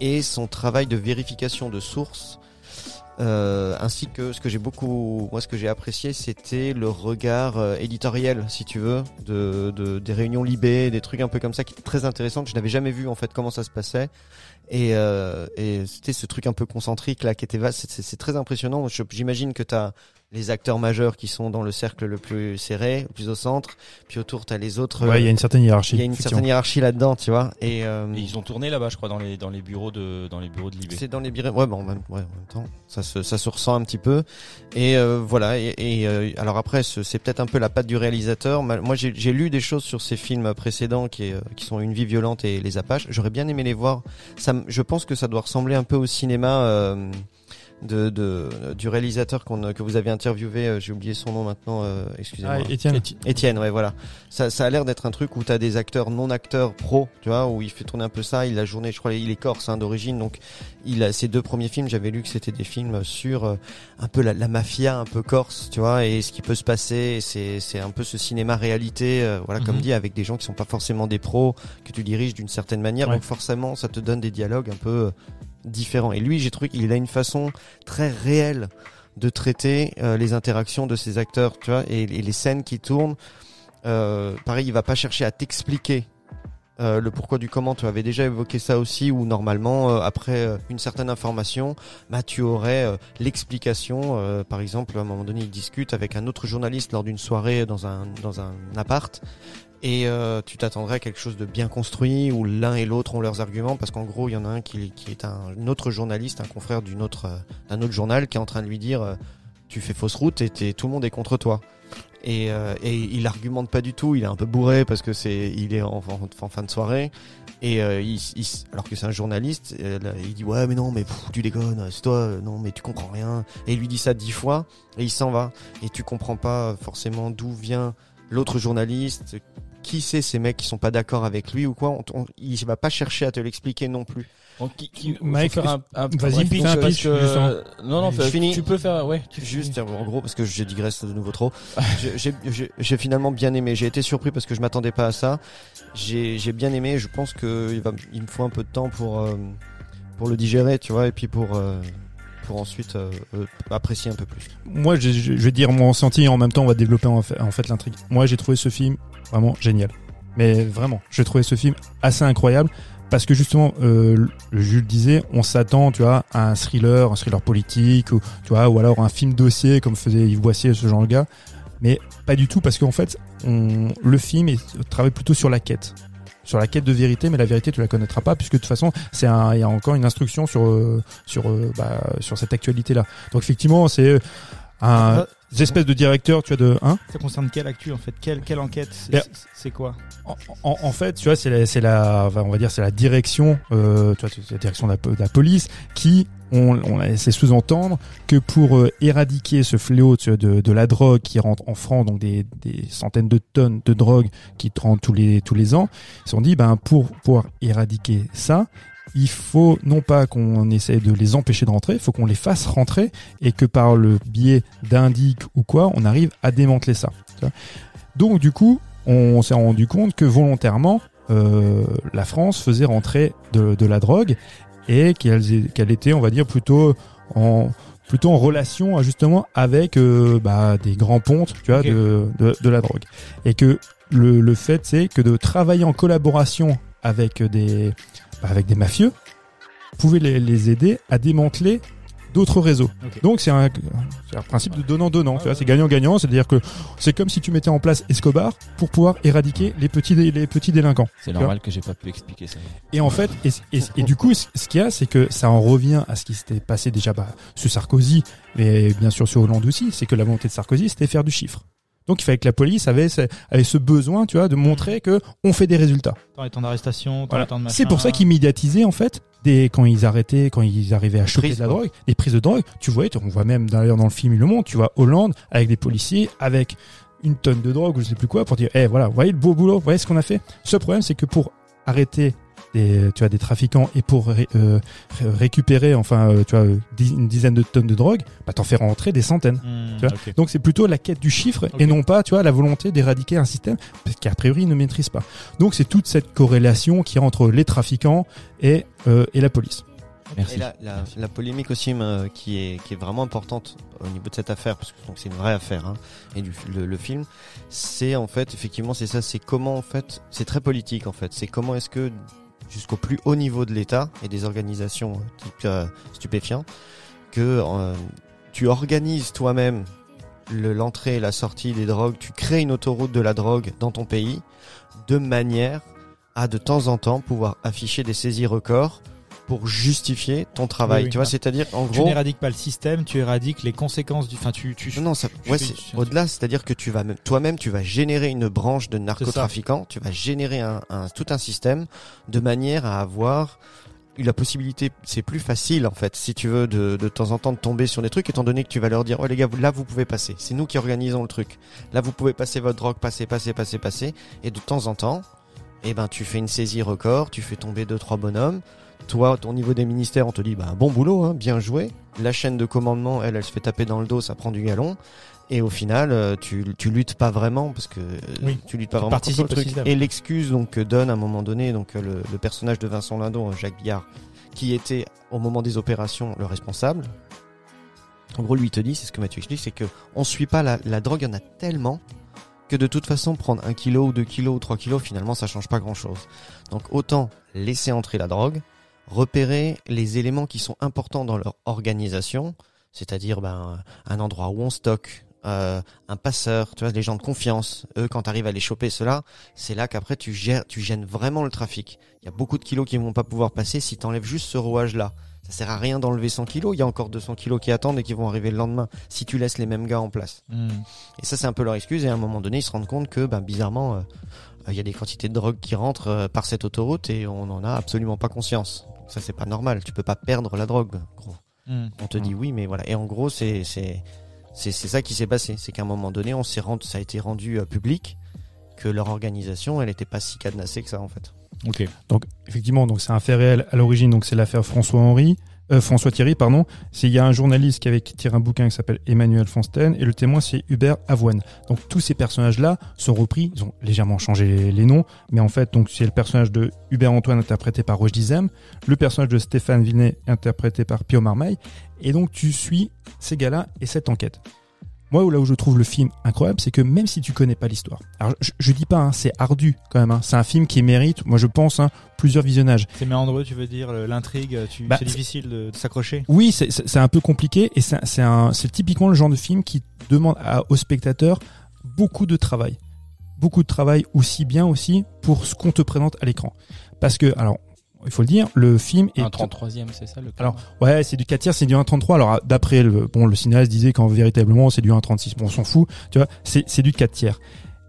et son travail de vérification de sources. Euh, ainsi que ce que j'ai beaucoup, moi ce que j'ai apprécié, c'était le regard euh, éditorial, si tu veux, de, de des réunions Libé, des trucs un peu comme ça, qui étaient très intéressants que je n'avais jamais vu en fait comment ça se passait. Et, euh, et c'était ce truc un peu concentrique là qui était vaste. C'est- très impressionnant. J'imagine que tu les acteurs majeurs qui sont dans le cercle le plus serré, le plus au centre, puis autour tu as les autres. Ouais, il y a une certaine hiérarchie. il y a une certaine hiérarchie là-dedans, tu vois. Et, euh, Et ils ont tourné là-bas, je crois, dans les dans les bureaux de dans les bureaux de l'IB. c'est dans les birés. Ouais, bon, en même, ouais, en même temps, ça se, ça se ressent un petit peu. Et euh, voilà. Et, et, euh, alors après, ce- c'est peut-être un peu la patte du réalisateur. Moi, j'ai j'ai lu des choses sur ces films précédents qui, euh, qui sont Une vie violente et Les Apaches. J'aurais bien aimé les voir. Ça, me- je pense que ça doit ressembler un peu au cinéma. De, de du réalisateur qu'on que vous avez interviewé euh, j'ai oublié son nom maintenant euh, excusez-moi Ah, Étienne. Étienne, ouais, voilà. Ça, ça a l'air d'être un truc où t'as des acteurs non acteurs pro, tu vois, où il fait tourner un peu ça. Il a journée, je crois, il est corse hein, d'origine, donc il a ses deux premiers films. J'avais lu que c'était des films sur euh, un peu la, la mafia, un peu corse, tu vois, et ce qui peut se passer. C'est c'est un peu ce cinéma réalité, euh, voilà, comme Mhm. dit, avec des gens qui sont pas forcément des pros, que tu diriges d'une certaine manière. Ouais. Donc forcément, ça te donne des dialogues un peu euh, différents. Et lui, j'ai trouvé qu'il a une façon très réelle de traiter euh, les interactions de ces acteurs, tu vois, et, les scènes qui tournent. Euh, pareil, il va pas chercher à t'expliquer euh, le pourquoi du comment. Tu avais déjà évoqué ça aussi, où normalement, après une certaine information, bah, tu aurais l'explication. par exemple, à un moment donné, il discute avec un autre journaliste lors d'une soirée dans un dans un appart. Et euh, tu t'attendrais à quelque chose de bien construit où l'un et l'autre ont leurs arguments parce qu'en gros il y en a un qui, est un autre journaliste, un confrère d'une autre euh, d'un autre journal qui est en train de lui dire euh, tu fais fausse route et tout le monde est contre toi. Et, euh, et il argumente pas du tout, il est un peu bourré parce que c'est il est en, fin de soirée et euh, il, alors que c'est un journaliste, euh, il dit ouais mais non mais tu déconnes, c'est toi, non mais tu comprends rien. Et il lui dit ça dix fois et il s'en va et tu comprends pas forcément d'où vient l'autre journaliste, qui c'est ces mecs qui sont pas d'accord avec lui ou quoi. On, on- il va pas chercher à te l'expliquer non plus. Donc, qui, qui, Mike, un, un, vas-y, pitch un pitch, que- justement. non, non, finis. tu peux faire, ouais, tu Juste en gros parce que je digresse de nouveau trop. J'ai- J'ai j'ai- j'ai finalement bien aimé. J'ai été surpris parce que je m'attendais pas à ça. J'ai j'ai bien aimé. Je pense que il va, il me faut un peu de temps pour euh, pour le digérer, tu vois, et puis pour euh, pour ensuite euh, euh, apprécier un peu plus. Moi, je, je- je vais dire mon ressenti et en même temps, on va développer en fait, en fait l'intrigue. Moi, j'ai trouvé ce film vraiment génial. Mais vraiment, j'ai trouvé ce film assez incroyable parce que justement, euh, Jules disait, on s'attend, tu vois, à un thriller, un thriller politique, ou tu vois, ou alors un film dossier comme faisait Yves Boissier, ce genre de gars. Mais pas du tout parce qu'en fait, on, le film est, travaille plutôt sur la quête, sur la quête de vérité, mais la vérité tu la connaîtras pas puisque de toute façon, c'est un, il y a encore une instruction sur euh, sur euh, bah, sur cette actualité là. Donc effectivement, c'est euh, un espèces de directeur, tu vois, de hein Ça concerne quelle actu en fait? Quelle, quelle enquête? C'est- quoi? En, en- en fait, tu vois, c'est la, c'est la, on va dire, c'est la direction, euh, tu vois, la direction de la, po- de la police qui, on, on a laissé sous-entendre que pour euh, éradiquer ce fléau tu vois, de, de la drogue qui rentre en France, donc des, des centaines de tonnes de drogue qui rentrent tous les tous les ans, ils se sont dit, ben pour pouvoir éradiquer ça, il faut non pas qu'on essaye de les empêcher de rentrer, il faut qu'on les fasse rentrer et que par le biais d'indic ou quoi, on arrive à démanteler ça. Donc du coup, on s'est rendu compte que volontairement, euh, la France faisait rentrer de, de la drogue et qu'elle était, on va dire, plutôt en plutôt en relation justement avec euh, bah, des grands pontes, tu vois, de, de, de la drogue. Et que le, le fait, c'est que de travailler en collaboration avec des, avec des mafieux pouvait les, les aider à démanteler d'autres réseaux. Donc c'est un, c'est un principe de donnant-donnant, tu vois, c'est gagnant-gagnant, c'est-à-dire que c'est comme si tu mettais en place Escobar pour pouvoir éradiquer les petits, les petits délinquants. C'est normal que j'ai pas pu expliquer ça. Et en fait, et, et- et du coup, ce qu'il y a, c'est que ça en revient à ce qui s'était passé déjà bah, sous Sarkozy, et bien sûr sur Hollande aussi, c'est que la volonté de Sarkozy, c'était faire du chiffre. Donc il fallait que la police avait, ce- avait ce besoin, tu vois, de montrer que on fait des résultats. Voilà. de machin. C'est pour ça qu'ils médiatisaient en fait des quand ils arrêtaient, quand ils arrivaient à choper de la drogue, des prises de drogue. Tu vois, on voit même d'ailleurs dans le film Il le montre, tu vois Hollande avec des policiers avec une tonne de drogue ou je sais plus quoi pour dire, eh voilà, vous voyez le beau boulot, vous voyez ce qu'on a fait. Ce problème, c'est que pour arrêter des, tu vois, des trafiquants et pour ré- euh, ré- récupérer, enfin, euh, tu vois, euh, dix- une dizaine de tonnes de drogue, bah t'en fais rentrer des centaines. Hmm, Tu vois ok. Donc c'est plutôt la quête du chiffre et non pas, tu vois, la volonté d'éradiquer un système parce qu'a priori ils ne maîtrisent pas. Donc c'est toute cette corrélation qui est entre les trafiquants et euh, et la police. Merci. Et la, la, la polémique aussi euh, qui est qui est vraiment importante au niveau de cette affaire parce que donc c'est une vraie affaire hein, et du le, le film c'est en fait effectivement c'est ça c'est comment en fait c'est très politique en fait c'est comment est-ce que jusqu'au plus haut niveau de l'État et des organisations euh, type euh, que euh, tu organises toi-même le- l'entrée et la sortie des drogues tu crées une autoroute de la drogue dans ton pays de manière à de temps en temps pouvoir afficher des saisies records pour justifier ton travail. Oui, oui. tu vois, c'est-à-dire en Tu gros. n'éradiques pas le système, tu éradiques les conséquences du. Enfin, tu. tu... Non, non, ça, tu ouais, c'est tu- au-delà, c'est-à-dire que tu vas même, toi-même, tu vas générer une branche de narcotrafiquants, tu vas générer un, un- tout un système de manière à avoir la possibilité, c'est plus facile en fait, si tu veux, de, de temps en temps de tomber sur des trucs, étant donné que tu vas leur dire, oh les gars, là vous pouvez passer, c'est nous qui organisons le truc, là vous pouvez passer votre drogue, passer, passer, passer, passer, et de temps en temps, eh ben tu fais une saisie record, tu fais tomber deux trois bonhommes. Toi, ton niveau des ministères, on te dit bah bon boulot, hein, bien joué. La chaîne de commandement, elle, elle se fait taper dans le dos, ça prend du galon. Et au final, euh, tu, tu luttes pas vraiment parce que euh, Oui. tu luttes pas Tu vraiment contre le truc. Et l'excuse donc que donne à un moment donné donc euh, le, le personnage de Vincent Lindon, Jacques Billard, qui était au moment des opérations le responsable. En gros, lui il te dit, c'est ce que Mathieu explique, c'est que on suit pas la, la drogue, il y en a tellement que de toute façon prendre un kilo ou deux kilos ou trois kilos, finalement ça change pas grand chose. Donc autant laisser entrer la drogue, repérer les éléments qui sont importants dans leur organisation, c'est-à-dire ben, un endroit où on stocke, euh, un passeur, tu vois, les gens de confiance, eux quand tu arrives à les choper cela, c'est là qu'après tu gères, tu gênes vraiment le trafic. Il y a beaucoup de kilos qui vont pas pouvoir passer si tu enlèves juste ce rouage là. Ça sert à rien d'enlever 100 kilos, il y a encore 200 kilos qui attendent et qui vont arriver le lendemain si tu laisses les mêmes gars en place. Hmm. Et ça, c'est un peu leur excuse. Et à un moment donné, ils se rendent compte que, ben, bizarrement, euh, il y a des quantités de drogue qui rentrent euh, par cette autoroute et on n'en a absolument pas conscience. Ça, c'est pas normal. Tu peux pas perdre la drogue, gros. Hmm. On te dit oui, mais voilà. Et en gros, c'est c'est c'est c'est ça qui s'est passé. C'est qu'à un moment donné, on s'est rendu, ça a été rendu euh, public que leur organisation, elle était pas si cadenassée que ça, en fait. Ok. Donc effectivement, donc c'est un fait réel à l'origine. Donc c'est l'affaire François Henry, euh, François Thierry, pardon. C'est il y a un journaliste qui avait tiré un bouquin qui s'appelle Emmanuel Fonsten et le témoin c'est Hubert Avoine. Donc tous ces personnages-là sont repris. Ils ont légèrement changé les, noms, mais en fait donc c'est le personnage de Hubert Antoine interprété par Roche Dizem, le personnage de Stéphane Villeneuve interprété par Pio Marmaille, et donc tu suis ces gars-là et cette enquête. Moi, là où je trouve le film incroyable, c'est que même si tu connais pas l'histoire, alors je, je dis pas, hein, c'est ardu quand même. hein, c'est un film qui mérite, moi je pense, hein, plusieurs visionnages. C'est méandreux, tu veux dire, l'intrigue. Bah, c'est difficile de, de s'accrocher. Oui, c'est- un peu compliqué et c'est typiquement le genre de film qui demande à, aux spectateurs beaucoup de travail, beaucoup de travail aussi bien aussi pour ce qu'on te présente à l'écran. Parce que, alors, il faut le dire, le film est Un 33ème, c'est ça le Alors, Ouais, c'est du 4 tiers, c'est du 1,33. Alors, d'après le, bon, le cinéaste disait qu'en véritablement, c'est du 1,36. Bon, on s'en fout. Tu vois, c'est, c'est du 4 tiers.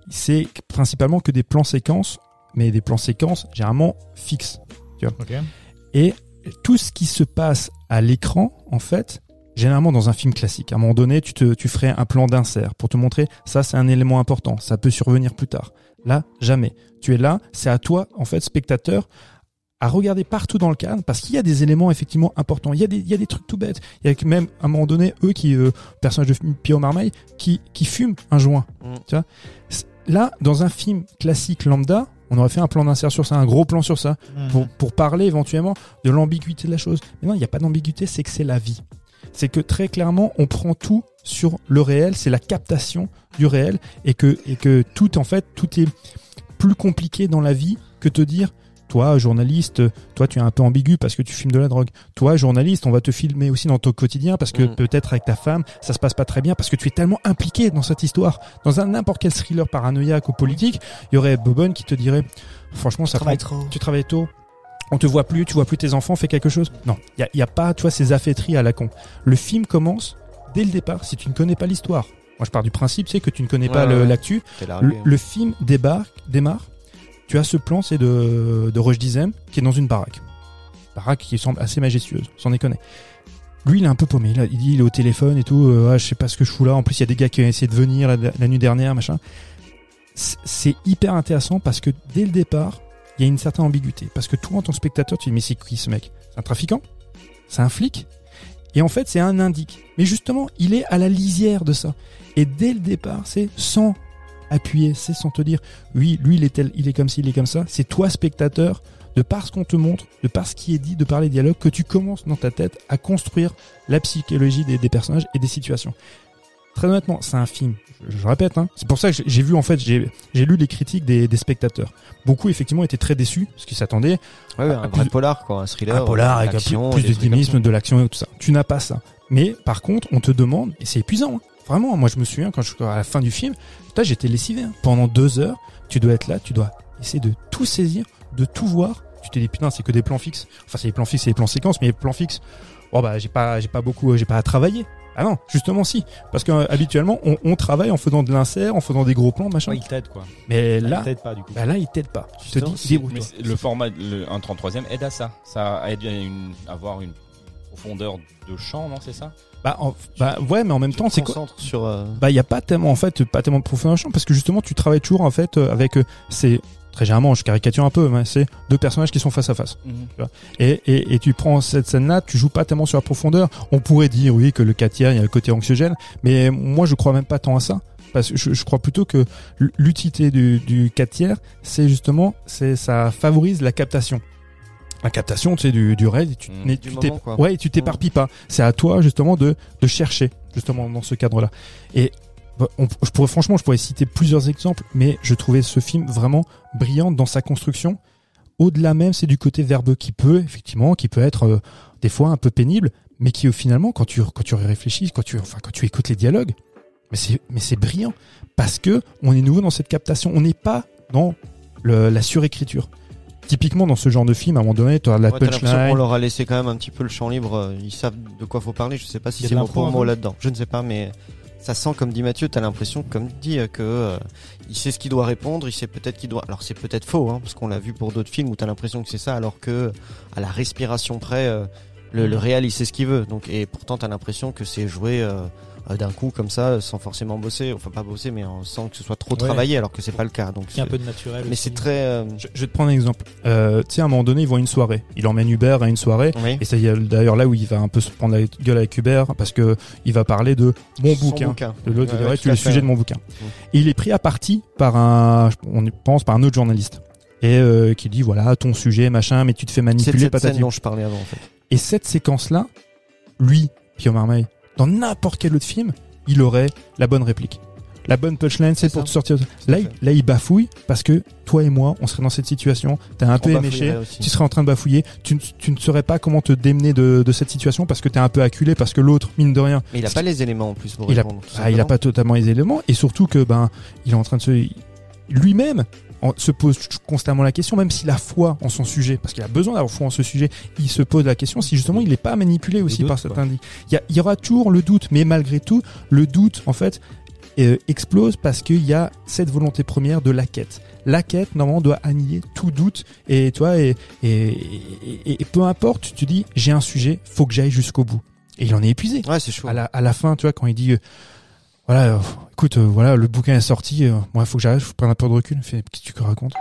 C'est principalement que des plans séquences, mais des plans séquences généralement fixes. Ok. Et tout ce qui se passe à l'écran, en fait, généralement dans un film classique, à un moment donné, tu te, tu ferais un plan d'insert pour te montrer ça, c'est un élément important. Ça peut survenir plus tard. Là, jamais. Tu es là, c'est à toi, en fait, spectateur, à regarder partout dans le cadre parce qu'il y a des éléments effectivement importants. Il y a des, il y a des trucs tout bêtes. Il y a même à un moment donné eux qui euh, personnage de Pio Marmaille qui qui fument un joint. Mm. Tu vois? Là, dans un film classique lambda, on aurait fait un plan d'insert sur ça, un gros plan sur ça Hmm. pour, pour parler éventuellement de l'ambiguïté de la chose. Mais non, il n'y a pas d'ambiguïté, c'est que c'est la vie. C'est que très clairement, on prend tout sur le réel, c'est la captation du réel, et que, et que tout, en fait, tout est plus compliqué dans la vie que te dire, toi, journaliste, toi, tu es un peu ambigu parce que tu filmes de la drogue. Toi, journaliste, on va te filmer aussi dans ton quotidien parce que Mm. peut-être avec ta femme, ça se passe pas très bien parce que tu es tellement impliqué dans cette histoire. Dans un n'importe quel thriller paranoïaque ou politique, il y aurait Bobonne qui te dirait, franchement, ça prend trop. tu travailles tôt, on te voit plus, tu vois plus tes enfants, fais quelque chose. Non, il y a, pas, tu vois, ces affaîtries à la con. Le film commence dès le départ. Si tu ne connais pas l'histoire, moi je pars du principe, c'est que tu ne connais pas Ouais, l'actu. Le, hein. le film débarque, démarre. Tu as ce plan, c'est de de Roche Dizem qui est dans une baraque, baraque qui semble assez majestueuse, sans déconner. Lui, il est un peu paumé. Il dit, il est au téléphone et tout. euh, ah, je sais pas ce que je fous là. En plus, il y a des gars qui ont essayé de venir la, la nuit dernière, machin. C'est hyper intéressant parce que dès le départ, il y a une certaine ambiguïté. Parce que toi, en tant que spectateur, tu dis, mais c'est qui ce mec? C'est un trafiquant? C'est un flic? Et en fait, c'est un indique. Mais justement, il est à la lisière de ça. Et dès le départ, c'est sans appuyer, c'est sans te dire, oui, lui, il est tel, il est comme ci, il est comme ça. C'est toi, spectateur, de par ce qu'on te montre, de par ce qui est dit, de par les dialogues, que tu commences dans ta tête à construire la psychologie des, des personnages et des situations. Très honnêtement, c'est un film. Je, je répète, hein, c'est pour ça que j'ai- vu en fait, j'ai lu les critiques des, des spectateurs. Beaucoup effectivement étaient très déçus parce qu'ils s'attendaient Ouais, ouais, un vrai polar, quoi, un thriller. un polar avec plus, plus de dynamisme, de l'action et tout ça. Tu n'as pas ça. Mais par contre, on te demande, et c'est épuisant, hein. Vraiment. Moi, je me souviens quand je à la fin du film, putain, j'étais lessivé. hein. Pendant deux heures, tu dois être là, tu dois essayer de tout saisir, de tout voir. Tu te dis putain, c'est que des plans fixes. Enfin, c'est des plans fixes, c'est des plans séquences, mais les plans fixes, bon bah, j'ai pas, j'ai pas beaucoup, euh, j'ai pas à travailler. Ah non, justement si, parce que euh, habituellement, on, on travaille en faisant de l'insert, en faisant des gros plans, machin. Ouais, il t'aide quoi. Mais Là, là, il pas du coup. bah là, il t'aide pas. Tu te dis. Mais le format, le 1.33e aide à ça. Ça aide à une- avoir une profondeur de champ, non, c'est ça? Bah, en- bah ouais, mais en même temps, c'est quoi sur. euh, Bah, il y a pas tellement en fait, pas tellement de profondeur parce que justement, tu travailles toujours en fait euh, avec euh, c'est très généralement, je caricature un peu, mais c'est deux personnages qui sont face à face. Et, et, et tu prends cette scène-là, tu joues pas tellement sur la profondeur. On pourrait dire oui que le 4 tiers, il y a le côté anxiogène, mais moi je crois même pas tant à ça. Parce que je, je crois plutôt que l'utilité du, du 4 tiers, c'est justement, c'est ça favorise la captation. La captation, tu sais, du, du raid, tu, Mm. Du tu t'es- ouais, tu t'éparpilles pas. C'est à toi justement de, de chercher justement dans ce cadre-là. Et bah, on- je pourrais franchement, je pourrais citer plusieurs exemples, mais je trouvais ce film vraiment brillant dans sa construction. Au-delà même, c'est du côté verbeux qui peut effectivement, qui peut être euh, des fois un peu pénible, mais qui finalement, quand tu quand tu réfléchis, quand tu enfin quand tu écoutes les dialogues, mais c'est mais c'est brillant parce que on est nouveau dans cette captation. On n'est pas dans le- la surécriture. Typiquement dans ce genre de film, à un moment donné, tu as la ouais, punchline. leur a laissé quand même un petit peu le champ libre. euh, Ils savent de quoi faut parler. Je sais pas si c'est l'impro, pour un mot là-dedans. Je ne sais pas, mais ça sent, comme dit Mathieu, t'as l'impression, comme dit, euh, que euh, il sait ce qu'il doit répondre. Il sait peut-être qu'il doit. Alors c'est peut-être faux, hein, parce qu'on l'a vu pour d'autres films où t'as l'impression que c'est ça, alors que à la respiration près, euh, le, le réel il sait ce qu'il veut. Donc et pourtant t'as l'impression que c'est joué. euh, d'un coup comme ça sans forcément bosser enfin pas bosser mais sans que ce soit trop Ouais. travaillé alors que c'est pas le cas donc a un c'est- peu de naturel. mais c'est très euh, Je, je vais te prendre un exemple. Euh, tu sais, à un moment donné, ils vont à une soirée. Il emmène Hubert à une soirée. oui. Et c'est d'ailleurs là où il va un peu se prendre la gueule avec Hubert parce que il va parler de mon Son bouquin. bouquin. De l'autre, Ouais, ouais, tu fait. sujet de mon bouquin. Mm. Et il est pris à partie par un, on pense, par un autre journaliste. Et euh, qui dit voilà ton sujet machin, mais tu te fais c'est manipuler cette patati. scène dont je parlais avant en fait Et cette séquence-là, lui, Pierre Marmaille, dans n'importe quel autre film, il aurait la bonne réplique. La bonne punchline, c'est pour ça. te sortir. Là, il, là, il bafouille parce que toi et moi, on serait dans cette situation. T'es un peu éméché, tu serais en train de bafouiller. Tu, ne- tu ne saurais pas comment te démener de, de cette situation parce que t'es un peu acculé parce que l'autre, mine de rien, Mais il a pas les éléments en plus pour il a, répondre. ah, il a pas totalement les éléments et surtout que ben il est en train de se lui-même en- se pose constamment la question, même s'il a foi en son sujet, parce qu'il a besoin d'avoir foi en ce sujet, il se pose la question si justement il n'est pas manipulé aussi doute, par certains indices. Il y, a- il y aura toujours le doute, mais malgré tout, le doute en fait euh, explose parce qu'il y a cette volonté première de la quête. La quête normalement doit annihiler tout doute et toi et, et, et- et peu importe, tu te dis j'ai un sujet, faut que j'aille jusqu'au bout. Et il en est épuisé Ouais, c'est chaud. à la, à la fin, tu vois, quand il dit, euh, voilà, euh, écoute, euh, voilà, le bouquin est sorti, euh, moi, il faut que j'arrête, faut prendre un peu de recul. Fait, qu'est-ce que tu racontes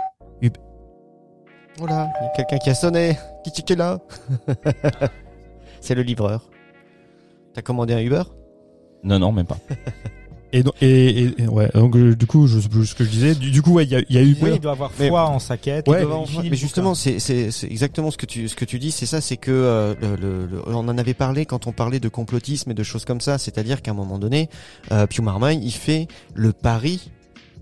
Voilà, il y a quelqu'un qui a sonné. Qui qui est là C'est le livreur. T'as commandé un Uber? Non, non, même pas. Et, donc- et, et- et ouais, donc euh, du coup, je, je- ce que je disais, du, du coup, ouais, il y a, il y a eu Oui, il doit avoir Mais- foi en sa quête. Ouais, mais justement, bouquin. c'est c'est c'est exactement ce que tu ce que tu dis, c'est ça, c'est que euh, le, le- le- on en avait parlé quand on parlait de complotisme et de choses comme ça, c'est-à-dire qu'à un moment donné, euh, Pio Marmaille, il fait le pari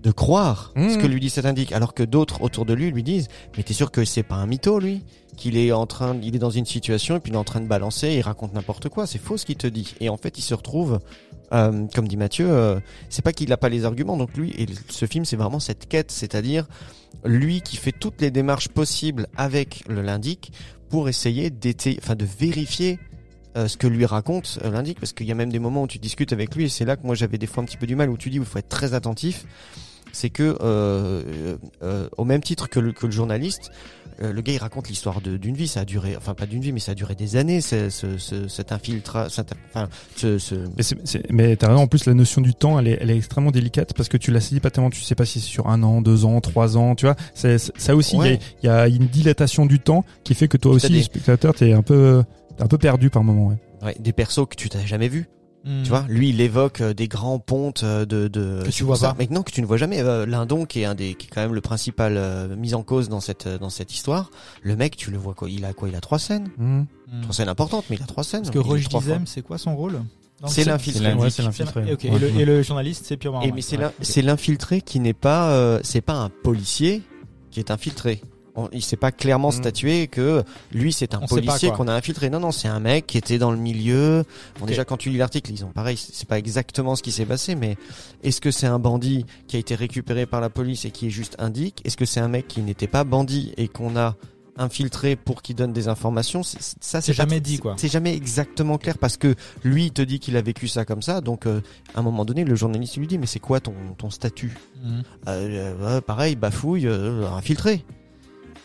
de croire Mmh. ce que lui dit cet indique, alors que d'autres autour de lui lui disent, mais t'es sûr que c'est pas un mytho lui, qu'il est en train, il est dans une situation et puis il est en train de balancer, il raconte n'importe quoi, c'est faux ce qu'il te dit, et en fait il se retrouve euh, comme dit Mathieu, euh, c'est pas qu'il n'a pas les arguments. Donc lui, et ce film, c'est vraiment cette quête, c'est-à-dire lui qui fait toutes les démarches possibles avec le l'indique pour essayer d'étayer, enfin de vérifier euh, ce que lui raconte euh, l'indique, parce qu'il y a même des moments où tu discutes avec lui, et c'est là que moi j'avais des fois un petit peu du mal, où tu dis il faut être très attentif. C'est que euh, au même titre que le journaliste, euh, le gars il raconte l'histoire d'une vie, ça a duré, enfin pas d'une vie, mais ça a duré des années, ce, ce, ce- cet infiltrat, cet- enfin ce, ce, Mais, c'est- mais t'as raison, en plus, la notion du temps, elle est, elle est extrêmement délicate parce que tu la saisis pas tellement, tu sais pas si c'est sur un an, deux ans, trois ans, tu vois. C'est, ça aussi, il Ouais. y, a, il y a une dilatation du temps qui fait que toi aussi, des- le spectateur, t'es un peu, t'es un peu perdu par moment, ouais. ouais, des persos que tu t'as jamais vus. Hmm. Tu vois, lui, il évoque euh, des grands pontes euh, de, de Que tu vois pas. Mais non, que tu ne vois jamais. Euh, Lindon, qui est un des, qui est quand même le principal euh, mis en cause dans cette dans cette histoire. Le mec, tu le vois quoi? Il a quoi? Il a trois scènes, Mmh. Hmm. trois scènes importantes, mais il a trois scènes. Parce que trois Dizem, c'est quoi son rôle? C'est l'infiltré. C'est Ouais, l'infiltré. Et, le, et le journaliste, c'est purement. Et mais c'est ouais. l'infiltré qui n'est pas, euh, c'est pas un policier qui est infiltré. On- il s'est pas clairement Mm. statué que lui c'est un On policier qu'on a infiltré. Non non, c'est un mec qui était dans le milieu. Bon déjà quand tu lis l'article, ils ont pareil, c'est pas exactement ce qui s'est passé, mais est-ce que c'est un bandit qui a été récupéré par la police et qui est juste indique Est-ce que c'est un mec qui n'était pas bandit et qu'on a infiltré pour qu'il donne des informations? Ça C'est jamais dit, quoi. C'est jamais exactement clair parce que lui il te dit qu'il a vécu ça comme ça, donc euh, à un moment donné le journaliste lui dit mais c'est quoi ton ton statut? Hmm. euh, euh, pareil, bafouille, infiltré.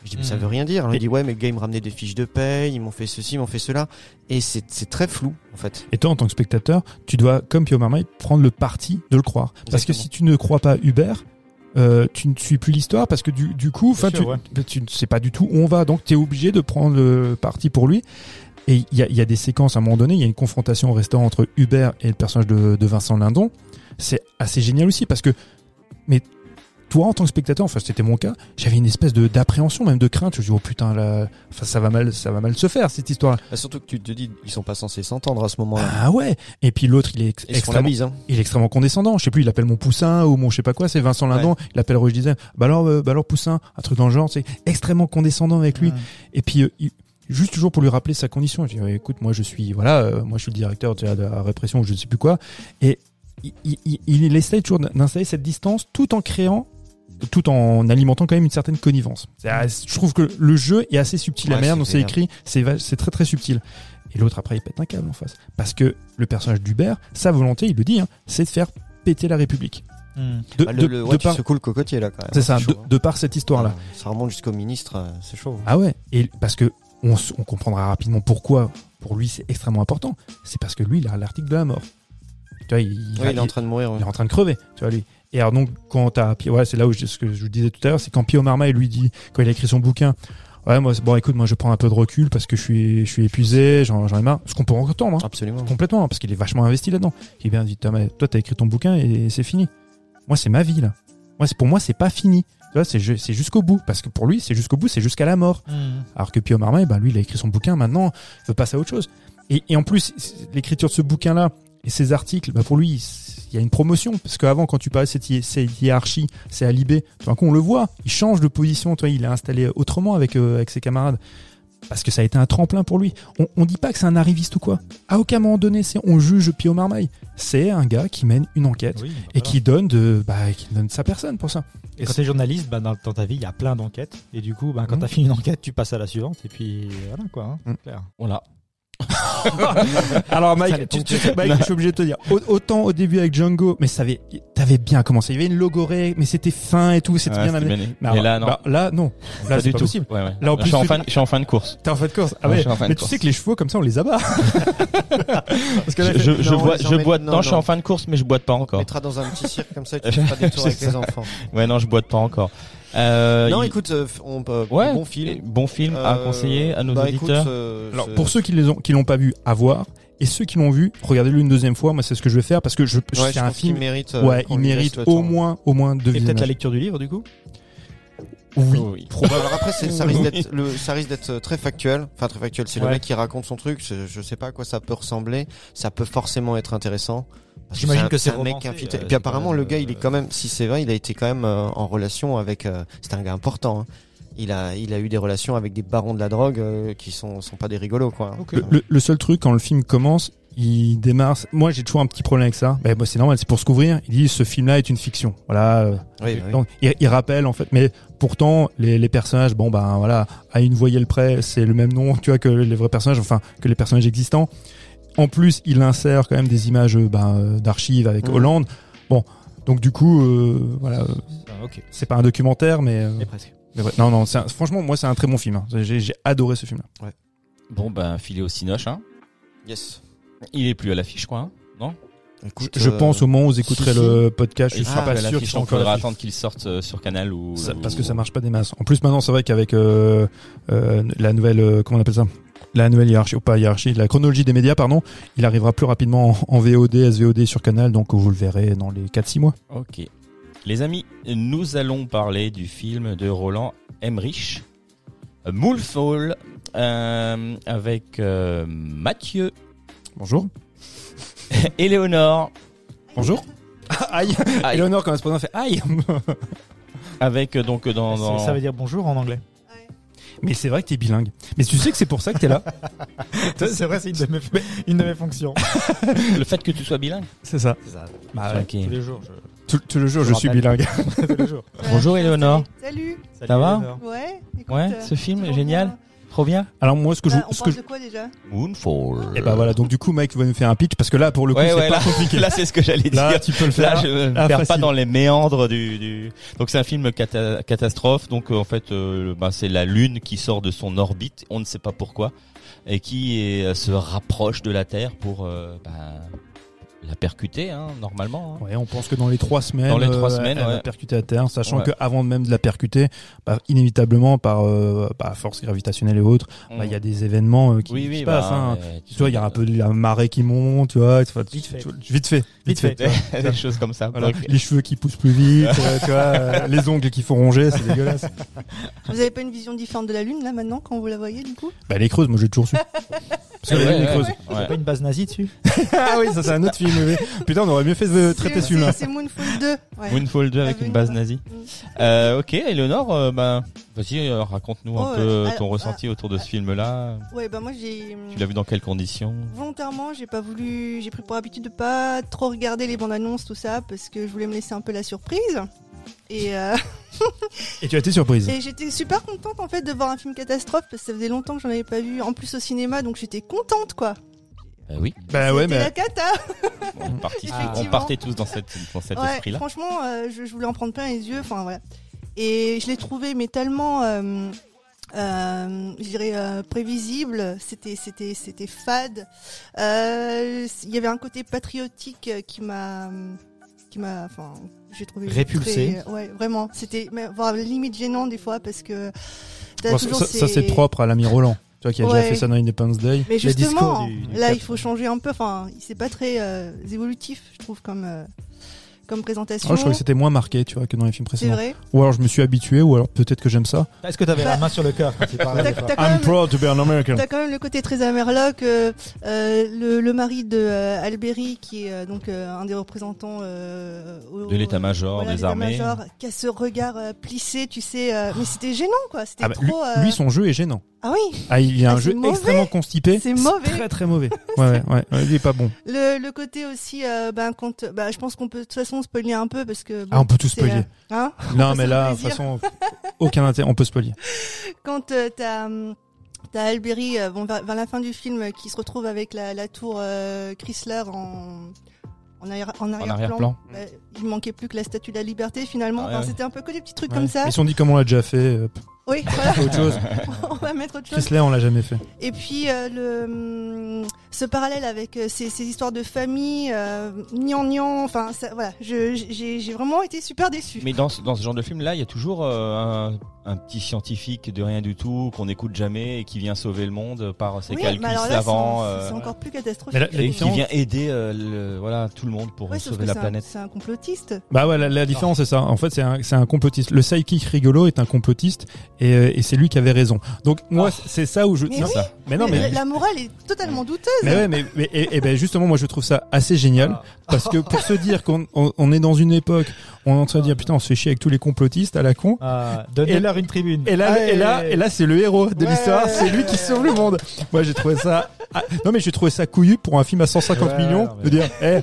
Je dis, mais ça Mhm. veut rien dire. Alors, il dit, ouais, mais le gars, il me ramenait des fiches de paye, ils m'ont fait ceci, ils m'ont fait cela. Et c'est c'est très flou, en fait. Et toi, en tant que spectateur, tu dois, comme Pio Marmaille, prendre le parti de le croire. Parce que si tu ne crois pas Hubert, euh, tu ne suis plus l'histoire parce que du, du coup, enfin, sûr, tu, ouais. tu ne sais pas du tout où on va, donc tu es obligé de prendre le parti pour lui. Et il y a, il y a des séquences à un moment donné, il y a une confrontation au restaurant entre Hubert et le personnage de, de Vincent Lindon. C'est assez génial aussi parce que, mais toi, en tant que spectateur, enfin c'était mon cas, j'avais une espèce de d'appréhension, même de crainte. Je me dis oh putain là, enfin ça va mal, ça va mal se faire cette histoire. Bah, surtout que tu te dis, ils sont pas censés s'entendre à ce moment-là. Ah ouais. Et puis l'autre, il est ex- extrêmement bise, hein. il est extrêmement condescendant. Je sais plus, il appelle mon poussin ou mon je sais pas quoi. C'est Vincent Lindon. Il appelle Roger disait, bah alors, euh, bah alors poussin, un truc dans le genre. C'est extrêmement condescendant avec lui. Ouais. Et puis euh, il- juste toujours pour lui rappeler sa condition. Je dis, écoute, moi je suis, voilà, euh, moi je suis le directeur de la répression ou je ne sais plus quoi. Et il, il, il, il essaye toujours d'installer cette distance tout en créant tout en alimentant quand même une certaine connivence. Je trouve que le jeu est assez subtil. la manière c'est dont c'est écrit, c'est très très subtil. Et l'autre après il pète un câble en face. Parce que le personnage d'Hubert, sa volonté, il le dit, hein, c'est de faire péter la République. Hmm. De, Bah, de- le, le- de par- secoues le cocotier, là, quand même. c'est ça, chaud, de, hein. de par cette histoire-là. Ah, Ça remonte jusqu'au ministre, euh, c'est chaud. Ah ouais, et parce que on, comprendra rapidement pourquoi. Pour lui, c'est extrêmement important. C'est parce que lui, il a l'article de la mort. Tu vois, il, il- Oui, il est en train de mourir. ouais. il est en train de crever, tu vois lui. Et alors donc quand t'as, ouais, c'est là où je, ce que je vous disais tout à l'heure, c'est quand Pio Marmaille lui dit quand il a écrit son bouquin, ouais, moi, bon, écoute, moi, je prends un peu de recul parce que je suis, je suis épuisé, j'en, j'en ai marre. Ce qu'on peut entendre, hein, Absolument. complètement, parce qu'il est vachement investi là-dedans. Il vient dit, Thomas, toi, t'as écrit ton bouquin et c'est fini. Moi, c'est ma vie là. Moi, c'est pour moi, c'est pas fini. Tu vois, c'est, ju- c'est jusqu'au bout, parce que pour lui, c'est jusqu'au bout, c'est jusqu'à la mort. Hmm. Alors que Pio Marmaille, bah, lui, il a écrit son bouquin, maintenant, il veut passer à autre chose. Et, et en plus, l'écriture de ce bouquin-là et ses articles, bah, pour lui, il y a une promotion. Parce qu'avant, quand tu parlais de cette, hi- cette hiérarchie, c'est Alibé, tout d'un coup, on le voit. Il change de position, tu vois, il est installé autrement avec, euh, avec ses camarades. Parce que ça a été un tremplin pour lui. On, on dit pas que c'est un arriviste ou quoi. À aucun moment donné, c'est, on juge Pio Marmaille. C'est un gars qui mène une enquête. Oui, Et qui donne de, bah, qui donne sa personne pour ça. Et quand t'es journaliste, bah, dans, dans ta vie, il y a plein d'enquêtes. Et du coup, bah, quand Mhm. t'as fini une enquête, tu passes à la suivante. Et puis voilà quoi. Hein, Mhm. clair. Voilà. Alors Mike, Ça, tu, tu- Mike, je suis obligé de te dire, au- autant au début avec Django, mais ça avait, t'avais bien commencé. Il y avait une logorée, mais c'était fin et tout, c'était Ouais, bien amené. bien. Mais là, non. bah, là, non. Là, pas c'est pas tout. possible. Ouais, ouais. Là, en je, plus, suis en tu- fin, je suis en fin de course. T'es en fin de course. Ah Ouais, ouais. je suis en fin de mais tu course. sais que les chevaux, comme ça, on les abat. Parce que là, Je, je, je non, bois, je boite. non, Non, je suis en fin de course, mais je boite pas On encore. mettra dans un petit cirque comme ça, tu feras des tours avec les enfants. Ouais, non, je boite pas encore. Euh, Non, il- écoute, euh, on peut, ouais, bon film. Bon film à Euh, conseiller à nos bah, écoute, auditeurs. euh, Alors, pour ceux qui les ont, qui l'ont pas vu, à voir. Et ceux qui l'ont vu, regardez-le une deuxième fois. Moi, c'est ce que je vais faire parce que je, Ouais, c'est je un pense qu'il film. mérite. Ouais, il mérite au temps. moins, au moins deux Et peut-être la lecture du livre, du coup Oui. Oui. Alors après, c'est- ça risque d'être le, ça risque d'être très factuel. Enfin, très factuel. C'est le mec qui raconte son truc. Je, je sais pas à quoi ça peut ressembler. Ça peut forcément être intéressant. J'imagine que c'est un mec infiltré. euh, Et puis apparemment, le gars, il est euh, quand même, si c'est vrai, il a été quand même euh, en relation avec. euh, c'est un gars important. hein. Il a, il a eu des relations avec des barons de la drogue euh, qui sont, sont pas des rigolos, quoi. Le, le- le seul truc quand le film commence, il démarre. Moi, j'ai toujours un petit problème avec ça. Mais bon, c'est normal, c'est pour se couvrir. Il dit ce film-là est une fiction. Voilà. euh, Oui, bah oui. Donc, il, il rappelle en fait, mais pourtant les, les personnages, bon ben voilà, à une voyelle près, c'est le même nom, tu vois, que les vrais personnages, enfin que les personnages existants. En plus, il insère quand même des images euh, ben, euh, d'archives avec Mhm. Hollande. Bon, donc du coup, euh, voilà, Ah, Ok. c'est pas un documentaire, mais, euh, Et presque. mais ouais. non, non, un- franchement, moi, c'est un très bon film. hein. J'ai adoré ce film-là. Bon, ben, filé au Cinoche, hein. Yes. Il est plus à l'affiche, quoi, hein, non? Écoute, Je euh, pense au moment où vous écouterez si, si. le podcast, je Il suis sera pas sûr qu'il à faudra attendre qu'il sorte euh, sur Canal ou... Ça- parce que ça marche pas des masses. En plus, maintenant, c'est vrai qu'avec euh, euh, la nouvelle, euh, comment on appelle ça? La nouvelle hiérarchie, ou pas hiérarchie, la chronologie des médias, pardon, il arrivera plus rapidement en, en VOD, SVOD sur Canal, donc vous le verrez dans les 4-6 mois. Ok. Les amis, nous allons parler du film de Roland Emmerich, euh, Moonfall, euh, avec euh, Mathieu, Bonjour. Éléonore, Bonjour. aïe. Aïe. Eleonore, quand elle se présente, fait aïe. avec donc dans- Ça veut dire bonjour en anglais. Mais c'est vrai que t'es bilingue. Mais tu sais que c'est pour ça que t'es là. c'est vrai, c'est une, de mes- une de mes fonctions. le fait que tu sois bilingue. C'est ça. C'est ça. Bah, ouais. Tous les jours. Je... Tout, tout le jour, Je je, suis bilingue. Tous les jours. Bonjour, Éléonore. Salut. Salut, Ça va Eleanor. Ouais. écoute, Ouais, euh, ce film est génial. bien. Trop bien. Alors moi, ce que je, Bah, on ce parle de quoi déjà Moonfall. et bah voilà. Donc du coup, Mike va nous faire un pitch parce que là, pour le coup, Ouais, c'est ouais, pas là, compliqué. là c'est ce que j'allais dire. Là, tu peux le Là, faire. je ne me Ah, perds pas dans les méandres du. du... Donc c'est un film cata- catastrophe. Donc euh, en fait, euh, bah, c'est la Lune qui sort de son orbite. On ne sait pas pourquoi et qui est- euh, se rapproche de la Terre pour euh, bah, la percuter, hein, normalement. hein. Ouais, on pense que dans les trois semaines, Dans les trois euh, semaines, elle va percuter à terre, sachant Ouais. que avant même de la percuter, bah, inévitablement par euh, bah, force gravitationnelle et autres, bah, il y a des événements euh, qui, oui, qui oui, se bah, passent. hein. euh, Tu vois, il y a un peu de la marée qui monte, tu vois, tu vois, Vite fait. tu vois, vite fait, Vite fait. des choses comme ça. Voilà. Donc, Les cheveux qui poussent plus vite, euh, tu vois, euh, les ongles qui font ronger, c'est dégueulasse. Vous avez pas une vision différente de la Lune là maintenant quand vous la voyez du coup? Bah, elle est creuse, moi j'ai toujours su. Parce que la Lune est creuse. ouais. Pas une base nazie dessus ah oui, ça c'est un autre film. Putain, on aurait mieux fait de traiter C'est- ce film-là. C'est c'est Moonfall 2. Ouais. Moonfall 2 avec une base nazie. Euh, ok, Eleonore, euh, bah, vas-y, euh, raconte-nous un Oh, peu ton alors, ressenti autour de ce film-là. Ouais, bah moi j'ai. Tu l'as vu dans quelles conditions? Volontairement, j'ai pas voulu. J'ai pris pour habitude de pas trop regarder les bandes annonces, tout ça, parce que je voulais me laisser un peu la surprise. Et, euh, Et tu as été surprise. et j'étais super contente en fait de voir un film catastrophe parce que ça faisait longtemps que j'en avais pas vu en plus au cinéma donc j'étais contente quoi. Bah oui, Bah ouais, mais la cata. on, partit- on Effectivement. partait tous dans, cette, dans cet Ouais, esprit-là. franchement, euh, je, je voulais en prendre plein les yeux. Enfin voilà. Et je l'ai trouvé mais tellement, euh, je dirais euh, prévisible. C'était c'était c'était fade. Euh, Il y avait un côté patriotique qui m'a qui m'a enfin j'ai trouvé Répulsé. très- ouais vraiment c'était voire limite gênant des fois parce que t'as Bon, ça, toujours ça, ça, ces- c'est propre à l'ami Roland. Tu vois, qui a Ouais. déjà fait ça dans Independence Day. mais justement du- du là il faut changer un peu enfin c'est pas très euh, évolutif je trouve comme comme présentation Oh, je crois que c'était moins marqué, tu vois, que dans les films c'est précédents. vrai Ou alors je me suis habitué, ou alors peut-être que j'aime ça. Est-ce que t'avais Bah, la main sur le cœur quand t'as quand même proud to be an American. T'as quand même le côté très amerloc, euh, euh, le, le mari de euh, Alberi, qui est euh, donc euh, un des représentants euh, au- De l'état-major voilà, des armées. l'état-major, qui a ce regard euh, plissé, tu sais. euh, mais c'était gênant, quoi. C'était Ah bah, trop. euh, lui, son jeu est gênant. Ah oui, Ah, il y a Ah, un c'est jeu mauvais. extrêmement constipé. C'est mauvais. Très très mauvais. Ouais, ouais, ouais, ouais, il est pas bon. le, le côté aussi, euh, ben quand, bah, je pense qu'on peut de toute façon spoiler un peu parce que. bon, Ah, on peut tout spoiler. euh, hein Non, mais se là, de toute façon, aucun intérêt, on peut spoiler. quand euh, t'as t'as Alberi, euh, bon, vers, vers la fin du film, euh, qui se retrouve avec la, la tour euh, Chrysler en en, arrière, arrière-plan. arrière-plan. Euh, il manquait plus que la statue de la liberté finalement. Ouais, Enfin, ouais. C'était un peu que des petits trucs Ouais. comme ça. Ils se sont dit comment on l'a déjà fait. Oui, voilà, Autre chose. on va mettre autre chose. Chrysler, on l'a jamais fait. Et puis euh, le hum, ce parallèle avec euh, ces, ces histoires de famille, euh, gnangnan, enfin ça- voilà, j'ai vraiment été super déçue. Mais dans, ce- dans ce genre de film-là, il y a toujours euh, un, un petit scientifique de rien du tout qu'on n'écoute jamais et qui vient sauver le monde par ses Oui, calculs là, savants. c'est- encore plus catastrophique. Et qui vient aider euh, le, voilà, tout le monde pour Ouais, sauver la planète. C'est un complotiste. Bah ouais, la, la différence c'est ça. En fait, c'est un, c'est un complotiste. Le sidekick rigolo est un complotiste et, euh, et c'est lui qui avait raison. Donc moi, c'est ça où je. Mais non, oui, ça. Mais non, mais. la, la morale est totalement douteuse. Mais ouais, mais, mais et, et ben justement, moi je trouve ça assez génial parce que pour se dire qu'on on, on est dans une époque, on est en train de dire putain, on se fait chier avec tous les complotistes à la con. Ah, Donnez-leur une tribune. Et là, Allez. et là, et là, c'est le héros de Ouais. l'histoire. C'est lui qui sauve le monde. Moi, j'ai trouvé ça. ah, non, mais j'ai trouvé ça couillu pour un film à 150 Ouais, millions mais- de dire. eh,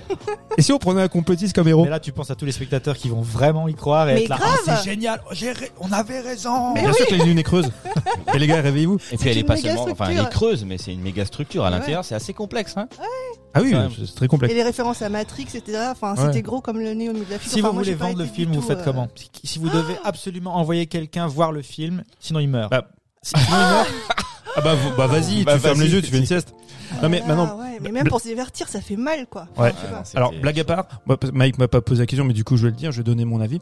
et si on prenait un complotiste comme héros? Mais là, tu penses à tous les spectateurs qui vont vraiment y croire et Mais être là. Ah, c'est génial. Oh, On avait raison. Mais Bien sûr que la lune est creuse. Et les gars, réveillez-vous. Et puis elle est une pas seulement, enfin elle est creuse, mais c'est une méga structure à Ouais. l'intérieur, c'est assez complexe. Hein Ah oui, c'est très complexe. Et les références à Matrix, etc. Enfin, Ouais. c'était gros comme le nez au milieu de la figure. Si Enfin, vous moi, voulez vendre le film, vous faites euh, comment Si- vous devez absolument envoyer quelqu'un voir le film, sinon il meurt. Bah, Sinon, il meurt. Ah bah, bah vas-y, Bah, tu fermes les yeux, tu fais une sieste. Non mais ah, maintenant, ouais, mais même pour se divertir, ça fait mal, quoi. Ouais. alors blague à part, moi, Mike m'a pas posé la question, mais du coup je vais le dire, je vais donner mon avis.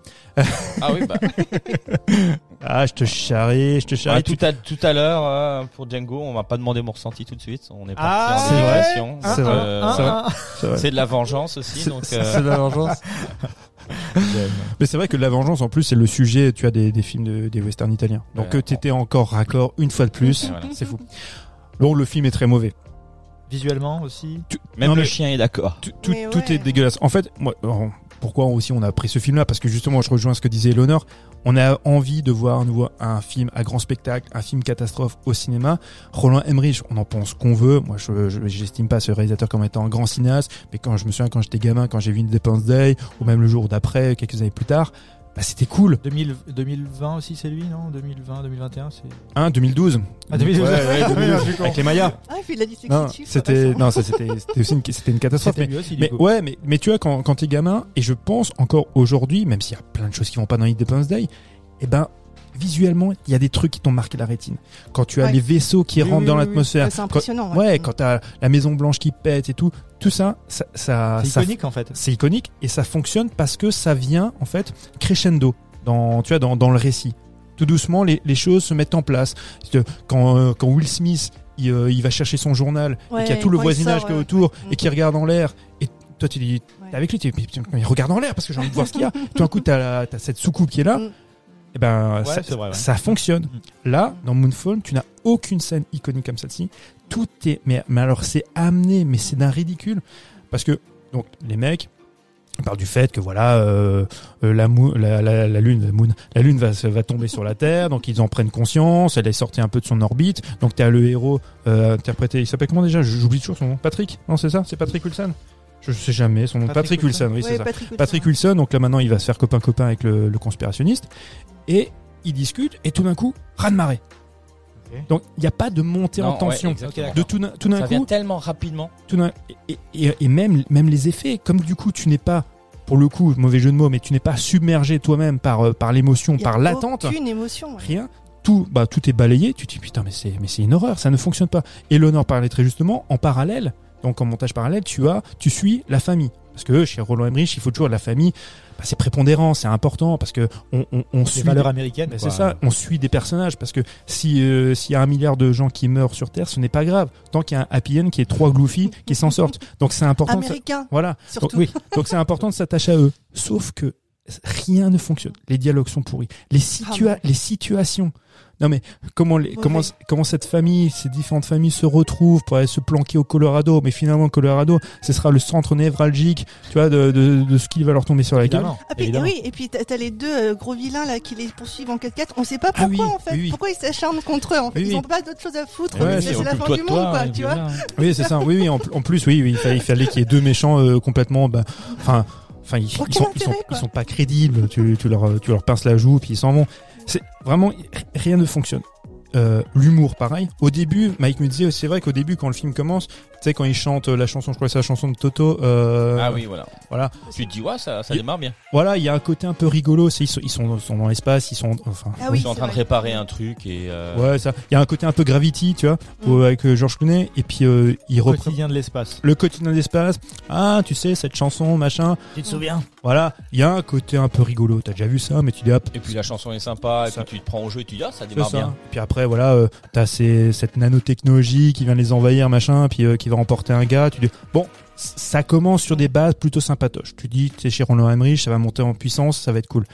Ah oui, bah. Ah, je te charrie, je te charrie. Ah, tout à tout à l'heure euh, pour Django, on va pas demander mon ressenti tout de suite. On est parti Ah, en c'est vrai. C'est vrai. Euh, C'est vrai. C'est vrai. C'est de la vengeance aussi, c'est euh, de la vengeance. Mais c'est vrai que la vengeance, en plus, c'est le sujet, tu as des, des films de- des westerns italiens. Donc Ouais. que t'étais encore raccord une fois de plus, Voilà. c'est fou. Bon, le film est très mauvais. Visuellement aussi. Tu- Même non, le chien est d'accord. tout, tout, Mais tout ouais. est dégueulasse. En fait, moi, alors, pourquoi aussi on a pris ce film-là? Parce que justement, je rejoins ce que disait Eleanor. On a envie de voir un, nouveau, un film à grand spectacle, un film catastrophe au cinéma. Roland Emmerich, on en pense qu'on veut. Moi, je j'estime pas ce réalisateur comme étant un grand cinéaste, mais quand je me souviens quand j'étais gamin, quand j'ai vu Independence Day, ou même le jour d'après, quelques années plus tard, bah, c'était cool. 2000 2020 aussi, c'est lui, non? 2020, 2021, c'est. Hein, 2012. Ah, 2012. Ouais, ouais, 2012, Je suis con. avec les Mayas. Ah, il fait de la dyslexie c'était, non, c'était, c'était aussi une, c'était une catastrophe. C'était Mais, lui aussi, du mais coup. ouais, mais, mais tu vois, quand, quand t'es gamin, et je pense encore aujourd'hui, même s'il y a plein de choses qui vont pas dans Independence Day, eh ben, visuellement, il y a des trucs qui t'ont marqué la rétine. Quand tu as Ouais. les vaisseaux qui Oui, rentrent oui, dans oui, l'atmosphère. Ouais, c'est quand, impressionnant. ouais, quand t'as la Maison Blanche qui pète et tout, tout ça, ça, ça, C'est ça- iconique en fait. c'est iconique et ça fonctionne parce que ça vient en fait crescendo dans tu vois dans, dans le récit. Tout doucement, les, les choses se mettent en place. Quand, euh, quand Will Smith il, euh, il va chercher son journal et Ouais, qu'il y a tout le voisinage qui est ouais. autour Mm. et qui regarde en l'air et toi tu dis Ouais. t'es avec lui tu dis Putain, mais regarde en l'air parce que j'ai envie de voir ce qu'il y a. Tout d'un coup t'as la- t'as cette soucoupe qui est là. Mm. Et ben Ouais, ça, c'est vrai, ouais. ça fonctionne. Là dans Moonfall tu n'as aucune scène iconique comme celle-ci. Tout est mais mais alors c'est amené mais c'est d'un ridicule. Parce que donc les mecs parlent du fait que voilà euh, euh, la, mou- la, la, la lune la, moon- la lune va, va tomber sur la terre. Donc ils en prennent conscience. Elle est sortie un peu de son orbite. Donc tu as le héros euh, interprété il s'appelle comment déjà? J'oublie toujours son nom. Patrick? Non c'est ça? C'est Patrick Wilson? Je sais jamais son nom Patrick Patrick, Wilson, oui Ouais, c'est ça Patrick Wilson. Patrick Wilson, donc là maintenant il va se faire copain-copain avec le, le conspirationniste, et ils discutent, et tout d'un coup, raz de marée. Donc il n'y a pas de montée Non, en tension. ouais, de tout d'un tout d'un Ça vient coup, tellement rapidement. tout d'un- et, et- et même, même les effets, comme du coup tu n'es pas, pour le coup, mauvais jeu de mots, mais tu n'es pas submergé toi-même par, euh, par l'émotion, Il y a par l'attente, Aucune émotion. ouais. rien. Tout, bah, tout est balayé, tu te dis putain mais c'est mais c'est une horreur, ça ne fonctionne pas. Et l'honneur parlait très justement, en parallèle, donc en montage parallèle, tu as, tu suis la famille. Parce que chez Roland Emmerich, il faut toujours la famille, bah, c'est prépondérant, c'est important, parce que on, on, on Les suit valeurs des- américaines. quoi. c'est ça, on suit des personnages parce que si euh, s'il y a un milliard de gens qui meurent sur Terre, ce n'est pas grave tant qu'il y a un happy end qui est trois gloufis qui s'en sortent. Donc c'est important. de Américain, Voilà. surtout. Donc, oui. Donc c'est important de s'attacher à eux. Sauf que rien ne fonctionne. Les dialogues sont pourris. Les situa Ah les situations. Non mais comment les, comment comment cette famille, ces différentes familles se retrouvent pour aller se planquer au Colorado, mais finalement le Colorado, ce sera le centre névralgique, tu vois, de, de, de ce qui va leur tomber sur la gueule. Ah, puis, oui, et puis t'as t'as les deux euh, gros vilains là qui les poursuivent en 4x4. On sait pas Ah pourquoi oui, en fait. oui, oui. Pourquoi ils s'acharnent contre eux en fait? Oui, Ils oui. ont pas d'autre chose à foutre. Ouais, mais c'est la fin du de monde toi, quoi, et tu vois. Oui, c'est ça. Oui, oui. En, en plus, oui, oui. Il fallait, il fallait qu'il y ait deux méchants euh, complètement. Bah, enfin, ils, sont, ils sont pas crédibles. Tu, tu leur, tu leur pinces la joue, puis ils s'en vont. C'est vraiment rien ne fonctionne. Euh, l'humour, pareil. Au début, Mike me disait, c'est vrai qu'au début, quand le film commence, tu sais, quand il chante euh, la chanson, je crois que c'est la chanson de Toto. Euh, Ah oui, voilà. Voilà, Tu te dis, ouais, ça, ça Il- démarre bien. voilà, il y a un côté un peu rigolo. C'est ils sont, ils sont, sont dans l'espace, ils sont, enfin, Ah Ils oui, sont en train de réparer un truc et. euh, ouais, ça. Il y a un côté un peu Gravity, tu vois, Mm. où- avec euh, George Clooney, et puis euh, il reprend Quotidien de l'espace. le quotidien de l'espace. Ah, tu sais, cette chanson, machin. Tu te souviens? Voilà, il y a un côté un peu rigolo. T'as déjà vu ça, mais tu dis hop, Et puis la chanson est sympa, et Ça- puis tu te prends au jeu et tu dis, ah, ça démarre ça. bien. Et puis après, voilà, euh, t'as ces, cette nanotechnologie qui vient les envahir, machin, puis euh, qui va remporter un gars. Tu dis, bon, ça commence sur des bases plutôt sympatoches. Tu dis, c'est chez Roland Emmerich, ça va monter en puissance, ça va être cool.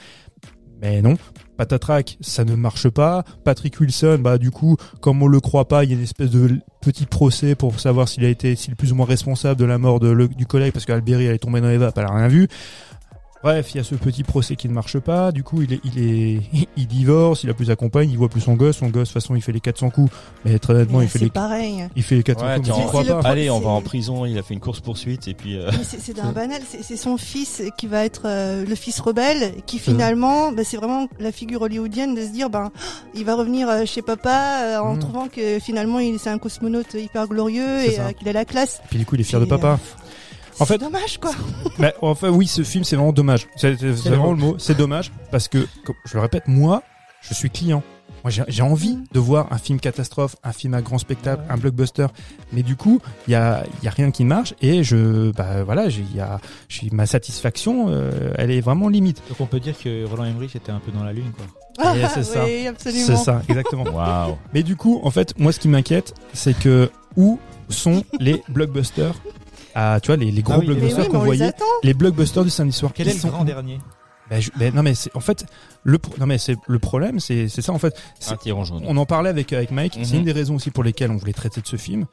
Mais non, patatrac, ça ne marche pas. Patrick Wilson, bah du coup, comme on le croit pas, il y a une espèce de petit procès pour savoir s'il a été, s'il est plus ou moins responsable de la mort de le- du collègue, parce qu'Alberi, elle est tombée dans les vapes, elle a rien vu. Bref, il y a ce petit procès qui ne marche pas. Du coup, il est, il est, il divorce, il a plus sa compagne, il voit plus son gosse. Son gosse, de toute façon, il fait les 400 coups. Mais très honnêtement, Mais il fait les, pareil. il fait les 400 Ouais, coups, mais c'est le pas. Allez, on va en prison, il a fait une course poursuite et puis. euh, c'est d'un banal, c'est son fils qui va être euh, le fils rebelle, qui finalement, bah, c'est vraiment la figure hollywoodienne de se dire, ben, il va revenir euh, chez papa euh, en Mm. trouvant que finalement il c'est un cosmonaute hyper glorieux et euh, qu'il a la classe. Puis du coup, il est fier de Et, papa. En C'est fait- dommage quoi. Mais enfin, oui, ce film, c'est vraiment dommage. C'est vraiment le mot. C'est dommage parce que, comme je le répète, moi, je suis client. Moi, j'ai envie de voir un film catastrophe, un film à grand spectacle, un blockbuster. Mais du coup, il y a, il y a rien qui marche et je, bah voilà, j'ai- il y a, j'ai- ma satisfaction, euh, elle est vraiment limite. Donc on peut dire que Roland Emmerich était un peu dans la lune, quoi. Et c'est ça. oui, absolument. C'est ça, exactement. Waouh. Mais du coup, en fait, moi, ce qui m'inquiète, c'est que où sont les blockbusters ah, tu vois, les, les gros Ah oui, blockbusters oui, qu'on les voyait, les blockbusters du samedi soir. Quel est le sont- grand dernier Ben, je- ben, non mais c'est en fait le pro- non mais c'est le problème c'est c'est ça en fait C'est- Un tyran jaune. on en parlait avec avec Mike c'est Mhm. une des raisons aussi pour lesquelles on voulait traiter de ce film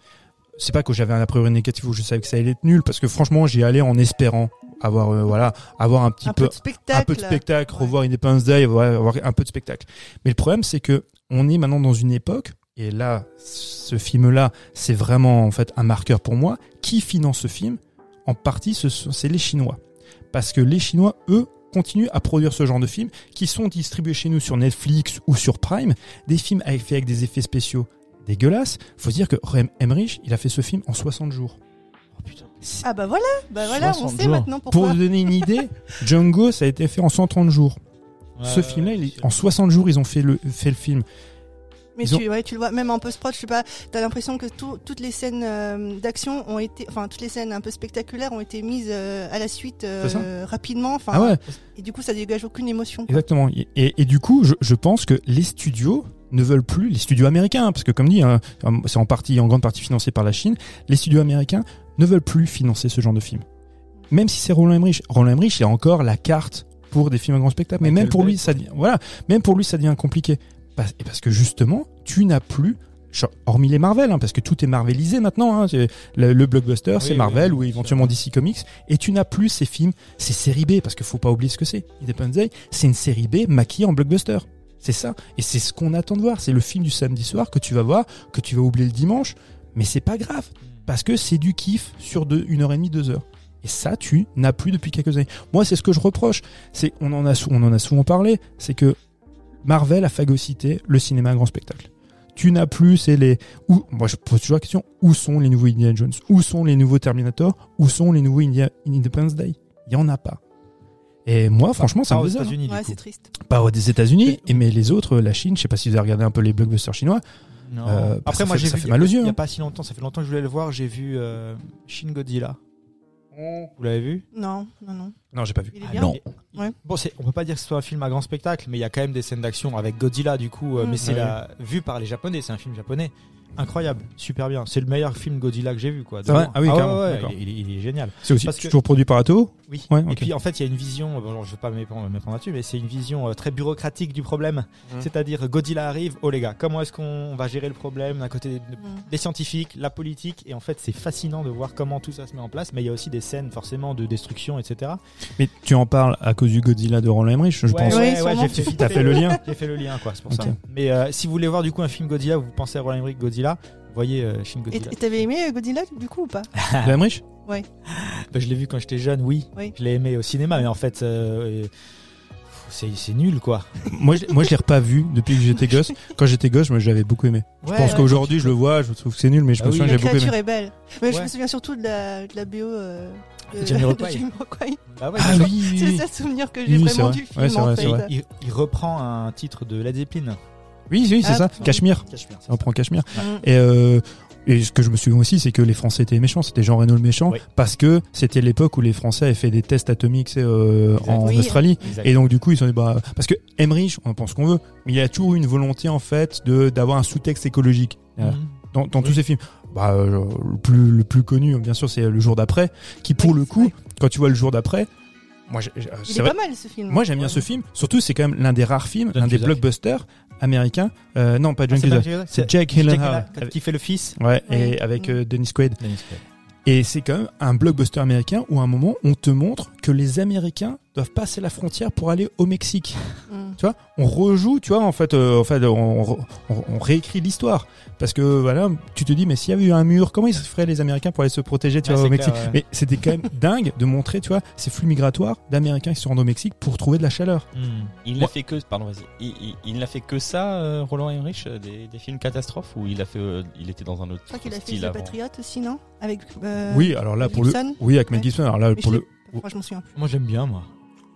c'est pas que j'avais un a priori négatif ou je savais que ça allait être nul parce que franchement j'y allais en espérant avoir euh, voilà avoir un petit Un peu peu de spectacle. un peu de spectacle Ouais. revoir Independence Day avoir, avoir un peu de spectacle mais le problème c'est que on est maintenant dans une époque et là ce film là c'est vraiment en fait un marqueur pour moi qui finance ce film? En partie ce c'est les Chinois parce que les Chinois eux continuent à produire ce genre de films qui sont distribués chez nous sur Netflix ou sur Prime, des films avec, avec des effets spéciaux dégueulasses. Faut se dire que Rem Emmerich, il a fait ce film en 60 jours. C'est- Ah bah voilà, bah voilà, on 60 sait jours. maintenant Pour pourquoi. vous donner une idée, Django, ça a été fait en 130 jours. ce Ouais, film-là, en 60 jours, ils ont fait le, fait le film. Mais ont- tu, ouais, tu le vois, même en post-prod, je sais pas, t'as l'impression que tout- toutes les scènes euh, d'action ont été, enfin, toutes les scènes un peu spectaculaires ont été mises euh, à la suite euh, rapidement, enfin, Ah ouais, et du coup, ça dégage aucune émotion. quoi. exactement. Et, et- et du coup, je, je pense que les studios ne veulent plus, les studios américains, parce que comme dit, hein, c'est en partie, en grande partie financé par la Chine, les studios américains ne veulent plus financer ce genre de film. Même si c'est Roland Emmerich. Roland Emmerich, il a encore la carte pour des films à grand spectacle. Mais même pour lui, ça devient, voilà, même pour lui, ça devient compliqué. Et parce que justement, tu n'as plus, hormis les Marvel, hein, parce que tout est marvelisé maintenant, hein, le, le blockbuster, c'est Marvel oui, ou éventuellement. DC Comics, et tu n'as plus ces films, ces séries B, parce qu'il faut pas oublier ce que c'est. Independence Day, c'est une série B maquillée en blockbuster. C'est ça. Et c'est ce qu'on attend de voir. C'est le film du samedi soir que tu vas voir, que tu vas oublier le dimanche. Mais c'est pas grave. Parce que c'est du kiff sur deux, une heure et demie, deux heures. Et ça, tu n'as plus depuis quelques années. Moi, c'est ce que je reproche. C'est, on en a, sou- on en a souvent parlé. C'est que Marvel a phagocyté le cinéma à grand spectacle. Tu n'as plus, c'est les, où, moi, je pose toujours la question, où sont les nouveaux Indiana Jones? Où sont les nouveaux Terminator? Où sont les nouveaux India, Independence Day? Il y en a pas. Et moi, franchement, ça Pas me aux désole. États-Unis, Ouais, c'est triste. Pas des États-Unis, et mais les autres, la Chine, je sais pas si vous avez regardé un peu les blockbusters chinois. Non. Euh, bah, Après, ça moi, j'ai ça vu fait mal aux yeux, Il y a hein. pas si longtemps, ça fait longtemps que je voulais le voir. J'ai vu euh, Shin Godzilla. Vous l'avez vu? Non, non, non. Non, j'ai pas vu. Il est Ah, bien. non. Ouais. Bon, c'est, on peut pas dire que ce soit un film à grand spectacle, mais il y a quand même des scènes d'action avec Godzilla, du coup. euh, Mm. Mais c'est Ouais. la, vu par les Japonais, c'est un film japonais. Incroyable, super bien. C'est le meilleur film Godzilla que j'ai vu, quoi. Ah oui, ouais, carrément, ouais, d'accord. il, est- il est- il est génial. C'est aussi Parce que- toujours produit par Ato Oui. Ouais, Et puis en fait, il y a une vision, bon, je vais pas m'épandre là-dessus, mais c'est une vision euh, très bureaucratique du problème. Mhm. C'est-à-dire, Godzilla arrive, oh les gars, comment est-ce qu'on va gérer le problème d'un côté Mm. des scientifiques, la politique, et en fait, c'est fascinant de voir comment tout ça se met en place. Mais il y a aussi des scènes forcément de destruction, etc. Mais tu en parles à cause du Godzilla de Roland Emmerich, je Ouais, pense. Ouais, ouais, j'ai fait, fait le lien J'ai fait le lien, quoi, c'est pour ça. Mais euh, si vous voulez voir du coup un film Godzilla, vous pensez à Roland Emmerich Godzilla, voyez euh, Shin Et Godzilla. et t'avais aimé euh, Godzilla du coup ou pas? De Emmerich Bah, je l'ai vu quand j'étais jeune, oui. Oui. Je l'ai aimé au cinéma, mais en fait, euh, c'est c'est nul quoi. moi, je, moi, je l'ai pas vu depuis que j'étais gosse. Quand j'étais gosse, moi, je l'avais beaucoup aimé. Je Ouais, pense ouais, qu'aujourd'hui, je le vois, je trouve que c'est nul, mais je Ah me oui, souviens La que j'ai beaucoup créature aimé. est belle. Mais je Ouais. me souviens surtout de la, de la BO euh, de, Jamiroquai. de Jamiroquai. Bah ouais, Ah oui, oui, C'est le oui. seul souvenir que j'ai Oui, c'est vraiment vrai. du film Ouais, c'est en vrai, c'est fait. vrai. il, il reprend un titre de Led Zeppelin. Oui, oui, c'est Ah, ça. oui. Cachemire. Cachemire. Ça reprend Cachemire. Mm. Et, euh, et ce que je me souviens aussi, c'est que les Français étaient méchants. C'était Jean Reno le méchant. Oui. Parce que c'était l'époque où les Français avaient fait des tests atomiques euh, en Oui. Australie. Et donc du coup ils sont dit bah parce que Emmerich on pense qu'on veut mais il a toujours eu une volonté en fait de d'avoir un sous-texte écologique euh, Mhm. dans, dans tous ses films. Bah euh, le plus le plus connu bien sûr c'est le jour d'après qui pour Oui, le coup vrai. quand tu vois le jour d'après moi c'est pas mal ce film. moi j'aime bien ce film surtout c'est quand même l'un des rares films l'un des blockbusters américains euh, non pas Ah, John c'est Cusack c'est Gyllenhaal Gyllenhaal, qui fait le fils. ouais Oui. et avec Mm. euh, Dennis Quaid Dennis Quaid. et c'est quand même un blockbuster américain où à un moment on te montre que les Américains doivent passer la frontière pour aller au Mexique Mm. tu vois on rejoue tu vois en fait euh, en fait on, on, on réécrit l'histoire parce que voilà tu te dis mais s'il y avait eu un mur comment ils se feraient les américains pour aller se protéger tu Ouais, vois au Mexique clair, ouais. mais c'était quand même dingue de montrer tu vois ces flux migratoires d'américains qui se rendent au Mexique pour trouver de la chaleur Mhm. Il n'a fait que, pardon, vas-y. Il, il, il n'a fait que ça, euh, Roland Emmerich, euh, des, des films catastrophes, ou il a fait, euh, il était dans un autre Je crois qu'il a fait style The avant. Patriot aussi, non? Avec. euh, oui alors là pour le oui avec Mel. Gibson alors là Mais pour je le Enfin, je m'en souviens plus. Moi j'aime bien moi.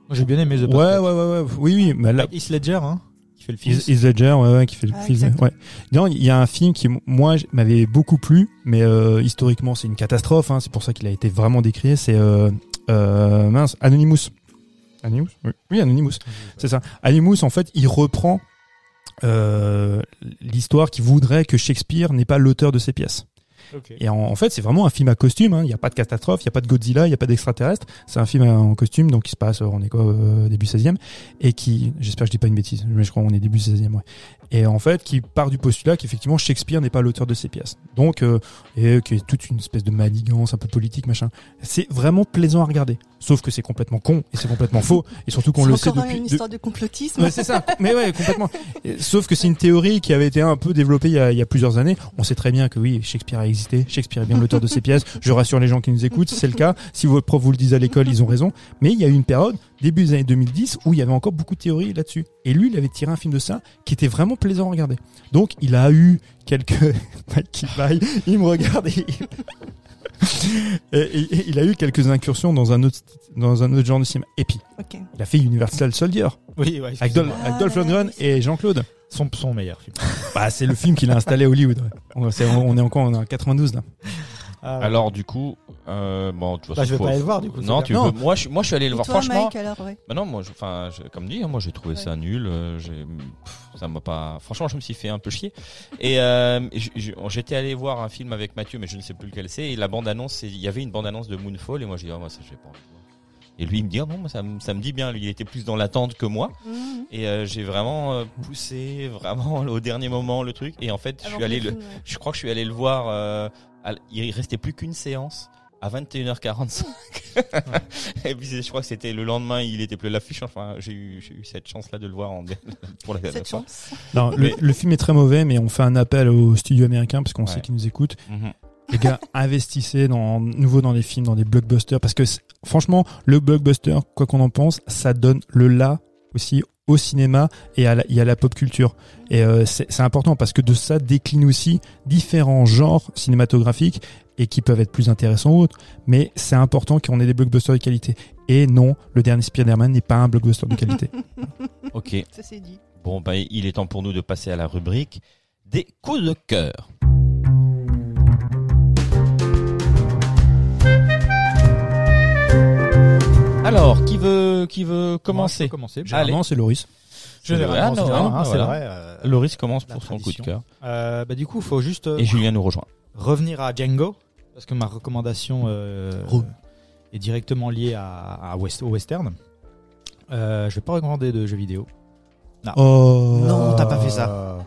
Moi j'ai bien aimé The ouais Patriot. ouais ouais ouais oui oui mais là Heath Ledger hein, qui fait le fils. Heath Ledger, ouais, ouais, qui fait le Ah, fils. Ouais. Non, il y a un film qui, moi, m'avait beaucoup plu, mais euh, historiquement, c'est une catastrophe. Hein, c'est pour ça qu'il a été vraiment décrié. C'est euh, euh, mince, Anonymous. Anonymous? Oui, oui Anonymous. C'est ça. Anonymous, en fait, il reprend euh, l'histoire qui voudrait que Shakespeare n'est pas l'auteur de ses pièces. Et en, en fait, c'est vraiment un film à costume. hein. Il n'y a pas de catastrophe, il n'y a pas de Godzilla, il n'y a pas d'extraterrestre. C'est un film en costume, donc qui se passe, on est quoi, euh, début 16e, et qui, j'espère que je dis pas une bêtise, mais je crois qu'on est début 16e, ouais. Et en fait, qui part du postulat qu'effectivement Shakespeare n'est pas l'auteur de ses pièces. Donc, euh, et qui est toute une espèce de manigance un peu politique, machin. C'est vraiment plaisant à regarder. Sauf que c'est complètement con et c'est complètement faux. Et surtout qu'on le sait depuis. une histoire de complotisme. Ouais, c'est ça. Mais ouais, complètement. Sauf que c'est une théorie qui avait été un peu développée il y, a, il y a plusieurs années. On sait très bien que oui, Shakespeare a existé. Shakespeare est bien l'auteur de ses pièces. Je rassure les gens qui nous écoutent, c'est le cas. Si votre prof vous le disent à l'école, ils ont raison. Mais il y a eu une période, début des années 2010, où il y avait encore beaucoup de théories là-dessus. Et lui, il avait tiré un film de ça qui était vraiment plaisant à regarder. Donc, il a eu quelques... Il me regarde et... Et- et- et il a eu quelques incursions dans un autre dans un autre genre de cinéma. Et puis, il a fait Universal Soldier Oui, ouais, avec, Dol- Ah, avec Dolph Lundgren et Jean-Claude. son, son meilleur film. Bah, c'est le film qu'il a installé à Hollywood. ouais. On, c'est- on est encore en 92 là. Ah, ouais. Alors, du coup, euh, bon, de toute Bah, je vais faut- pas aller le voir du coup. Non, c'est tu veux- moi, je, moi, je suis allé le Et voir. toi, Franchement, Mike, alors, ouais. Bah non, moi, je- enfin, je- comme dit, hein, moi j'ai trouvé Ouais. ça nul. euh, j'ai, pff, ça m'a pas. Franchement, je me suis fait un peu chier. Et euh, j- j- j'étais allé voir un film avec Mathieu, mais je ne sais plus lequel c'est. Et la bande annonce, il y avait une bande annonce de Moonfall, et moi j'ai dit, ah, moi ça, j'ai pas envie de voir. Et lui, il me dit, ah non, moi, ça, me- ça me dit bien. Lui, il était plus dans l'attente que moi. Mhm. Et euh, j'ai vraiment euh, poussé, vraiment au dernier moment le truc. Et en fait, je Avant suis allé le, film, ouais. je crois que je suis allé le voir. euh, il restait plus qu'une séance à 21h45. et puis je crois que c'était le lendemain, il était plus l'affiche. Enfin, j'ai eu, cette chance-là de le voir en, pour la dernière Cette fois. chance. Non, le, le film est très mauvais, mais on fait un appel aux studios américains parce qu'on Ouais. sait qu'ils nous écoutent. Mhm. Les gars, investissez dans nouveau dans des films, dans des blockbusters, parce que franchement, le blockbuster, quoi qu'on en pense, ça donne le là aussi au cinéma et à la, et à la pop culture. Et euh, c'est important parce que de ça décline aussi différents genres cinématographiques et qui peuvent être plus intéressants ou autres. Mais c'est important qu'on ait des blockbusters de qualité. Et non, le dernier Spider-Man n'est pas un blockbuster de qualité. Ok. Ça c'est dit. Bon, bah, il est temps pour nous de passer à la rubrique des coups de cœur. Alors, qui veut, qui veut Moi, commencer je peux commencer. Généralement, c'est Loris. Généralement, Ah, c'est hein, c'est voilà. vrai. euh, Loris commence La pour son coup de tradition. cœur. euh, bah, du coup, faut juste euh, Et Julien nous rejoint. revenir à Django parce que ma recommandation euh, Re. est directement liée à, à West, au western. Euh, je vais pas recommander de jeux vidéo. Oh. Non, t'as pas fait ça. Euh,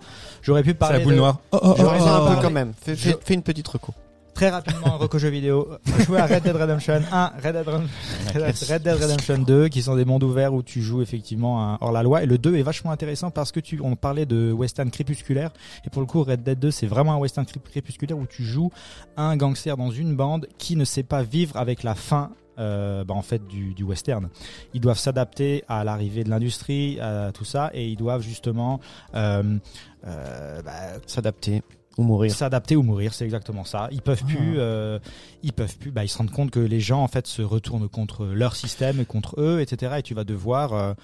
J'aurais pu C'est parler la boule de- noire. Oh, oh, Je oh, raison un oh. peu quand même. Fais, fais- Je- fais une petite reco. Très rapidement un reco jeux vidéo. Jouer à Red Dead Redemption 1, Red Dead, Redemption- Red Dead Redemption 2, qui sont des mondes ouverts où tu joues effectivement hors la loi. Et le 2 est vachement intéressant parce que tu, on parlait de western crépusculaire. Et pour le coup, Red Dead 2, c'est vraiment un western cré- crépusculaire où tu joues un gangster dans une bande qui ne sait pas vivre avec la faim euh, bah, en fait du, du western. Ils doivent s'adapter à l'arrivée de l'industrie, à tout ça, et ils doivent justement euh, euh, bah, S'adapter ou mourir. s'adapter ou mourir, c'est exactement ça. Ils peuvent Ah. plus, euh, ils peuvent plus. Bah, ils se rendent compte que les gens en fait se retournent contre leur système et contre eux, etc. Et tu vas devoir.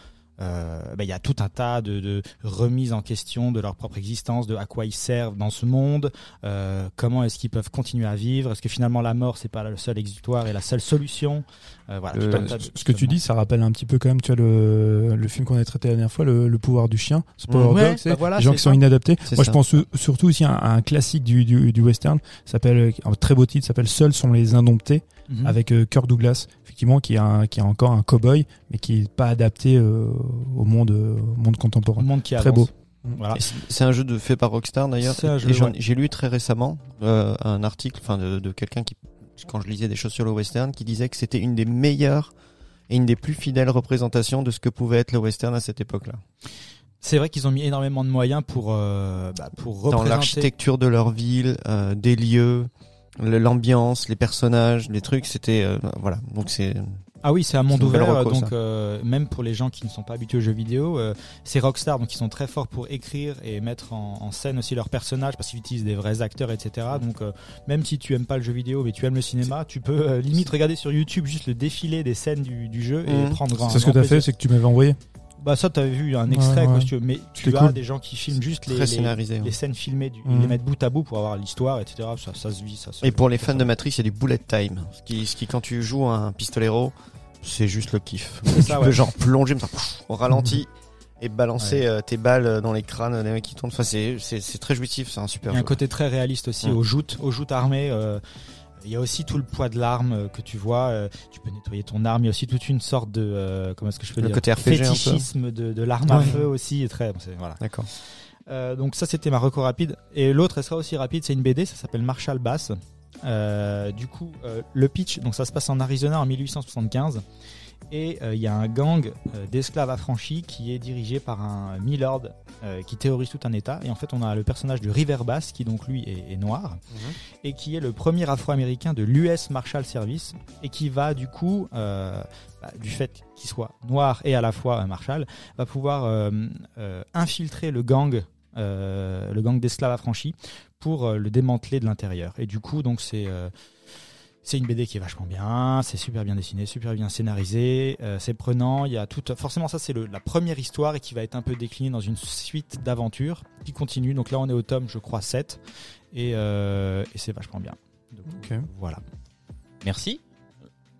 Euh, bah, il y a tout un tas de, de remises en question de leur propre existence, de à quoi ils servent dans ce monde, euh, comment est-ce qu'ils peuvent continuer à vivre, est-ce que finalement la mort c'est pas le seul exutoire et la seule solution. Euh, voilà, tout un tas de Ce que tu dis, ça rappelle un petit peu quand même, tu vois, le, le film qu'on a traité la dernière fois, le, le pouvoir du chien, ce Power Ouais, bah voilà, les gens qui sont inadaptés. Moi, ça. je pense su- surtout aussi à, un- à un classique du, du, du western, s'appelle un très beau titre, s'appelle Seuls sont les indomptés, Mhm. avec euh, Kirk Douglas, effectivement, qui est un, qui est encore un cowboy, mais qui est pas adapté euh, au monde, euh, au monde contemporain. monde qui Très avance. beau. Voilà. C'est- un jeu de fait par Rockstar d'ailleurs. Ouais. J'ai lu très récemment euh, un article, enfin de, de quelqu'un qui, quand je lisais des choses sur le western, qui disait que c'était une des meilleures et une des plus fidèles représentations de ce que pouvait être le western à cette époque-là. C'est vrai qu'ils ont mis énormément de moyens pour euh, bah, pour Dans l'architecture de leur ville, euh, des lieux, l'ambiance, les personnages, les trucs, c'était euh, voilà. Donc c'est Ah oui, c'est un monde ouvert, reco, donc euh, même pour les gens qui ne sont pas habitués aux jeux vidéo, euh, c'est Rockstar, donc ils sont très forts pour écrire et mettre en, en scène aussi leurs personnages parce qu'ils utilisent des vrais acteurs, etc. Donc euh, même si tu aimes pas le jeu vidéo mais tu aimes le cinéma, tu peux euh, limite regarder sur YouTube juste le défilé des scènes du, du jeu et Mhm. prendre grand. C'est ce que grand tu as fait, c'est que tu m'avais envoyé. Bah ça, t'avais vu un extrait, Ouais, quoi, ouais. si tu veux, mais tu as cool. des gens qui filment juste les, ouais. scènes filmées, du, ils les mettent bout à bout pour avoir l'histoire, etc. Ça, ça se vit, ça. se- Et pour les fans de Matrix, il y a du bullet time. Ce qui, ce qui quand tu joues un pistolero, c'est juste le kiff. Tu ça, peux ouais. genre plonger comme ça, pouf, au ralenti et balancer euh, tes balles dans les crânes des mecs qui tournent. Enfin, c'est, c'est, c'est très jouissif, c'est un super Il y a un côté très réaliste aussi Mm. aux joutes, aux joutes armées. euh, il y a aussi tout le poids de l'arme euh, que tu vois. euh, tu peux nettoyer ton arme. Il y a aussi toute une sorte de euh, comment est-ce que je peux Le dire côté RPG fétichisme de, de l'arme à Ouais. feu aussi. Est très voilà. D'accord. Euh, donc ça c'était ma reco rapide. Et l'autre elle sera aussi rapide. C'est une BD. Ça s'appelle Marshall Bass. Euh, du coup euh, le pitch. Donc ça se passe en Arizona en 1875. Et euh, il y a un gang euh, d'esclaves affranchis qui est dirigé par un milord euh, qui terrorise tout un État. Et en fait, on a le personnage de River Bass qui donc lui est, est noir et qui est le premier Afro-américain de l'US Marshal Service et qui va du coup, euh, bah, du fait qu'il soit noir et à la fois un Marshal, va pouvoir euh, euh, infiltrer le gang, euh, le gang d'esclaves affranchis pour euh, le démanteler de l'intérieur. Et du coup, donc c'est euh, c'est une BD qui est vachement bien, c'est super bien dessiné, super bien scénarisé, euh, c'est prenant. Il y a tout. Forcément, ça c'est le- la première histoire et qui va être un peu déclinée dans une suite d'aventures qui continue. Donc là, on est au tome, je crois, 7 et, euh, et c'est vachement bien. Donc, Ok. Voilà. Merci.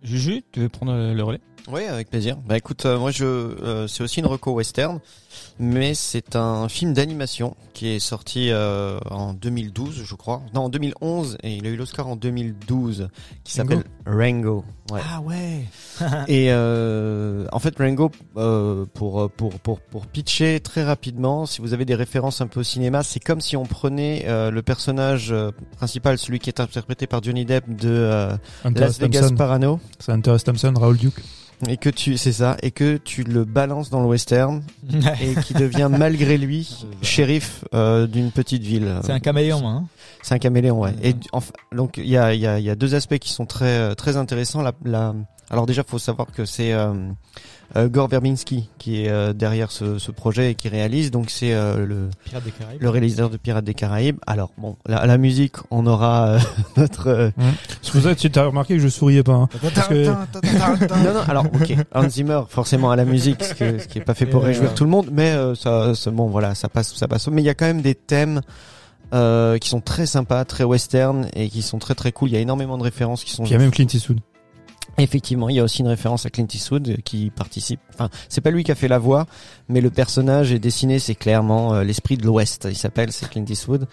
Juju, tu veux prendre le relais? Oui, avec plaisir. Bah écoute, euh, moi je, euh, c'est aussi une reco western, mais c'est un film d'animation qui est sorti euh, en 2012, je crois. Non, en 2011, et il a eu l'Oscar en 2012, qui s'appelle Rango. Ouais. Ah ouais. Et euh, en fait, Rango, euh, pour, pour, pour, pour pitcher très rapidement, si vous avez des références un peu au cinéma, c'est comme si on prenait euh, le personnage principal, celui qui est interprété par Johnny Depp de Las. Vegas Thompson. Parano, C'est Hunter S. Thompson, Raoul Duke. et que tu, c'est ça, et que tu le balances dans le western, et qui devient malgré lui shérif euh, d'une petite ville. C'est un caméléon, hein. C'est un caméléon, ouais. Et enfin, donc il y a, il y, a, il y a deux aspects qui sont très euh, très intéressants. La, la... Alors déjà, faut savoir que c'est euh, Gore Verbinski qui est euh, derrière ce, ce projet et qui réalise. Donc c'est euh, le, Pirates des Caraïbes. le réalisateur de Pirates des Caraïbes. Alors bon, la, la musique, on aura euh, notre. euh, pour ça que tu as remarqué que je souriais pas. hein. Parce que- non non. Alors ok, Hans Zimmer forcément à la musique, ce, que- ce qui est pas fait pour Et, réjouir euh, tout le monde, mais euh, ça, ça- bon voilà, ça passe, ça passe. Mais il y a quand même des thèmes. euh, qui sont très sympas, très western et qui sont très très cool. Il y a énormément de références qui sont Puis il y a même Clint Eastwood. Effectivement, il y a aussi une référence à Clint Eastwood euh, qui participe. Enfin, c'est pas lui qui a fait la voix, mais le personnage est dessiné, c'est clairement euh, l'esprit de l'Ouest. Il s'appelle, c'est Clint Eastwood.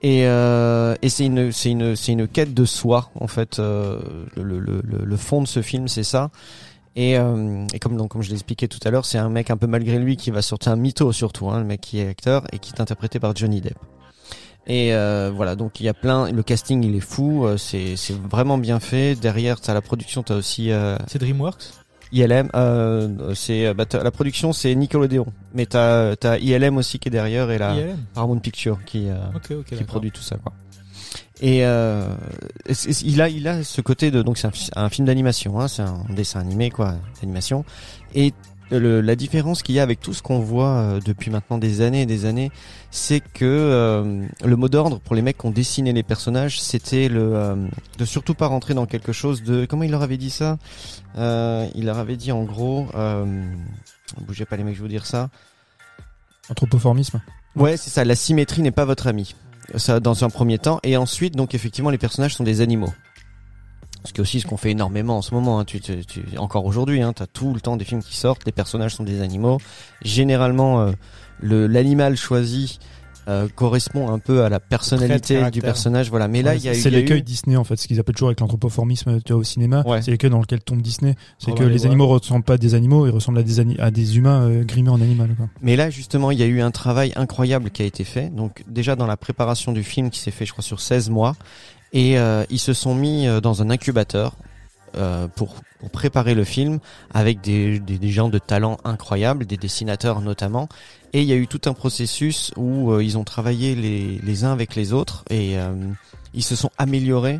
Et, euh, et c'est une, c'est une, c'est une quête de soi en fait. le, fond de ce film, c'est ça. Et, et comme donc comme je l'expliquais tout à l'heure, c'est un mec un peu malgré lui qui va sortir un mytho surtout, hein, le mec qui est acteur et qui est interprété par Johnny Depp. Et euh, voilà, donc il y a plein, le casting il est fou, euh, c'est c'est vraiment bien fait. Derrière, t'as la production, t'as aussi euh, C'est DreamWorks? ILM. Euh, c'est euh, bah, t'as- la production c'est Nickelodeon, mais t'as t'as ILM aussi qui est derrière et la ILM. Paramount Picture qui euh, Ok, ok. qui d'accord. produit tout ça quoi. Et euh, c'est- c'est- il a, il a ce côté de donc c'est un, fi- un film d'animation, hein, c'est un dessin animé quoi, d'animation. Et le- la différence qu'il y a avec tout ce qu'on voit euh, depuis maintenant des années et des années, c'est que euh, le mot d'ordre pour les mecs qui ont dessiné les personnages, c'était le euh, de surtout pas rentrer dans quelque chose de comment il leur avait dit ça? Euh, Il leur avait dit en gros, bougez pas les mecs, je vais vous dire ça. Anthropoformisme. Ouais, c'est ça. La symétrie n'est pas votre ami. Ça, dans un premier temps, et ensuite, donc effectivement, les personnages sont des animaux. Ce qui est aussi ce qu'on fait énormément en ce moment. Hein. Tu, tu, tu- encore aujourd'hui, hein, t'as tout le temps des films qui sortent. Les personnages sont des animaux. Généralement, euh, le l'animal choisi euh, correspond un peu à la personnalité du personnage. Voilà. Mais là, Ouais, il y a, c'est l'écueil eu- Disney en fait, ce qu'ils appellent toujours avec l'anthropoformisme tu vois, au cinéma. Ouais. C'est l'écueil dans lequel tombe Disney. C'est Oh, que bah, les ouais. animaux ressemblent pas à des animaux, ils ressemblent à des, ani- à des humains euh, grimés en animal. Quoi. Mais là, justement, il y a eu un travail incroyable qui a été fait. Donc, déjà dans la préparation du film qui s'est fait, je crois, sur 16 mois. Et euh, ils se sont mis euh, dans un incubateur euh, pour, pour préparer le film avec des, des, gens de talent incroyables, des dessinateurs notamment. Et il y a eu tout un processus où euh, ils ont travaillé les, les uns avec les autres et euh, ils se sont améliorés.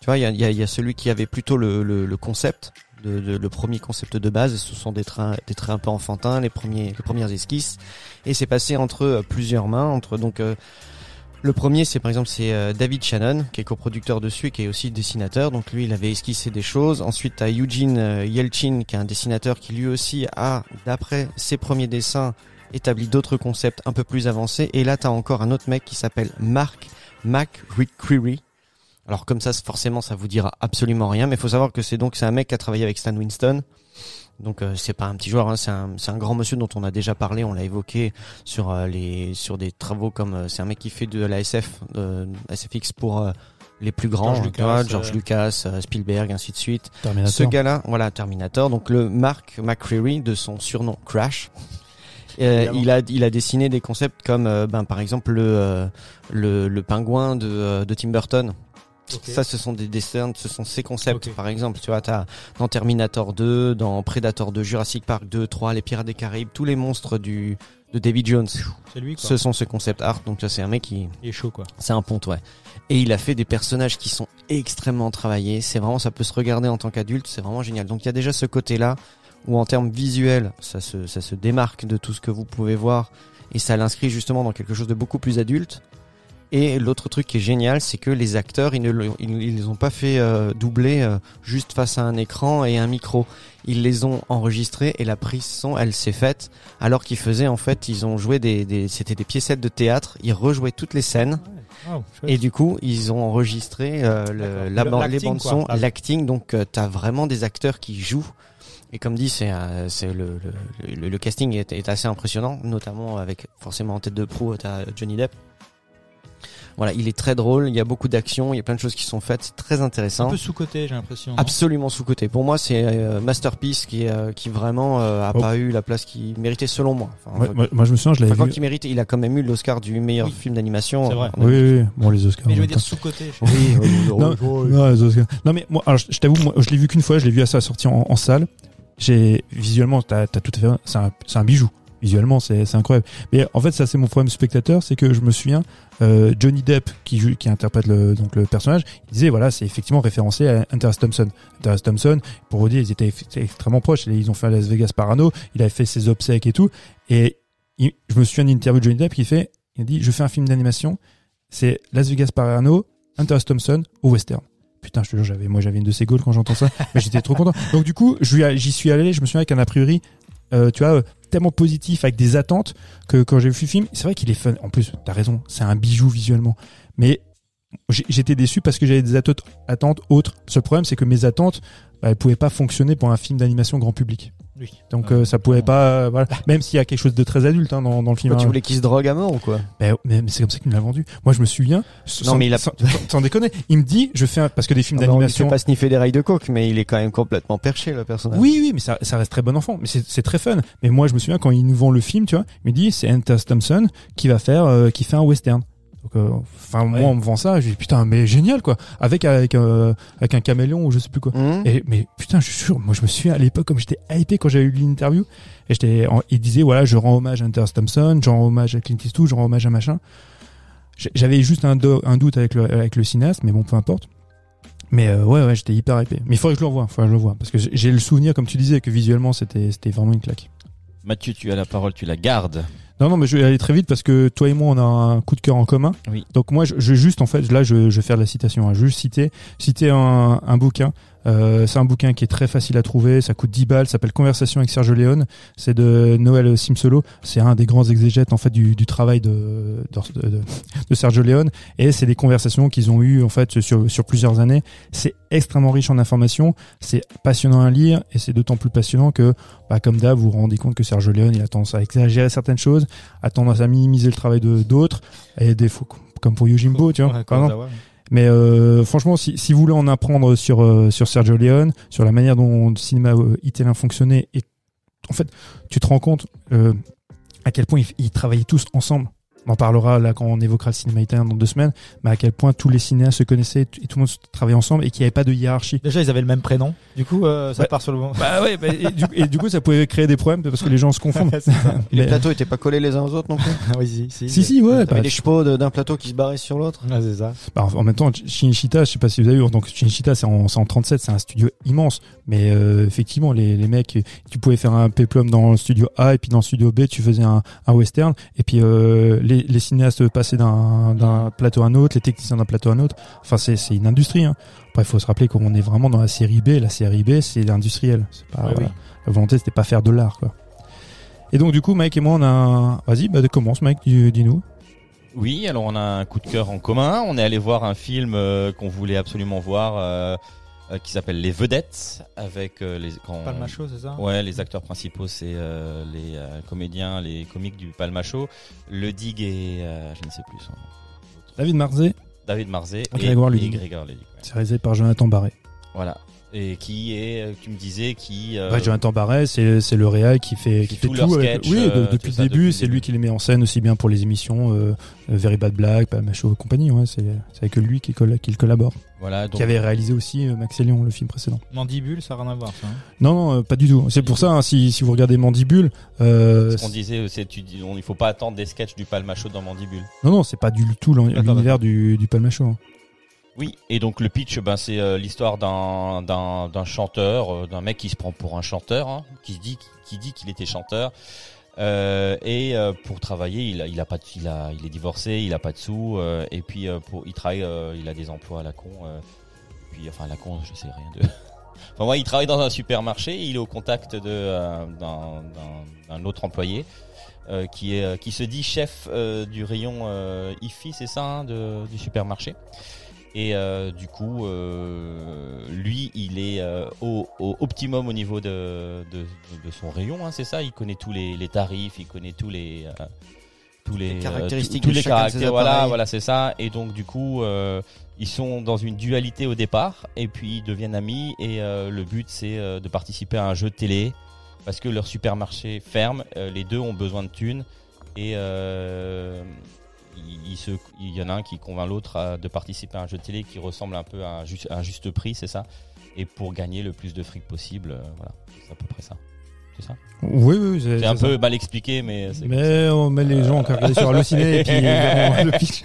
Tu vois, il y a, y a- y a celui qui avait plutôt le, le, le concept, de, de- le premier concept de base. Ce sont des traits, des traits un peu enfantins, les premiers, les premières esquisses. Et c'est passé entre euh, plusieurs mains, entre donc euh, le premier, c'est par exemple c'est euh, David Shannon qui est coproducteur dessus et qui est aussi dessinateur. Donc lui, il avait esquissé des choses. Ensuite, t'as Eugene euh, Yelchin qui est un dessinateur qui lui aussi a, d'après ses premiers dessins, établi d'autres concepts un peu plus avancés. Et là, t'as encore un autre mec qui s'appelle Mark McCreary. Alors comme ça, forcément, ça vous dira absolument rien, mais il faut savoir que c'est donc c'est un mec qui a travaillé avec Stan Winston. Donc euh, c'est pas un petit joueur, hein, c'est un, c'est un grand monsieur dont on a déjà parlé, on l'a évoqué sur euh, les sur des travaux comme euh, c'est un mec qui fait de la SF euh, SFX pour les plus grands, George vois, Lucas, George. Lucas, Spielberg, ainsi de suite. Terminator. Ce gars-là, voilà, Terminator, donc le Mark McCreary de son surnom Crash. Euh, il a il a dessiné des concepts comme ben par exemple le euh, le, le pingouin de de Tim Burton. Ça, ce sont des dessins, ce sont ces concepts. Par exemple, tu vois, t'as dans Terminator 2, dans Predator 2, Jurassic Park 2, 3, Les Pirates des Caraïbes, tous les monstres du de David Jones. C'est lui, quoi. Ce sont ce concept art. Donc ça, c'est un mec qui, Il est chaud, quoi. c'est un ponte, ouais. Et il a fait des personnages qui sont extrêmement travaillés. C'est vraiment, ça peut se regarder en tant qu'adulte. C'est vraiment génial. Donc il y a déjà ce côté-là où en termes visuels, ça se, ça se démarque de tout ce que vous pouvez voir et ça l'inscrit justement dans quelque chose de beaucoup plus adulte. Et l'autre truc qui est génial, c'est que les acteurs, ils ne ils, ils les ont pas fait euh, doubler euh, juste face à un écran et un micro. Ils les ont enregistrés et la prise son, elle s'est faite alors qu'ils faisaient en fait, ils ont joué des, des c'était des piécettes de théâtre. Ils rejouaient toutes les scènes. Wow, chouette. Et du coup, ils ont enregistré euh, le, la Le- les bandes son, Ah. l'acting. Donc, t'as vraiment des acteurs qui jouent. Et comme dit, c'est c'est le, le, le, le casting est, est assez impressionnant, notamment avec forcément en tête de proue, t'as Johnny Depp. Voilà, il est très drôle. Il y a beaucoup d'action, il y a plein de choses qui sont faites. C'est très un intéressant. peu sous-côté, j'ai l'impression. Absolument sous côté. Pour moi, c'est euh, masterpiece qui euh, qui vraiment euh, a Oh. pas eu la place qu'il méritait selon moi. Enfin, Ouais, moi, moi, je me souviens, je l'avais enfin, quand vu. il mérite, il a quand même eu l'Oscar du meilleur Oui. film d'animation. C'est vrai. On a Oui, oui, oui. bon les Oscars. Mais je veux dire sous-côté. je- Oui, Non, non, les Oscars. Non, mais moi, alors, je je t'avoue, moi, je l'ai vu qu'une fois, je l'ai vu à sa sortie en, en salle. J'ai, visuellement, t'as, t'as tout à fait, c'est un, c'est un bijou. Visuellement, c'est, incroyable. Mais en fait, ça, c'est mon problème spectateur, c'est que je me souviens, euh, Johnny Depp, qui qui interprète le, donc le personnage, il disait, voilà, c'est effectivement référencé à Hunter S. Thompson. Hunter S. Thompson, pour vous dire, ils étaient extrêmement proches. Ils ont fait Las Vegas Parano, il avait fait ses obsèques et tout. Et je me souviens d'une interview de Johnny Depp qui fait, il a dit, je fais un film d'animation, c'est Las Vegas Parano, Hunter S. Thompson au western. Putain, je te jure, j'avais, moi, j'avais une de ces goals quand j'entends ça. mais j'étais trop content. Donc, du coup, j'y suis allé, je me souviens avec un a priori, euh, tu vois, euh, tellement positif, avec des attentes, que quand j'ai vu le film, c'est vrai qu'il est fun. En plus, t'as raison, c'est un bijou visuellement. Mais j'étais déçu parce que j'avais des attentes, attentes autres. Ce problème, c'est que mes attentes, bah, elles pouvaient pas fonctionner pour un film d'animation grand public. Oui. Donc, Ouais. euh, ça pouvait pas, euh, voilà. Même s'il y a quelque chose de très adulte, hein, dans, dans le film. Quoi, tu hein. voulais qu'il se drogue à mort ou quoi? Ben, mais, mais c'est comme ça qu'il me l'a vendu. Moi, je me souviens. sans, mais il a- sans, sans- déconner. Il me dit, je fais un, parce que des films Ah d'animation. fait pas sniffer des rails de coke, mais il est quand même complètement perché le personnage. Oui, oui, mais ça, ça reste très bon enfant. Mais c'est c'est très fun. Mais moi, je me souviens quand il nous vend le film, tu vois, il me dit c'est Hunter. Thompson qui va faire, euh, qui fait un western. Donc, euh, enfin, moi, Ouais. on me vend ça, je dis putain, mais génial quoi, avec avec euh, avec un caméléon ou je sais plus quoi. Hum Et mais putain, je suis sûr, moi je me souviens à l'époque comme j'étais hypé quand j'avais eu l'interview et j'étais, il disait voilà, je rends hommage à Hunter. Thompson, je rends hommage à Clint Eastwood, je rends hommage à machin. J'avais juste un, do- un doute avec le, avec le cinéaste, mais bon, peu importe. Mais euh, ouais, ouais, j'étais hyper hypé. Mais il faudrait que je le revoie, faudrait que je le revoie. Parce que j'ai- j'ai le souvenir, comme tu disais, que visuellement, c'était c'était vraiment une claque. Mathieu, tu as la parole, tu la gardes. Non, non, mais je vais aller très vite parce que toi et moi, on a un coup de cœur en commun. Oui. Donc moi, je, je juste, en fait, là, je, je vais faire de la citation. Hein. Je vais juste citer, citer un, un bouquin. Euh, c'est un bouquin qui est très facile à trouver. Ça coûte 10 balles. Ça s'appelle Conversation avec Sergio Leone. C'est de Noël Simsolo. C'est un des grands exégètes en fait du, du travail de, de, de, de Sergio Leone. Et c'est des conversations qu'ils ont eues en fait sur, sur plusieurs années. C'est extrêmement riche en informations. C'est passionnant à lire et c'est d'autant plus passionnant que, bah, comme d'hab, vous vous rendez compte que Sergio Leone il a tendance à exagérer certaines choses, a tendance à minimiser le travail de d'autres et des fois comme pour Yojimbo, tu vois. Ouais, par exemple. Mais euh, franchement, si, si vous voulez en apprendre sur euh, sur Sergio Leone, sur la manière dont le cinéma euh, italien fonctionnait, et en fait, tu te rends compte euh, à quel point ils travaillaient tous ensemble. On en parlera là quand on évoquera le cinéma italien dans deux semaines, mais à quel point tous les cinéastes se connaissaient et tout le monde travaillait ensemble et qu'il n'y avait pas de hiérarchie. Déjà, ils avaient le même prénom. Du coup, euh, ça part sur le bon. Bah ouais, bah, et, du, et du coup, ça pouvait créer des problèmes parce que les gens se confondent. Les plateaux étaient pas collés les uns aux autres non plus. oui, si, si. si, si, ouais. Bah, des chevaux d'un plateau qui se barraient sur l'autre. Ah, c'est ça. Bah, en même temps, Shinichita, je sais pas si vous avez vu, donc Shinichita, c'est en, c'est en 37, c'est un studio immense. Mais euh, effectivement, les, les mecs, tu pouvais faire un peplum dans le studio A et puis dans le studio B, tu faisais un, un western. Et puis euh, les, les cinéastes passaient d'un plateau à un autre, les techniciens d'un plateau à un autre. Enfin, c'est une industrie. Hein. Après, il faut se rappeler qu'on est vraiment dans la série B. La série B, c'est l'industriel. Oui. la volonté, c'était pas faire de l'art. Et donc du coup, Mike et moi, on a. un- Vas-y, bah commence, Mike, dis- dis-nous. Oui, alors on a un coup de cœur en commun. On est allé voir un film euh, qu'on voulait absolument voir, euh, euh, qui s'appelle Les Vedettes, avec euh, les quand- Palmacho, c'est ça? Ouais, les acteurs principaux, c'est euh, les euh, comédiens, les comiques du Palmacho, Le Dig et euh, je ne sais plus son nom. David Marzé, David Marzé et, Grégoire Ludig. Grégoire Ludig, ouais. c'est réalisé par Jonathan Barré. Voilà. Et qui est, euh, tu me disais, qui. euh, Ouais, Jonathan Barret, c'est c'est le réal qui fait Qui qui fait tout leur avec- sketch, oui, de- euh, depuis le ça, début, c'est lui qui les met en scène aussi bien pour les émissions euh, euh, Very Bad Black, Palma Show et compagnie. Ouais, c'est c'est avec lui qui, colla- qui le collabore. voilà, donc, Qui avait réalisé aussi euh, Max et Léon, le film précédent. Mandibule, ça n'a rien à voir, ça. hein. Non, non, euh, pas du tout. C'est pour ça, hein, si, si vous regardez Mandibule, euh, ce qu'on disait, euh, c'est tu dis, on, il faut pas attendre des sketchs du Palmacho dans Mandibule. non, non, c'est pas du tout l'univers du, du Palma Show. hein. Oui, et donc le pitch, ben, c'est euh, l'histoire d'un, d'un, d'un chanteur, euh, d'un mec qui se prend pour un chanteur, hein, qui se dit, qui dit qu'il était chanteur. Euh, et pour travailler, il a, il a pas, de, il a, il est divorcé, il a pas de sous, et puis pour, il travaille, il a des emplois à la con, puis enfin à la con, je sais rien de. enfin ouais, il travaille dans un supermarché, il est au contact de d'un, d'un, autre employé. qui est qui se dit chef du rayon IFI, c'est ça, hein, de, du supermarché. Et euh, du coup, euh, lui, il est euh, au, au optimum au niveau de, de, de son rayon, hein, c'est ça? Il connaît tous les, les tarifs, il connaît tous les tous les, Les caractéristiques tous les caractères. Voilà, voilà, c'est ça. Et donc du coup, ils sont dans une dualité au départ, et puis ils deviennent amis. Et le but, c'est de participer à un jeu de télé parce que leur supermarché ferme. les deux ont besoin de thunes et il, il se, il y en a un qui convainc l'autre de participer à un jeu de télé qui ressemble un peu à un, juste, à un juste prix, c'est ça? Et pour gagner le plus de fric possible, euh, voilà, c'est à peu près ça. C'est ça? Oui, oui, c'est un peu mal expliqué, mais Mais on met les gens qui regardent sur Allociné et puis le pitch.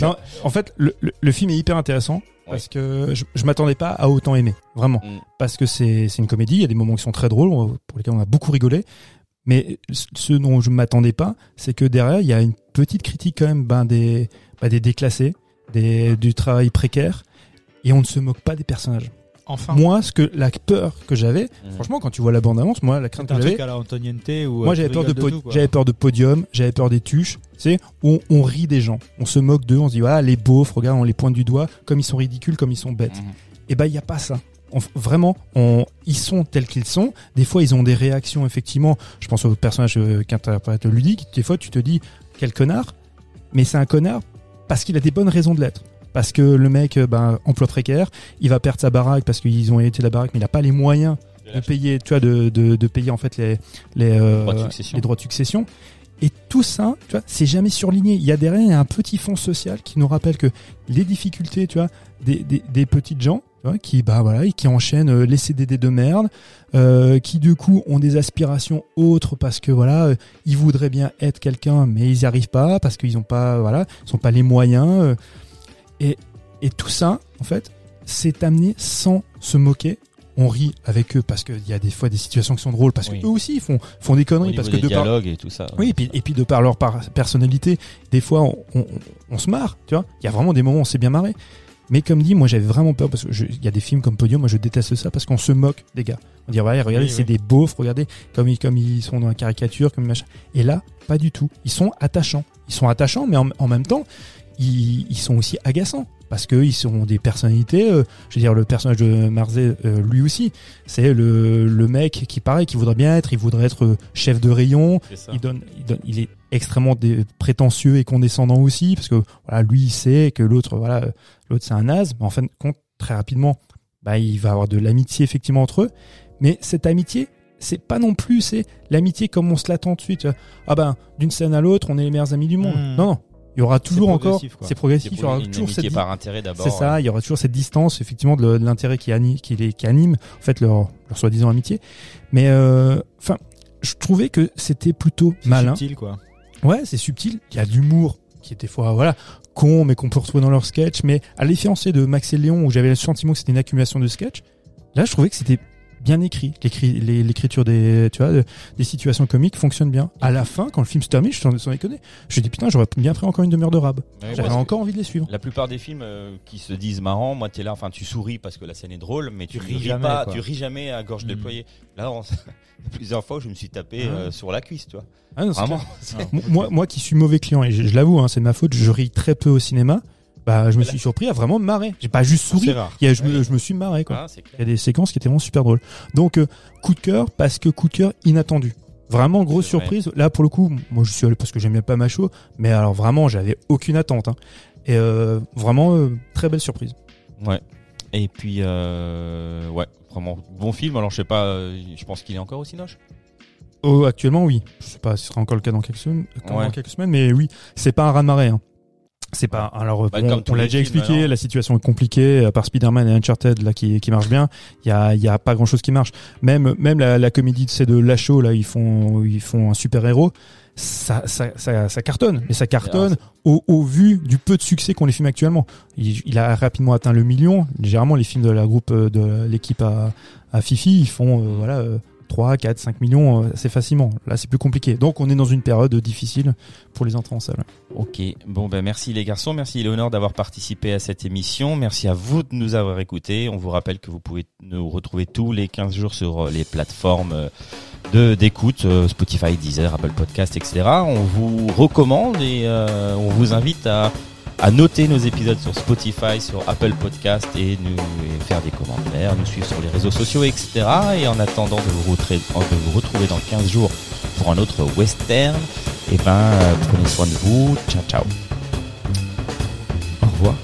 Non, en fait, le, le, le film est hyper intéressant parce que je, je m'attendais pas à autant aimer, vraiment. Mm. Parce que c'est une comédie, il y a des moments qui sont très drôles, pour lesquels on a beaucoup rigolé. Mais ce- dont je m'attendais pas, c'est que derrière, il y a une petite critique quand même ben, des, ben, des déclassés, des, du travail précaire, et on ne se moque pas des personnages. Enfin, Moi, ce que la peur que j'avais, Mm. franchement, quand tu vois la bande-annonce, moi, la crainte que j'avais, ou. moi euh, j'avais peur de, quoi. j'avais peur de podium, j'avais peur des tuches, tu sais, où on, on rit des gens, on se moque d'eux, on se dit ah les beaufs, regarde, on les pointe du doigt, comme ils sont ridicules, comme ils sont bêtes. Mhm. Et ben il y a pas ça. On- vraiment, on, ils sont tels qu'ils sont. Des fois, ils ont des réactions effectivement. Je pense au personnage euh, qu'interprète ludique. Des fois, tu te dis quel connard, mais c'est un connard parce qu'il a des bonnes raisons de l'être. Parce que le mec, euh, ben, emploi précaire, il va perdre sa baraque parce qu'ils ont hérité la baraque, mais il n'a pas les moyens de payer, tu vois, de, de, de payer en fait les les, euh, Droits de succession. les droits de succession. Et tout ça, tu vois, c'est jamais surligné. Il y a derrière un petit fond social qui nous rappelle que les difficultés, tu vois, des, des, des petites gens, qui bah voilà, et qui enchaînent euh, les CDD de merde, euh, qui du coup ont des aspirations autres parce que voilà, euh, ils voudraient bien être quelqu'un, mais ils n'y arrivent pas parce qu'ils ont pas voilà, sont pas les moyens. euh, et et tout ça, en fait, c'est amené sans se moquer. On rit avec eux parce qu'il y a des fois des situations qui sont drôles parce Oui. que eux aussi ils font font des conneries parce que de par et tout ça. oui, et puis, et puis de par leur par- personnalité, des fois on, on- on se marre, tu vois. Il y a vraiment des moments où on s'est bien marré. Mais comme dit, moi j'avais vraiment peur parce que je- il y a des films comme Podium, moi je déteste ça parce qu'on se moque des gars. On dit ouais, regardez, Oui, c'est oui. des beaufs, regardez comme ils, comme ils sont dans la caricature, comme machin. Et là, pas du tout. Ils sont attachants. Ils sont attachants, mais en, en même temps, ils, ils sont aussi agaçants parce que ils sont des personnalités. euh, je veux dire, le personnage de Marzé, euh, lui aussi, c'est le, le mec qui paraît, qui voudrait bien être, il voudrait être euh, chef de rayon, il donne, il donne, il est extrêmement prétentieux et condescendant aussi parce que voilà, lui il sait que l'autre, voilà, l'autre c'est un naze, mais en fin de compte, très rapidement, bah il va avoir de l'amitié effectivement entre eux, mais cette amitié, c'est pas non plus, c'est l'amitié comme on se l'attend de suite. tu vois. Ah ben, d'une scène à l'autre, on est les meilleurs amis du monde. Hmm. Non, non, il y aura toujours encore, c'est progressif, il y aura toujours cette par intérêt d'abord. c'est ça, il y aura toujours cette distance, effectivement, de, l'intérêt qui, ani- qui, les, qui anime, en fait, leur, leur soi-disant amitié. Mais, euh, enfin, je trouvais que c'était plutôt C'est malin. subtil, quoi. Ouais, c'est subtil. Il y a de l'humour qui est des fois, voilà, con, mais qu'on peut retrouver dans leur sketch. Mais à l'effet de Max et Léon, où j'avais le sentiment que c'était une accumulation de sketch, là, je trouvais que c'était bien écrit. L'écriture des, tu vois, des situations comiques fonctionne bien. À la fin, quand le film se termine, je suis sans déconner. Je dis, putain, j'aurais bien pris encore une demi-heure de rab. Ouais, que encore envie de les suivre. La plupart des films euh, qui se disent marrants, moi t'es là, enfin tu souris parce que la scène est drôle, mais tu, Tu ris, ris jamais, pas, quoi. tu ris jamais à gorge Mm. déployée. Là, on- plusieurs fois, je me suis tapé Ah. euh, sur la cuisse, tu vois. Ah non, c'est Vraiment. Moi- moi, moi qui suis mauvais client, et je, je l'avoue, hein, c'est de ma faute, je ris très peu au cinéma, bah, je me suis surpris à vraiment me marrer. J'ai pas juste souri, rare. il y a- je, me, je me suis marré, quoi. Ah, Il y a des séquences qui étaient vraiment super drôles. Donc, euh, coup de cœur, parce que coup de cœur inattendu. Vraiment grosse vrai. surprise. Là, pour le coup, moi, je suis allé parce que j'aime bien pas Macho, mais alors vraiment, j'avais aucune attente. hein. Et euh, vraiment, euh, très belle surprise. Ouais. Et puis, euh, ouais, vraiment bon film. Alors je sais pas, euh, je pense qu'il est encore au Cinoche. Oh, actuellement, oui. Je sais pas si ce sera encore le cas dans quelques semaines, dans quelques semaines mais oui, c'est pas un raz-de-marée. Hein. C'est pas. Alors, Bah, bon, on l'a déjà films, expliqué. La situation est compliquée. À part Spider-Man et Uncharted là qui qui marche bien, il y a il y a pas grand-chose qui marche. Même même la, la comédie c'est de Lachaud là, ils font ils font un super héros. Ça, ça, ça, ça cartonne, mais ça cartonne au, au vu du peu de succès qu'ont les films actuellement. Il, il a rapidement atteint le million. Généralement, les films de la groupe euh, de l'équipe à, à Fifi, ils font euh, voilà euh, 3, 4, 5 millions euh, assez facilement. Là, c'est plus compliqué. Donc, on est dans une période difficile pour les entrées en salle. Ok, bon ben merci les garçons, merci Léonore d'avoir participé à cette émission, merci à vous de nous avoir écoutés. On vous rappelle que vous pouvez nous retrouver tous les 15 jours sur euh, les plateformes euh, de d'écoute, Spotify, Deezer, Apple Podcast, etc. On vous recommande et on vous invite à, à noter nos épisodes sur Spotify, sur Apple Podcast et nous faire des commentaires, nous suivre sur les réseaux sociaux, etc. Et en attendant de vous, retrouver, dans 15 jours pour un autre western, eh ben prenez soin de vous. Ciao ciao. Au revoir.